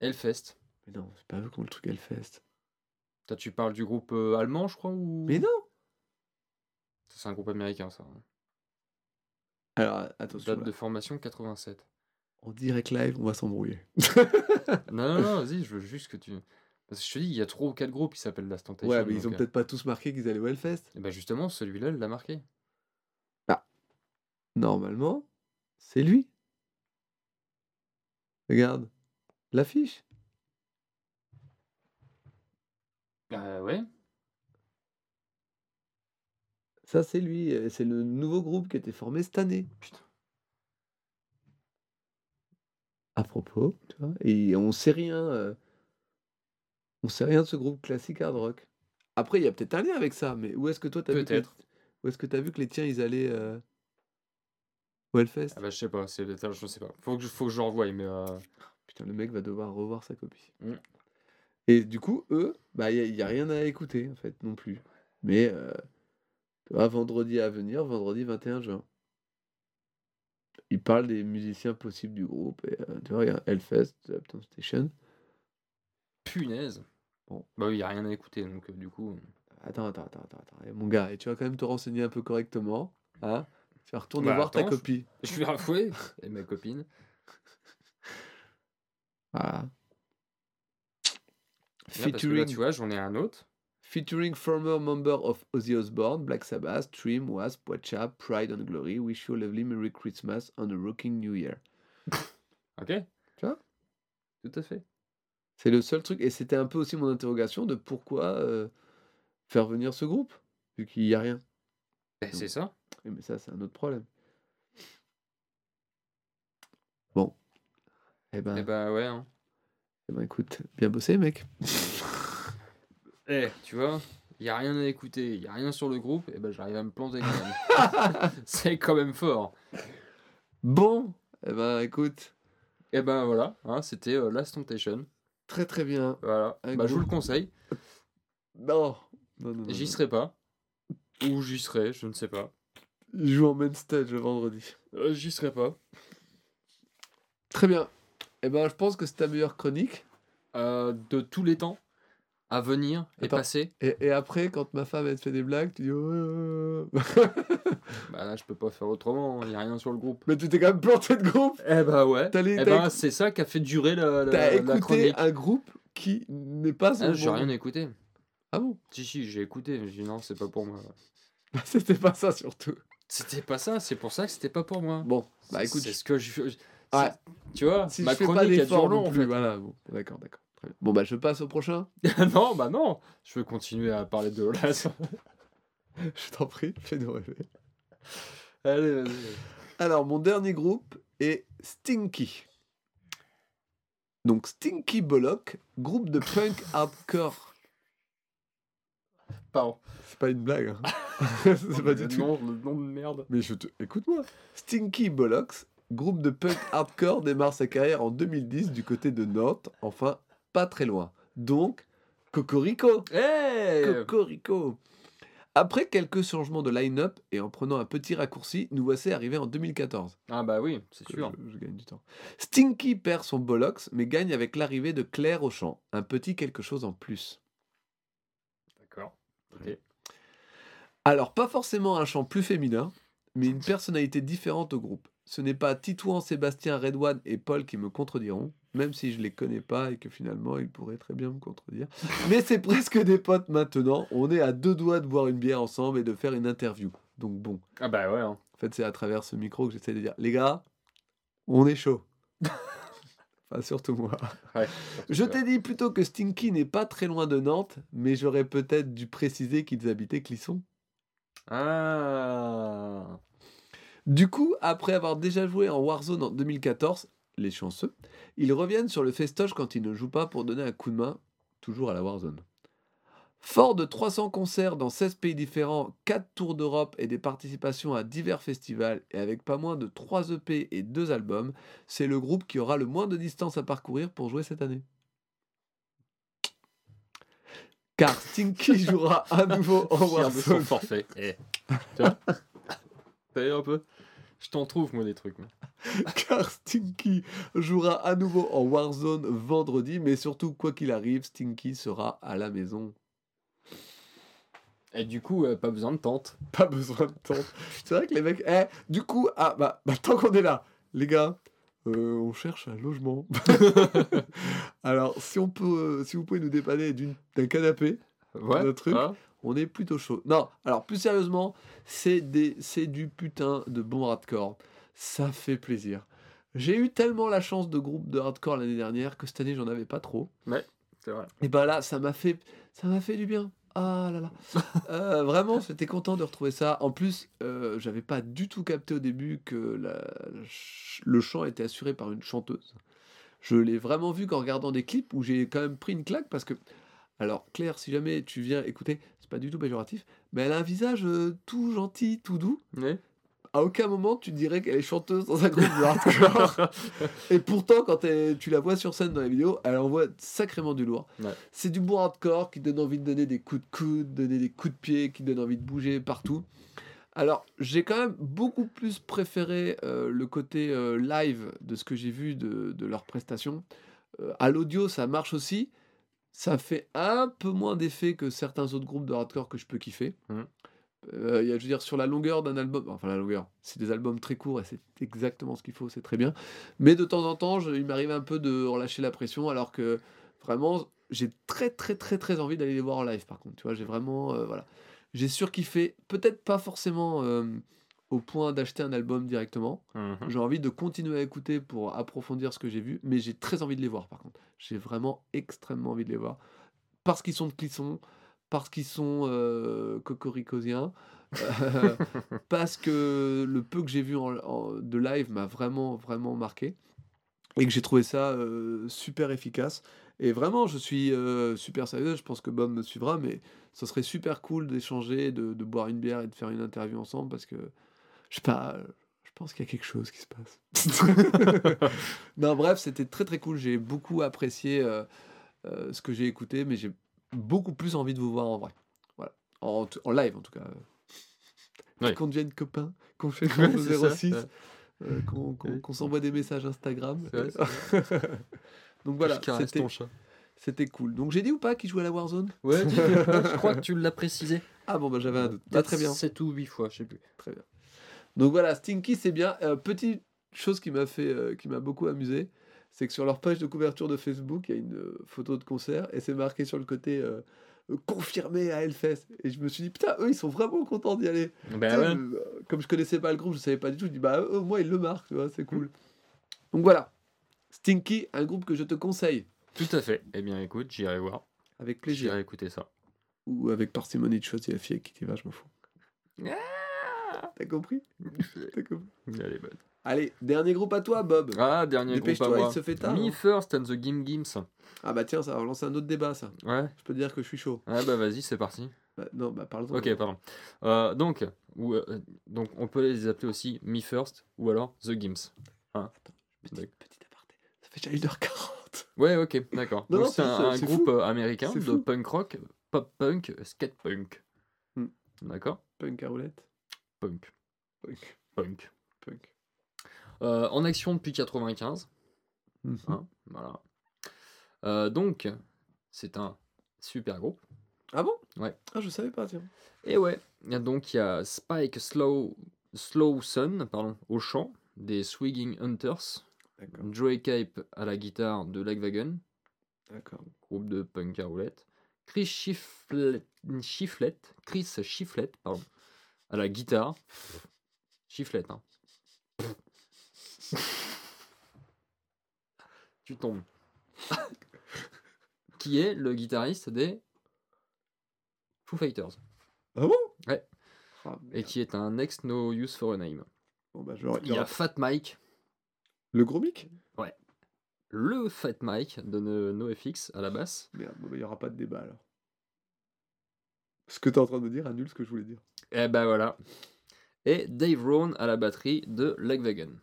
Hellfest. Mais non, c'est pas ont le truc Hellfest. Toi, tu parles du groupe euh, allemand, je crois, ou... Mais non C'est un groupe américain, ça. hein. Alors, attention, Date là. de formation 87. en direct live, on va s'embrouiller. <laughs> non, non, non, vas-y, je veux juste que tu... Parce que je te dis, il y a trois ou quatre groupes qui s'appellent Last Temptation. Ouais, mais ils ont donc, euh, peut-être pas tous marqué qu'ils allaient au Hellfest. Et bah justement, celui-là, il l'a marqué. Normalement, c'est lui. Regarde, l'affiche? Bah ouais. Ça, c'est lui. euh, C'est le nouveau groupe qui a été formé cette année. Putain. À propos, tu vois, et on sait rien. euh, on sait rien de ce groupe classique hard rock. Après, il y a peut-être un lien avec ça, mais où est-ce que toi t'as vu que les- Peut-être. Où est-ce que t'as vu que les tiens ils allaient euh, Hellfest Ah bah je sais pas, c'est je sais pas. Faut que je, faut que je le revoie, mais euh, Putain, le mec va devoir revoir sa copie. Mm. Et du coup, eux, bah, il n'y a, rien à écouter, en fait, non plus. Mais, euh, tu vois, vendredi à venir, vendredi 21 juin. Il parle des musiciens possibles du groupe. Et, euh, tu vois, il y a Hellfest, Uptown Station. punaise. Bon. Bah oui, y a rien à écouter, donc euh, du coup. Attends, attends, attends, attends, attends. Et mon gars, et tu vas quand même te renseigner un peu correctement. Hein tu vas retourner Bah, voir ta attends, je- copie. Je vais <laughs> rafouer. Et ma copine. Voilà. Là, que là, tu vois, j'en ai un autre. Featuring former member of Ozzy Osbourne, Black Sabbath, Dream, Wasp, Watcha, Pride and Glory, Wish You a Lovely Merry Christmas and a Rocking New Year. <laughs> Ok Tu vois? Tout à fait. C'est le seul truc, et c'était un peu aussi mon interrogation de pourquoi euh, faire venir ce groupe, vu qu'il n'y a rien. Eh, c'est ça. Mais ça, c'est un autre problème. Bon. Eh ben, Eh bah ouais. Hein. eh ben, écoute, bien bossé, mec. <laughs> Eh, tu vois, il y a rien à écouter, il y a rien sur le groupe, et ben j'arrive à me planter quand même. <laughs> c'est quand même fort. Bon, eh ben, écoute, Et ben voilà, hein, c'était euh, Last Temptation. très très bien. Voilà. Bah, je vous le conseille. Non, non, non, non, J'y serai pas. Ou j'y serai, je ne sais pas. Il joue en main stage le vendredi. Euh, j'y serai pas. Très bien. Eh ben, je pense que c'est ta meilleure chronique. Euh, de tous les temps à venir et Attends. passer, Et, et après, quand ma femme elle te fait des blagues, tu dis ouais, ouais, ouais. bah là je peux pas faire autrement, il y a rien sur le groupe. Mais tu t'es quand même planté de groupe. Eh bah ouais. Les- Eh ben écou- c'est ça qui a fait durer la, la, T'as écouté chronique. un groupe qui n'est pas Ah, j'ai rien écouté. Ah bon? Si si, j'ai écouté, mais j'ai dit non, c'est pas pour moi. <laughs> C'était pas ça surtout. C'était pas ça, c'est pour ça que c'était pas pour moi. Bon, bah écoute, c'est ce que je je- Ouais. Tu vois, si ma je fais pas chronique a long non en plus, fait. voilà. Bon, d'accord, d'accord. Bon bah je passe au prochain. <laughs> non, bah non, je veux continuer à parler de Olas. <laughs> je t'en prie, fais-nous rêver. Allez, vas-y. Alors mon dernier groupe est Stinky. Donc Stinky Bollock, groupe de punk <laughs> hardcore. Pardon. C'est pas une blague. hein. c'est pas du le tout. nom, le nom de merde. Mais je te... écoute-moi. Stinky Bollocks, groupe de punk hardcore, démarre sa carrière en 2010 du côté de Nantes, enfin pas très loin. Donc, Cocorico Hey Cocorico Après quelques changements de line-up et en prenant un petit raccourci, nous voici arrivés en 2014. Ah bah oui, c'est sûr. Je, je gagne du temps. Stinky perd son Bollocks, mais gagne avec l'arrivée de Claire au chant. Un petit quelque chose en plus. D'accord. Alors, pas forcément un chant plus féminin, mais une personnalité différente au groupe. Ce n'est pas Titouan, Sébastien, Redouane et Paul qui me contrediront, même si je les connais pas et que finalement ils pourraient très bien me contredire. <laughs> Mais c'est presque des potes maintenant. On est à deux doigts de boire une bière ensemble et de faire une interview. Donc bon, Ah bah ouais. hein. en fait c'est à travers ce micro que j'essaie de dire, les gars, on est chaud. <laughs> enfin surtout moi. Ouais, Je t'ai dit plutôt que Stinky n'est pas très loin de Nantes, mais j'aurais peut-être dû préciser qu'ils habitaient Clisson. Ah. Du coup, après avoir déjà joué en Warzone en 2014, les chanceux, ils reviennent sur le festoche quand ils ne jouent pas pour donner un coup de main, toujours à la Warzone. Fort de 300 concerts dans 16 pays différents, 4 tours d'Europe et des participations à divers festivals, et avec pas moins de 3 EP et 2 albums, c'est le groupe qui aura le moins de distance à parcourir pour jouer cette année. Car Stinky <laughs> jouera à nouveau en Warzone forfait. Eh. Tu vois? Un peu? Je t'en trouve, moi, des trucs. moi. <laughs> car Stinky jouera à nouveau en Warzone vendredi, mais surtout, quoi qu'il arrive, Stinky sera à la maison. Et du coup, euh, pas besoin de tente. <laughs> Pas besoin de temps. C'est vrai que les mecs. Eh, du coup, ah, bah, bah, tant qu'on est là, les gars, euh, on cherche un logement. <laughs> Alors, si, on peut, euh, si vous pouvez nous dépanner d'une- d'un canapé, Ouais. Un truc. hein on est plutôt chaud. Non, alors plus sérieusement, c'est des, c'est du putain de bon hardcore. Ça fait plaisir. J'ai eu tellement la chance de groupe de hardcore l'année dernière que cette année j'en avais pas trop. C'est vrai. Et ben là, ça m'a fait, ça m'a fait du bien. Ah là là. <laughs> Euh, vraiment, j'étais content de retrouver ça. En plus, euh, j'avais pas du tout capté au début que la- le chant était assuré par une chanteuse. Je l'ai vraiment vu qu'en regardant des clips où j'ai quand même pris une claque parce que, alors Claire, si jamais tu viens écouter, pas du tout péjoratif, mais elle a un visage euh, tout gentil, tout doux. Ouais. à aucun moment tu dirais qu'elle est chanteuse dans un groupe de hardcore. <laughs> Et pourtant, quand elle- tu la vois sur scène dans les vidéos, elle envoie sacrément du lourd. Ouais. C'est du bon hardcore qui donne envie de donner des coups de coude, donner des coups de pied, qui donne envie de bouger partout. Alors, j'ai quand même beaucoup plus préféré euh, le côté euh, live de ce que j'ai vu de, de leurs prestations. Euh, à l'audio, ça marche aussi. Ça fait un peu moins d'effet que certains autres groupes de hardcore que je peux kiffer. Mhm. Euh, il y a, je veux dire, sur la longueur d'un album, enfin la longueur, c'est des albums très courts et c'est exactement ce qu'il faut, c'est très bien. Mais de temps en temps, je- il m'arrive un peu de relâcher la pression alors que vraiment, j'ai très très très très envie d'aller les voir en live par contre. Tu vois, j'ai vraiment, euh, voilà. J'ai surkiffé, peut-être pas forcément euh, au point d'acheter un album directement. Mhm. J'ai envie de continuer à écouter pour approfondir ce que j'ai vu, mais j'ai très envie de les voir par contre. J'ai vraiment extrêmement envie de les voir. Parce qu'ils sont de Clisson, parce qu'ils sont euh, cocoricosiens, euh, <laughs> parce que le peu que j'ai vu en- en- de live m'a vraiment, vraiment marqué. Et que j'ai trouvé ça euh, super efficace. Et vraiment, je suis euh, super sérieux. Je pense que Bob me suivra, mais ce serait super cool d'échanger, de, de boire une bière et de faire une interview ensemble parce que je sais pas, je pense qu'il y a quelque chose qui se passe. <laughs> non, bref, c'était très très cool. J'ai beaucoup apprécié euh, euh, ce que j'ai écouté, mais j'ai beaucoup plus envie de vous voir en vrai. Voilà, en, en live en tout cas. Ouais. Qu'on devienne copains, qu'on fait Ouais, le c'est ça, 06, ouais. euh, qu'on s'envoie des messages Instagram. Vrai, <laughs> Donc voilà, c'était cool. Donc j'ai dit ou pas qu'il jouait à la Warzone? Ouais, <laughs> je crois que tu l'as précisé. Ah bon, bah j'avais un doute. Bah, très bien. 7 ou 8 fois, je sais plus. Très bien. Donc voilà, Stinky, c'est bien. Euh, petite chose qui m'a fait, euh, qui m'a beaucoup amusé, c'est que sur leur page de couverture de Facebook, il y a une euh, photo de concert et c'est marqué sur le côté euh, confirmé à Hellfest. Et je me suis dit, putain, eux, ils sont vraiment contents d'y aller. Sais, ouais. euh, comme je connaissais pas le groupe, je savais pas du tout. Je dis, bah, eux, moins, ils le marquent, tu vois, c'est cool. Donc voilà, Stinky, un groupe que je te conseille, Tout à fait. Eh bien, écoute, j'irai voir. avec plaisir. J'irai écouter ça. Ou avec parcimonie de choisir la fille avec qui tu vas, je m'en fous. <laughs> T'as compris T'as compris Allez, bonne. Allez, dernier groupe à toi, Bob. Ah, dernier groupe à Dépêche-toi, moi. il se fait tard. Me hein. First and the Gim Gims. Ah bah tiens, ça va lancer un autre débat, ça. Ouais. Je peux te dire que je suis chaud. Ouais, bah vas-y, c'est parti. Bah, non, bah parle-en. Ok, pardon. Euh, donc, ou, euh, donc, on peut les appeler aussi Me First ou alors The Gims. Petit, D'accord. petit aparté. Ça fait déjà 1h40. Ouais, ok, d'accord. <laughs> Donc c'est un, groupe fou. euh, américain de fou. punk rock, pop punk, skate punk. Hmm. D'accord Punk à roulette. Punk. Punk. Punk. Punk. Euh, en action depuis 95. Mhm. hein, voilà. Euh, donc, c'est un super groupe. Ah bon? Ouais. Ah, je savais pas, tiens. Et ouais, donc il y a Spike Slow, Slowson pardon, au chant, des Swigging Hunters. Joey Cape à la guitare de Lagwagon, D'accord. groupe de punk à roulette, Chris Shiflet, Chris Shiflet pardon, à la guitare, Shiflet, hein. tu tombes. <laughs> qui est le guitariste des Foo Fighters? Ah bon? Ouais. Ah, et qui est un ex No Use for a Name. Bon, bah, genre, Il y a Fat Mike, Le gros mic? Le Fat Mike de No- NoFX à la basse, Merde, bon, bah, il n'y aura pas de débat alors. Ce que tu es en train de me dire annule ce que je voulais dire. et ben voilà, et Dave Rohn à la batterie de Lagwagon.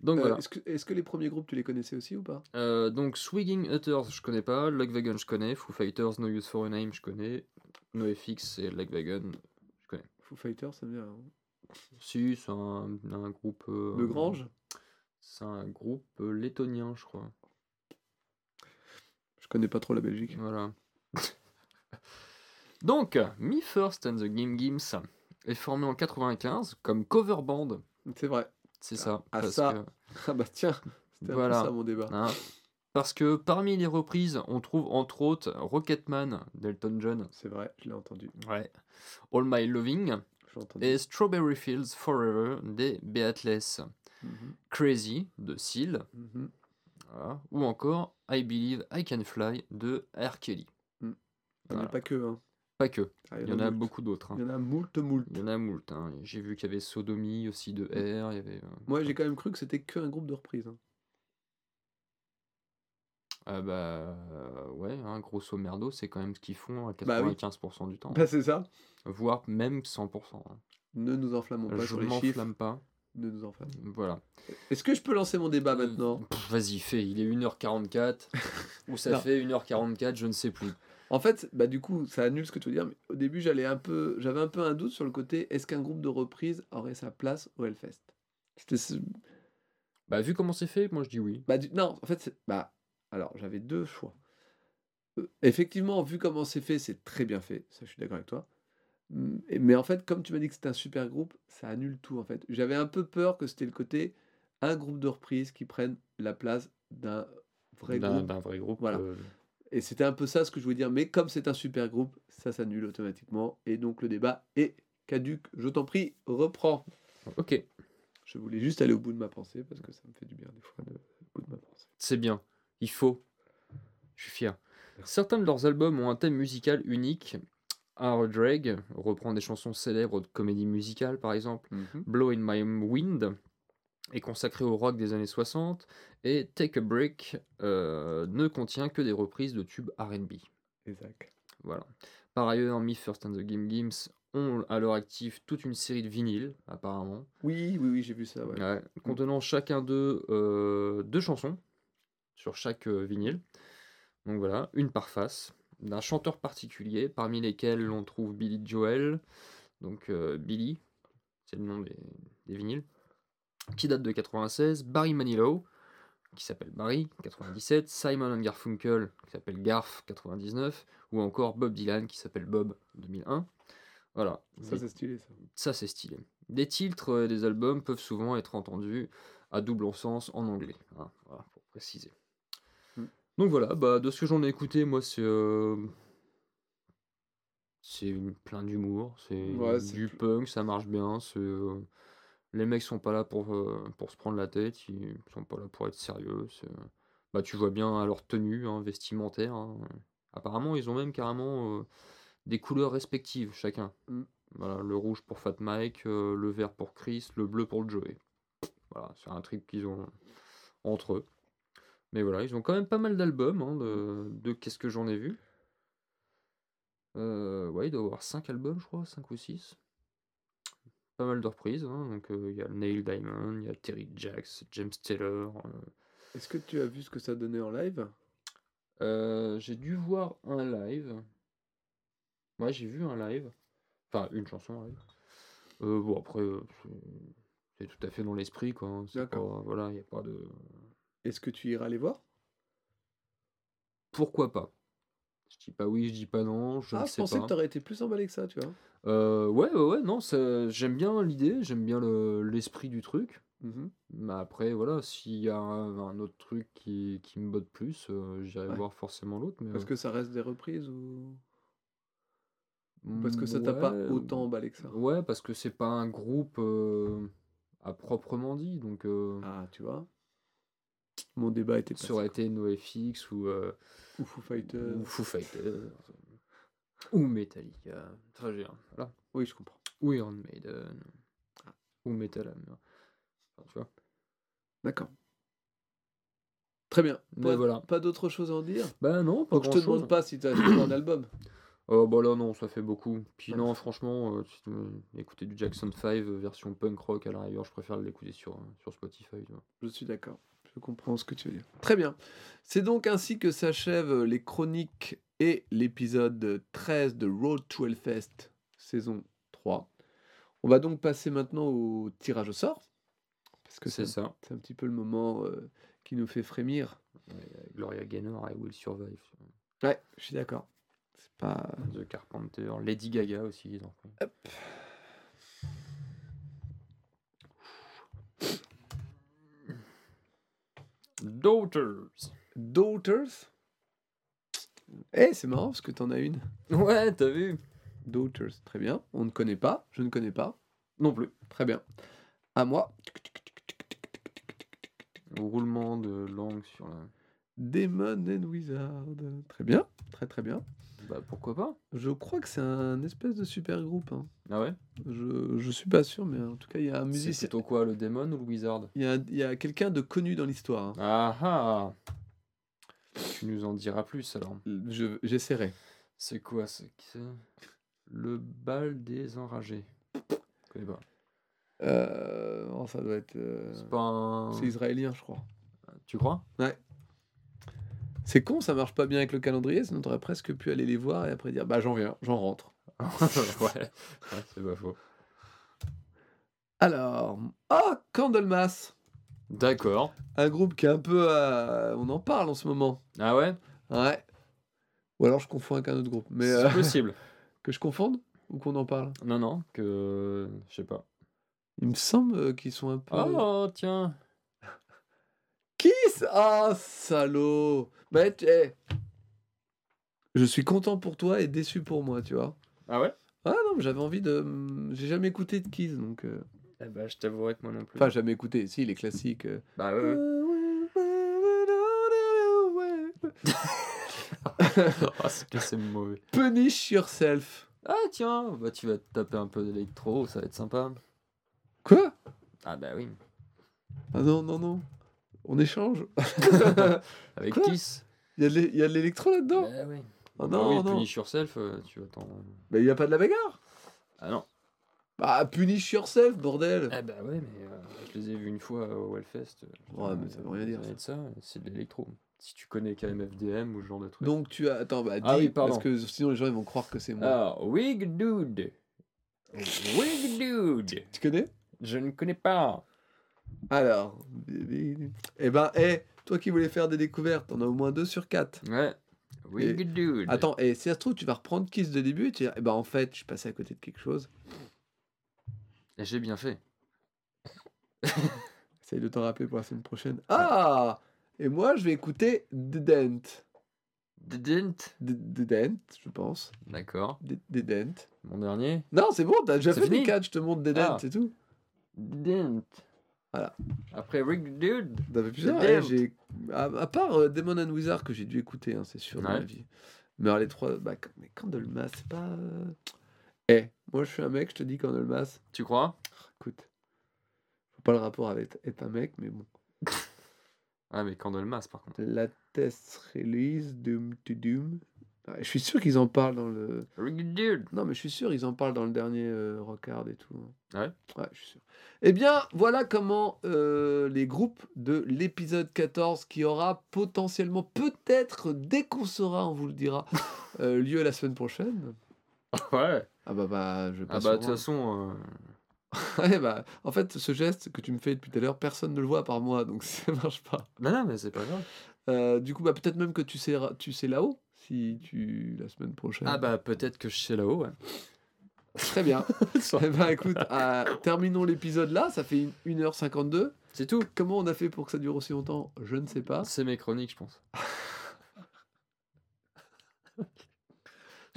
Donc Euh, voilà. Est-ce que, est-ce que les premiers groupes, tu les connaissais aussi ou pas? Euh, donc Swigging Hunters, je connais pas, Lagwagon, je connais, Foo Fighters, No Use for a Name, je connais, NoFX et Lagwagon, je connais. Foo Fighters, ça me dit rien. Si, c'est un, un groupe. euh, De Grange? C'est un groupe euh, lettonien, je crois. Je connais pas trop la Belgique. Voilà. <laughs> Donc, Me First and the Game Gims est formé en 95 comme cover band. C'est vrai. C'est ça. ah, parce ça. que- Ah bah tiens, c'était Voilà. ça mon débat. hein, parce que parmi les reprises, on trouve entre autres Rocketman d'Elton John. C'est vrai, je l'ai entendu. Ouais. All My Loving et Strawberry Fields Forever des Beatles. Mhm, Crazy de Seal. mhm. voilà, Ou encore I Believe I Can Fly de R. Kelly. Il n'y en Voilà. a pas que. Hein. Pas que. Ah, Il y en a moult. beaucoup d'autres. hein. Il y en a moult, moult. Il y en a moult. hein. J'ai vu qu'il y avait Sodomie aussi de R. Il y avait. euh, Moi, j'ai quand même cru que c'était que un groupe de reprise. hein. Ah bah euh, ouais, hein, grosso merdo, c'est quand même ce qu'ils font à Bah oui. 95% du temps, Bah, c'est ça. voire même 100%. hein. Ne nous enflammons pas Je sur les chiffres. m'enflamme pas. Ne nous enflammons. Voilà. Est-ce que je peux lancer mon débat Euh, maintenant? Vas-y, fais, il est 1h44, <laughs> ou ça Non. fait 1h44, je ne sais plus. En fait, bah du coup, ça annule ce que tu veux dire. Mais au début, j'allais un peu, j'avais un peu un doute sur le côté. Est-ce qu'un groupe de reprise aurait sa place au Hellfest? Bah vu comment c'est fait, moi je dis oui. Bah, du- non, en fait, bah, alors j'avais deux choix. Euh, effectivement, vu comment c'est fait, c'est très bien fait. Ça, je suis d'accord avec toi. Et- Mais en fait, comme tu m'as dit que c'était un super groupe, ça annule tout en fait. J'avais un peu peur que c'était le côté un groupe de reprise qui prenne la place d'un vrai groupe. d'un vrai groupe. Voilà. euh, Et c'était un peu ça ce que je voulais dire. Mais comme c'est un super groupe, ça s'annule automatiquement. Et donc le débat est caduque. Je t'en prie, reprends. Ok, Je voulais juste aller au bout de ma pensée parce que ça me fait du bien des fois de, au bout de ma pensée. c'est bien. Il faut. Je suis fier. Certains de leurs albums ont un thème musical unique. Hard Drag reprend des chansons célèbres de comédie musicale, par exemple. Blow in My Wind est consacré au rock des années 60. Et Take a Break euh, ne contient que des reprises de tubes RB. Exact. Voilà. Par ailleurs, Me First and the Game Games ont à leur actif toute une série de vinyles, apparemment. Oui, oui, oui, j'ai vu ça. Ouais. Ouais, contenant chacun d'eux euh, deux chansons sur chaque euh, vinyle. Donc voilà, une par face, d'un chanteur particulier, parmi lesquels on trouve Billy Joel, donc Billy, c'est le nom des, des vinyles, qui date de 96, Barry Manilow, qui s'appelle Barry, 97, Simon and Garfunkel, qui s'appelle Garf, 99, ou encore Bob Dylan, qui s'appelle Bob, 2001. Voilà, Ça, c'est stylé, ça. ça, c'est stylé. Des titres euh, des albums peuvent souvent être entendus à double sens en anglais. hein, voilà, pour préciser. Mm. Donc voilà, bah, de ce que j'en ai écouté, moi, c'est. euh, C'est plein d'humour, c'est Ouais, du punk, ça marche bien. c'est, euh, Les mecs sont pas là pour, euh, pour se prendre la tête, ils sont pas là pour être sérieux. Bah, tu vois bien à leur tenue hein, vestimentaire. hein. Apparemment, ils ont même carrément euh, des couleurs respectives chacun. Mm. Voilà, le rouge pour Fat Mike, euh, le vert pour Chris, le bleu pour Joey. Voilà, c'est un truc qu'ils ont entre eux. Mais voilà, ils ont quand même pas mal d'albums, hein, de, de qu'est-ce que j'en ai vu. Euh, ouais, il doit y avoir 5 albums, je crois, 5 ou 6. Pas mal de reprises, hein, donc il y a Neil Diamond, il y a Terry Jacks, James Taylor. Est-ce que tu as vu ce que ça donnait en live? Euh, j'ai dû voir un live. Ouais, j'ai vu un live. Enfin, une chanson en live. Euh, bon, après, euh, c'est- tout à fait dans l'esprit, quoi. hein, D'accord. Voilà, il n'y a pas de. Est-ce que tu iras les voir? Pourquoi pas Je dis pas oui, je dis pas non, je Ah, ne je sais pensais pas. que tu aurais été plus emballé que ça, tu vois. Euh, ouais, ouais, ouais, non, j'aime bien l'idée, j'aime bien le- l'esprit du truc. Mhm. Mais après, voilà, s'il y a un, un autre truc qui, qui me botte plus, euh, j'irai Ouais. voir forcément l'autre. Parce euh, que ça reste des reprises ou? Parce que ça t'a pas autant emballé que ça Ouais, parce que c'est pas un groupe euh, à proprement dit, donc Ah, tu vois. Mon débat était ça aurait été NoFX ou, euh, Ou Foo Fighters. ou Foo Fighters ou Metallica, très bien, voilà. Oui, je comprends. ou Iron Maiden ou Metal. Enfin, tu vois. D'accord. Très bien. Mais Pas, voilà. pas d'autre chose à en dire? Bah non, pas Donc je te demande pas si tu as acheté un album. <coughs> Oh bah là non, ça fait beaucoup. Puis non, franchement, euh, écouter du Jackson 5 euh, version punk rock à la rigueur, je préfère l'écouter sur, euh, sur Spotify. tu vois. Je suis d'accord. Je comprends ce que tu veux dire. Très bien. C'est donc ainsi que s'achèvent les chroniques et l'épisode 13 de Road to Hellfest, saison 3. On va donc passer maintenant au tirage au sort. Parce que C'est ça. c'est un petit peu le moment euh, qui nous fait frémir. Ouais, Gloria Gaynor, I Will Survive. Ouais, je suis d'accord. C'est pas. The Carpenter, Lady Gaga aussi. en Daughters. Daughters? Eh, c'est marrant parce que t'en as une. Ouais, t'as vu Daughters, très bien. On ne connaît pas, je ne connais pas. Non plus. Très bien. À moi. Roulement de langue sur la. Demon and Wizard. Très bien, très très bien. Bah pourquoi pas Je crois que c'est un espèce de super groupe. hein. Ah ouais? Je, je suis pas sûr, mais en tout cas, il y a un C'est musicien. plutôt quoi, le démon ou le wizard? Il y a, y a quelqu'un de connu dans l'histoire. hein. Ah ah Tu nous en diras plus alors. Je- J'essaierai. C'est quoi c'est c'est? Le bal des enragés. Je connais pas. Euh, oh, ça doit être. euh, C'est pas un. C'est israélien, je crois. Tu crois? C'est con, ça marche pas bien avec le calendrier, sinon t'aurais presque pu aller les voir et après dire bah j'en viens, j'en rentre. <laughs> Ouais, ouais c'est pas faux. Alors, ah, Candlemas, D'accord. un groupe qui est un peu, à- on en parle en ce moment. Ah ouais? Ouais. Ou alors je confonds avec un autre groupe, mais C'est euh, possible. <laughs> que je confonde ou qu'on en parle? Non, non, que. Je sais pas. Il me semble qu'ils sont un peu. Oh, tiens. Ah, salaud Bah, tu- eh. Je suis content pour toi et déçu pour moi, tu vois. Ah ouais? Ah non, mais j'avais envie de. J'ai jamais écouté de Kiss, donc. euh, Eh bah, je t'avouerai que moi non plus. Enfin, jamais écouté. Si, les classiques. euh, Bah ouais, ouais. Ah, <laughs> c'est que c'est mauvais. Punish yourself. Ah tiens, bah tu vas te taper un peu d'électro, ça va être sympa. Quoi? Ah bah oui. Ah non, non, non. On échange. <laughs> Avec Quoi Kiss. Il y a de l'électro là-dedans Bah oui. Oh Bah non, oui, non. Punish Yourself, euh, tu vas t'en... Bah, il y a pas de la bagarre. Ah non. Bah, punish yourself, bordel. Ah bah ouais, mais euh, je les ai vus une fois au Wellfest. Ouais, mais ça veut rien dire, ça. C'est de l'électro. Si tu connais KMFDM ou ce genre de truc. Donc, tu as. Attends, bah, dis. Ah oui, pardon. parce que sinon, les gens ils vont croire que c'est moi. Ah, Wig Dude. Wig Dude. Tu connais? Je ne connais pas. Alors. Eh ben, eh, toi qui voulais faire des découvertes, on a au moins deux sur quatre. Ouais. Wig Dude. Attends, et si ça se trouve, tu vas reprendre Kiss de début et tu eh ben en fait, je suis passé à côté de quelque chose. Et J'ai bien fait. <laughs> Essaye de t'en rappeler pour la semaine prochaine. Ah Et moi, je vais écouter The Dent. The, The Dent, je pense. D'accord. The, The Dent. Mon dernier? Non, c'est bon, t'as déjà fait les fini 4, je te montre The Dent, Ah. c'est tout. Didn't. Voilà. Après Wig Dude. Dent. j'ai- à, à part euh, Demon and Wizard que j'ai dû écouter, hein, c'est sûr, dans Ouais. ma vie. Mais alors les trois, bah, mais Candlemas, c'est pas. euh, Eh, moi je suis un mec, je te dis Candlemas. Tu crois? Écoute, faut pas le rapport avec être un mec, mais bon. <laughs> Ah, mais Candlemas par contre. La test release, Doom to Doom. Je suis sûr qu'ils en parlent dans le. Dude. Non, mais je suis sûr ils en parlent dans le dernier euh, Rockard et tout. Ah ouais Ouais, je suis sûr. Eh bien, voilà comment euh, les groupes de l'épisode 14, qui aura potentiellement, peut-être, dès qu'on saura, on vous le dira, <laughs> euh, lieu la semaine prochaine. <laughs> Ouais. Ah bah, bah je vais pas Ah bah de toute façon. euh, <laughs> Ouais, bah, en fait, ce geste que tu me fais depuis tout à l'heure, personne ne le voit à part moi, donc ça marche pas. Non, non, mais c'est pas grave. Du coup, bah, peut-être même que tu sais, tu sais là-haut, si tu... la semaine prochaine. Ah bah peut-être que je sais là-haut, ouais. Très bien. <laughs> eh ben, écoute, euh, terminons l'épisode là, ça fait 1h52. C'est tout. Comment on a fait pour que ça dure aussi longtemps? Je ne sais pas. C'est mes chroniques, je pense. <laughs>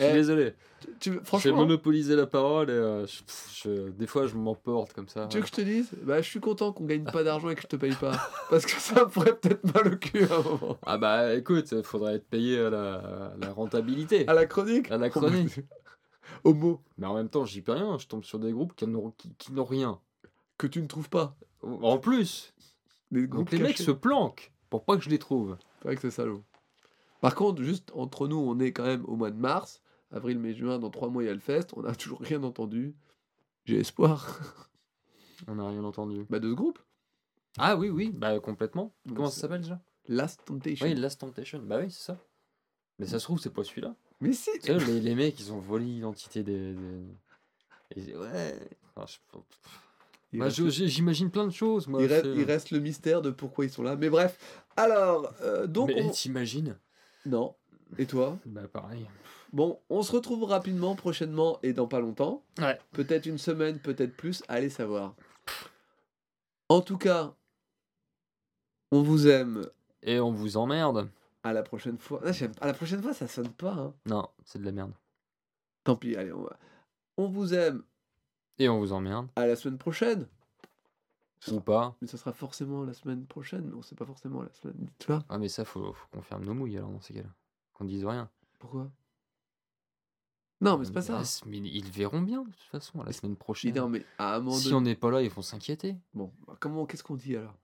Je suis Eh, désolé. Tu, J'ai franchement, monopolisé la parole et euh, je- pff, je- des fois je m'emporte comme ça. tu veux que je te dise? Bah, Je suis content qu'on gagne pas d'argent et que je te paye pas. <laughs> Parce que ça me ferait peut-être mal au cul à un moment. Ah bah écoute, il faudrait être payé à la, à la rentabilité. À la chronique À la chronique. <laughs> Au mot Mais en même temps, j'y peux rien. Je tombe sur des groupes qui n'ont qui, qui n'ont rien. que tu ne trouves pas. En plus, Des donc les mecs se planquent pour pas que je les trouve. C'est vrai que c'est salaud. Par contre, juste entre nous, on est quand même au mois de mars. Avril, mai, juin, dans trois mois, il y a le fest. On n'a toujours rien entendu. J'ai espoir. <laughs> On n'a rien entendu. bah, de ce groupe. Ah oui, oui, bah complètement. Donc, Comment ça s'appelle déjà? Last Temptation. Oui, Last Temptation. Bah oui, c'est ça. Mais ça se trouve, c'est pas celui-là. Mais si Tu sais, les, les mecs, ils ont volé l'identité des. des- et- ouais. Enfin, je- il, Bah, reste, j'imagine plein de choses, moi. il reste- c'est- il reste le mystère de pourquoi ils sont là. Mais bref. Alors, euh, donc. Mais on- t'imagines? Non. Et toi <laughs> Bah pareil. Bon, on se retrouve rapidement, prochainement et dans pas longtemps. Ouais. Peut-être une semaine, peut-être plus. Allez savoir. En tout cas, on vous aime. Et on vous emmerde. À la prochaine fois. Ah, à la prochaine fois, ça sonne pas. hein. Non, c'est de la merde. Tant pis, allez, on va. On vous aime. Et on vous emmerde. À la semaine prochaine. Ou pas. Mais ça sera forcément la semaine prochaine. Mais on sait pas forcément la semaine. Tu vois Ah, mais ça, faut, faut qu'on ferme nos mouilles alors dans ces cas-là. Qu'on dise rien. Pourquoi? Non, mais c'est pas ça. C'est- mais ils verront bien, de toute façon, la semaine Mais prochaine. non, mais à un moment Si donné- on n'est pas là, ils vont s'inquiéter. Bon, bah, comment, qu'est-ce qu'on dit alors?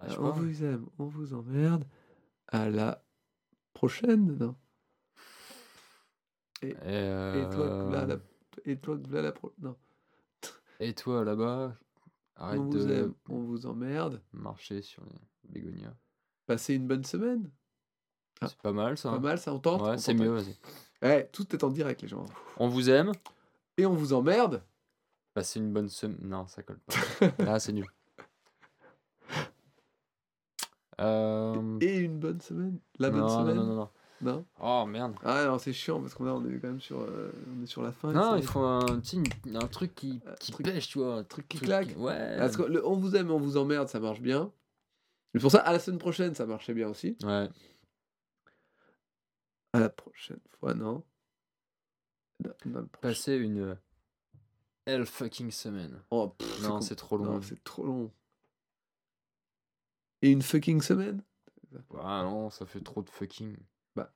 Ah, je sais On pas. vous aime, on vous emmerde. À la prochaine, non? Et, Et toi, là, euh, la... Et toi, là, la pro... Non. et toi là-bas, arrête on vous de aime, on vous emmerde. marcher sur les bégonias. Passez une bonne semaine. Ah. C'est pas mal ça. Pas mal, ça, on tente Ouais, c'est mieux, hein vas-y. Eh, tout est en direct, les gens. On vous aime. Et on vous emmerde. Passez une bonne semaine. Non, ça colle pas. Là, <laughs> c'est nul. Euh, Et une bonne semaine? La bonne non, semaine? non, non, non. Non? Oh merde. Ah non, c'est chiant parce qu'on est- on est quand même sur, euh, on est sur la fin. Non, il faut un, un truc qui, Un qui truc- pêche, tu vois. Un truc qui claque. Ouais. Parce que le on vous aime, on vous emmerde, ça marche bien. C'est pour ça, à la semaine prochaine, ça marchait bien aussi. Ouais. À la prochaine fois, non? Non, non, le prochain- Passer une hell fucking semaine. Oh, pff, Non, c'est trop long. C'est trop long. Et une fucking semaine? Ah non, ça fait trop de fucking. Bah,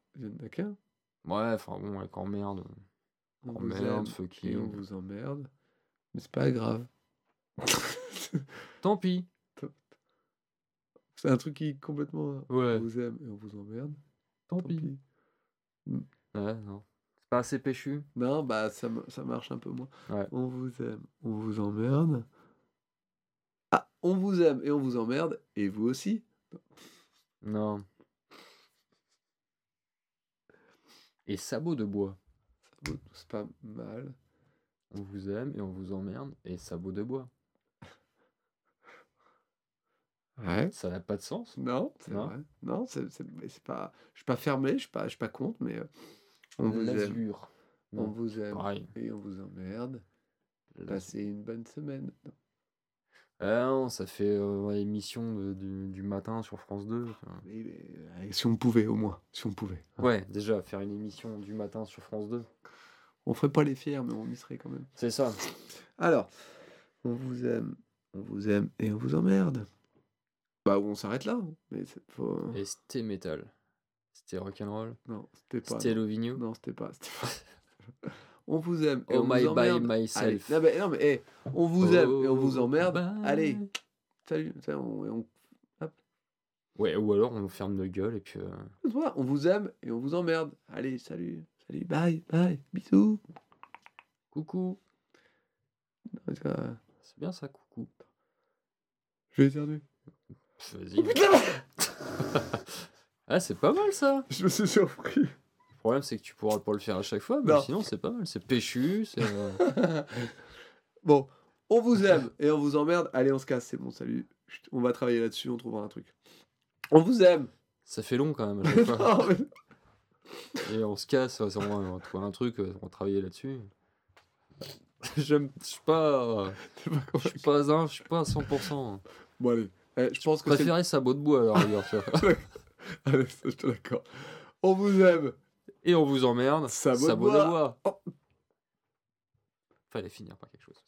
qu'un. Ouais, enfin bon, avec emmerde. On vous Emmerde, aime et on fucking. vous emmerde. Mais c'est pas grave. <laughs> Tant pis. c'est un truc qui est complètement. Ouais. On vous aime et on vous emmerde. Tant Tant pis. Ouais, non. C'est pas assez péchu. Non, bah ça, ça marche un peu moins. Ouais. On vous aime, on vous emmerde. Ah, on vous aime et on vous emmerde, et vous aussi. Non. Et sabot de bois. C'est pas mal. On vous aime et on vous emmerde. Et sabot de bois. Ouais. Ça n'a pas de sens. Non, c'est Non? vrai. Non, c'est c'est- c'est pas. Je suis pas fermé, je suis pas, je suis pas contre, mais euh, on vous aime, L'azur. on Non, vous aime pareil. et on vous emmerde. Passez une bonne semaine. Non. Ah non, ça fait euh, ouais, émission de- du, du matin sur France 2. tu vois. Mais- mais, euh, si on pouvait, au moins, si on pouvait. hein. Ouais, déjà, faire une émission du matin sur France 2. On ferait pas les fiers, mais on y serait quand même. C'est ça. Alors, on vous aime, on vous aime et on vous emmerde. Bah, on s'arrête là. hein. Mais c'est pas. Et c'était métal. C'était rock'n'roll. Non, c'était pas. C'était. Lovigno. Non, c'était pas. <laughs> on vous aime et Oh on my vous by myself. Allez, non, mais, non, mais eh, on vous aime et on vous Oh emmerde. Allez, salut. ça, on- on- Ouais, ou alors on ferme nos gueules et puis. euh, Voilà, on vous aime et on vous emmerde. Allez, salut. Salut, bye, bye, bisous. Coucou. C'est bien ça, coucou. Je vais éternuer. Vas-y. <laughs> ah, c'est pas mal ça. Je me suis surpris. Le problème, c'est que tu pourras pas le faire à chaque fois, mais Non. sinon, c'est pas mal. C'est péchu. C'est. euh, <laughs> bon, on vous aime et on vous emmerde. Allez, on se casse, c'est bon, salut. Chut, On va travailler là-dessus, on trouvera un truc. On vous aime. Ça fait long quand même à <laughs> chaque fois. Non, mais- Et on se casse, on va, trouver un truc, on va travailler là-dessus. J'aime, je suis pas, je suis pas à, je suis pas à 100%. Bon, allez. Eh, je pense Je que c'est. préférais sabot de bois alors, regarde. Allez, <laughs> ça, je suis d'accord. On vous aime. Et on vous emmerde. Sabot de bois. de bois. Oh. Fallait finir par quelque chose.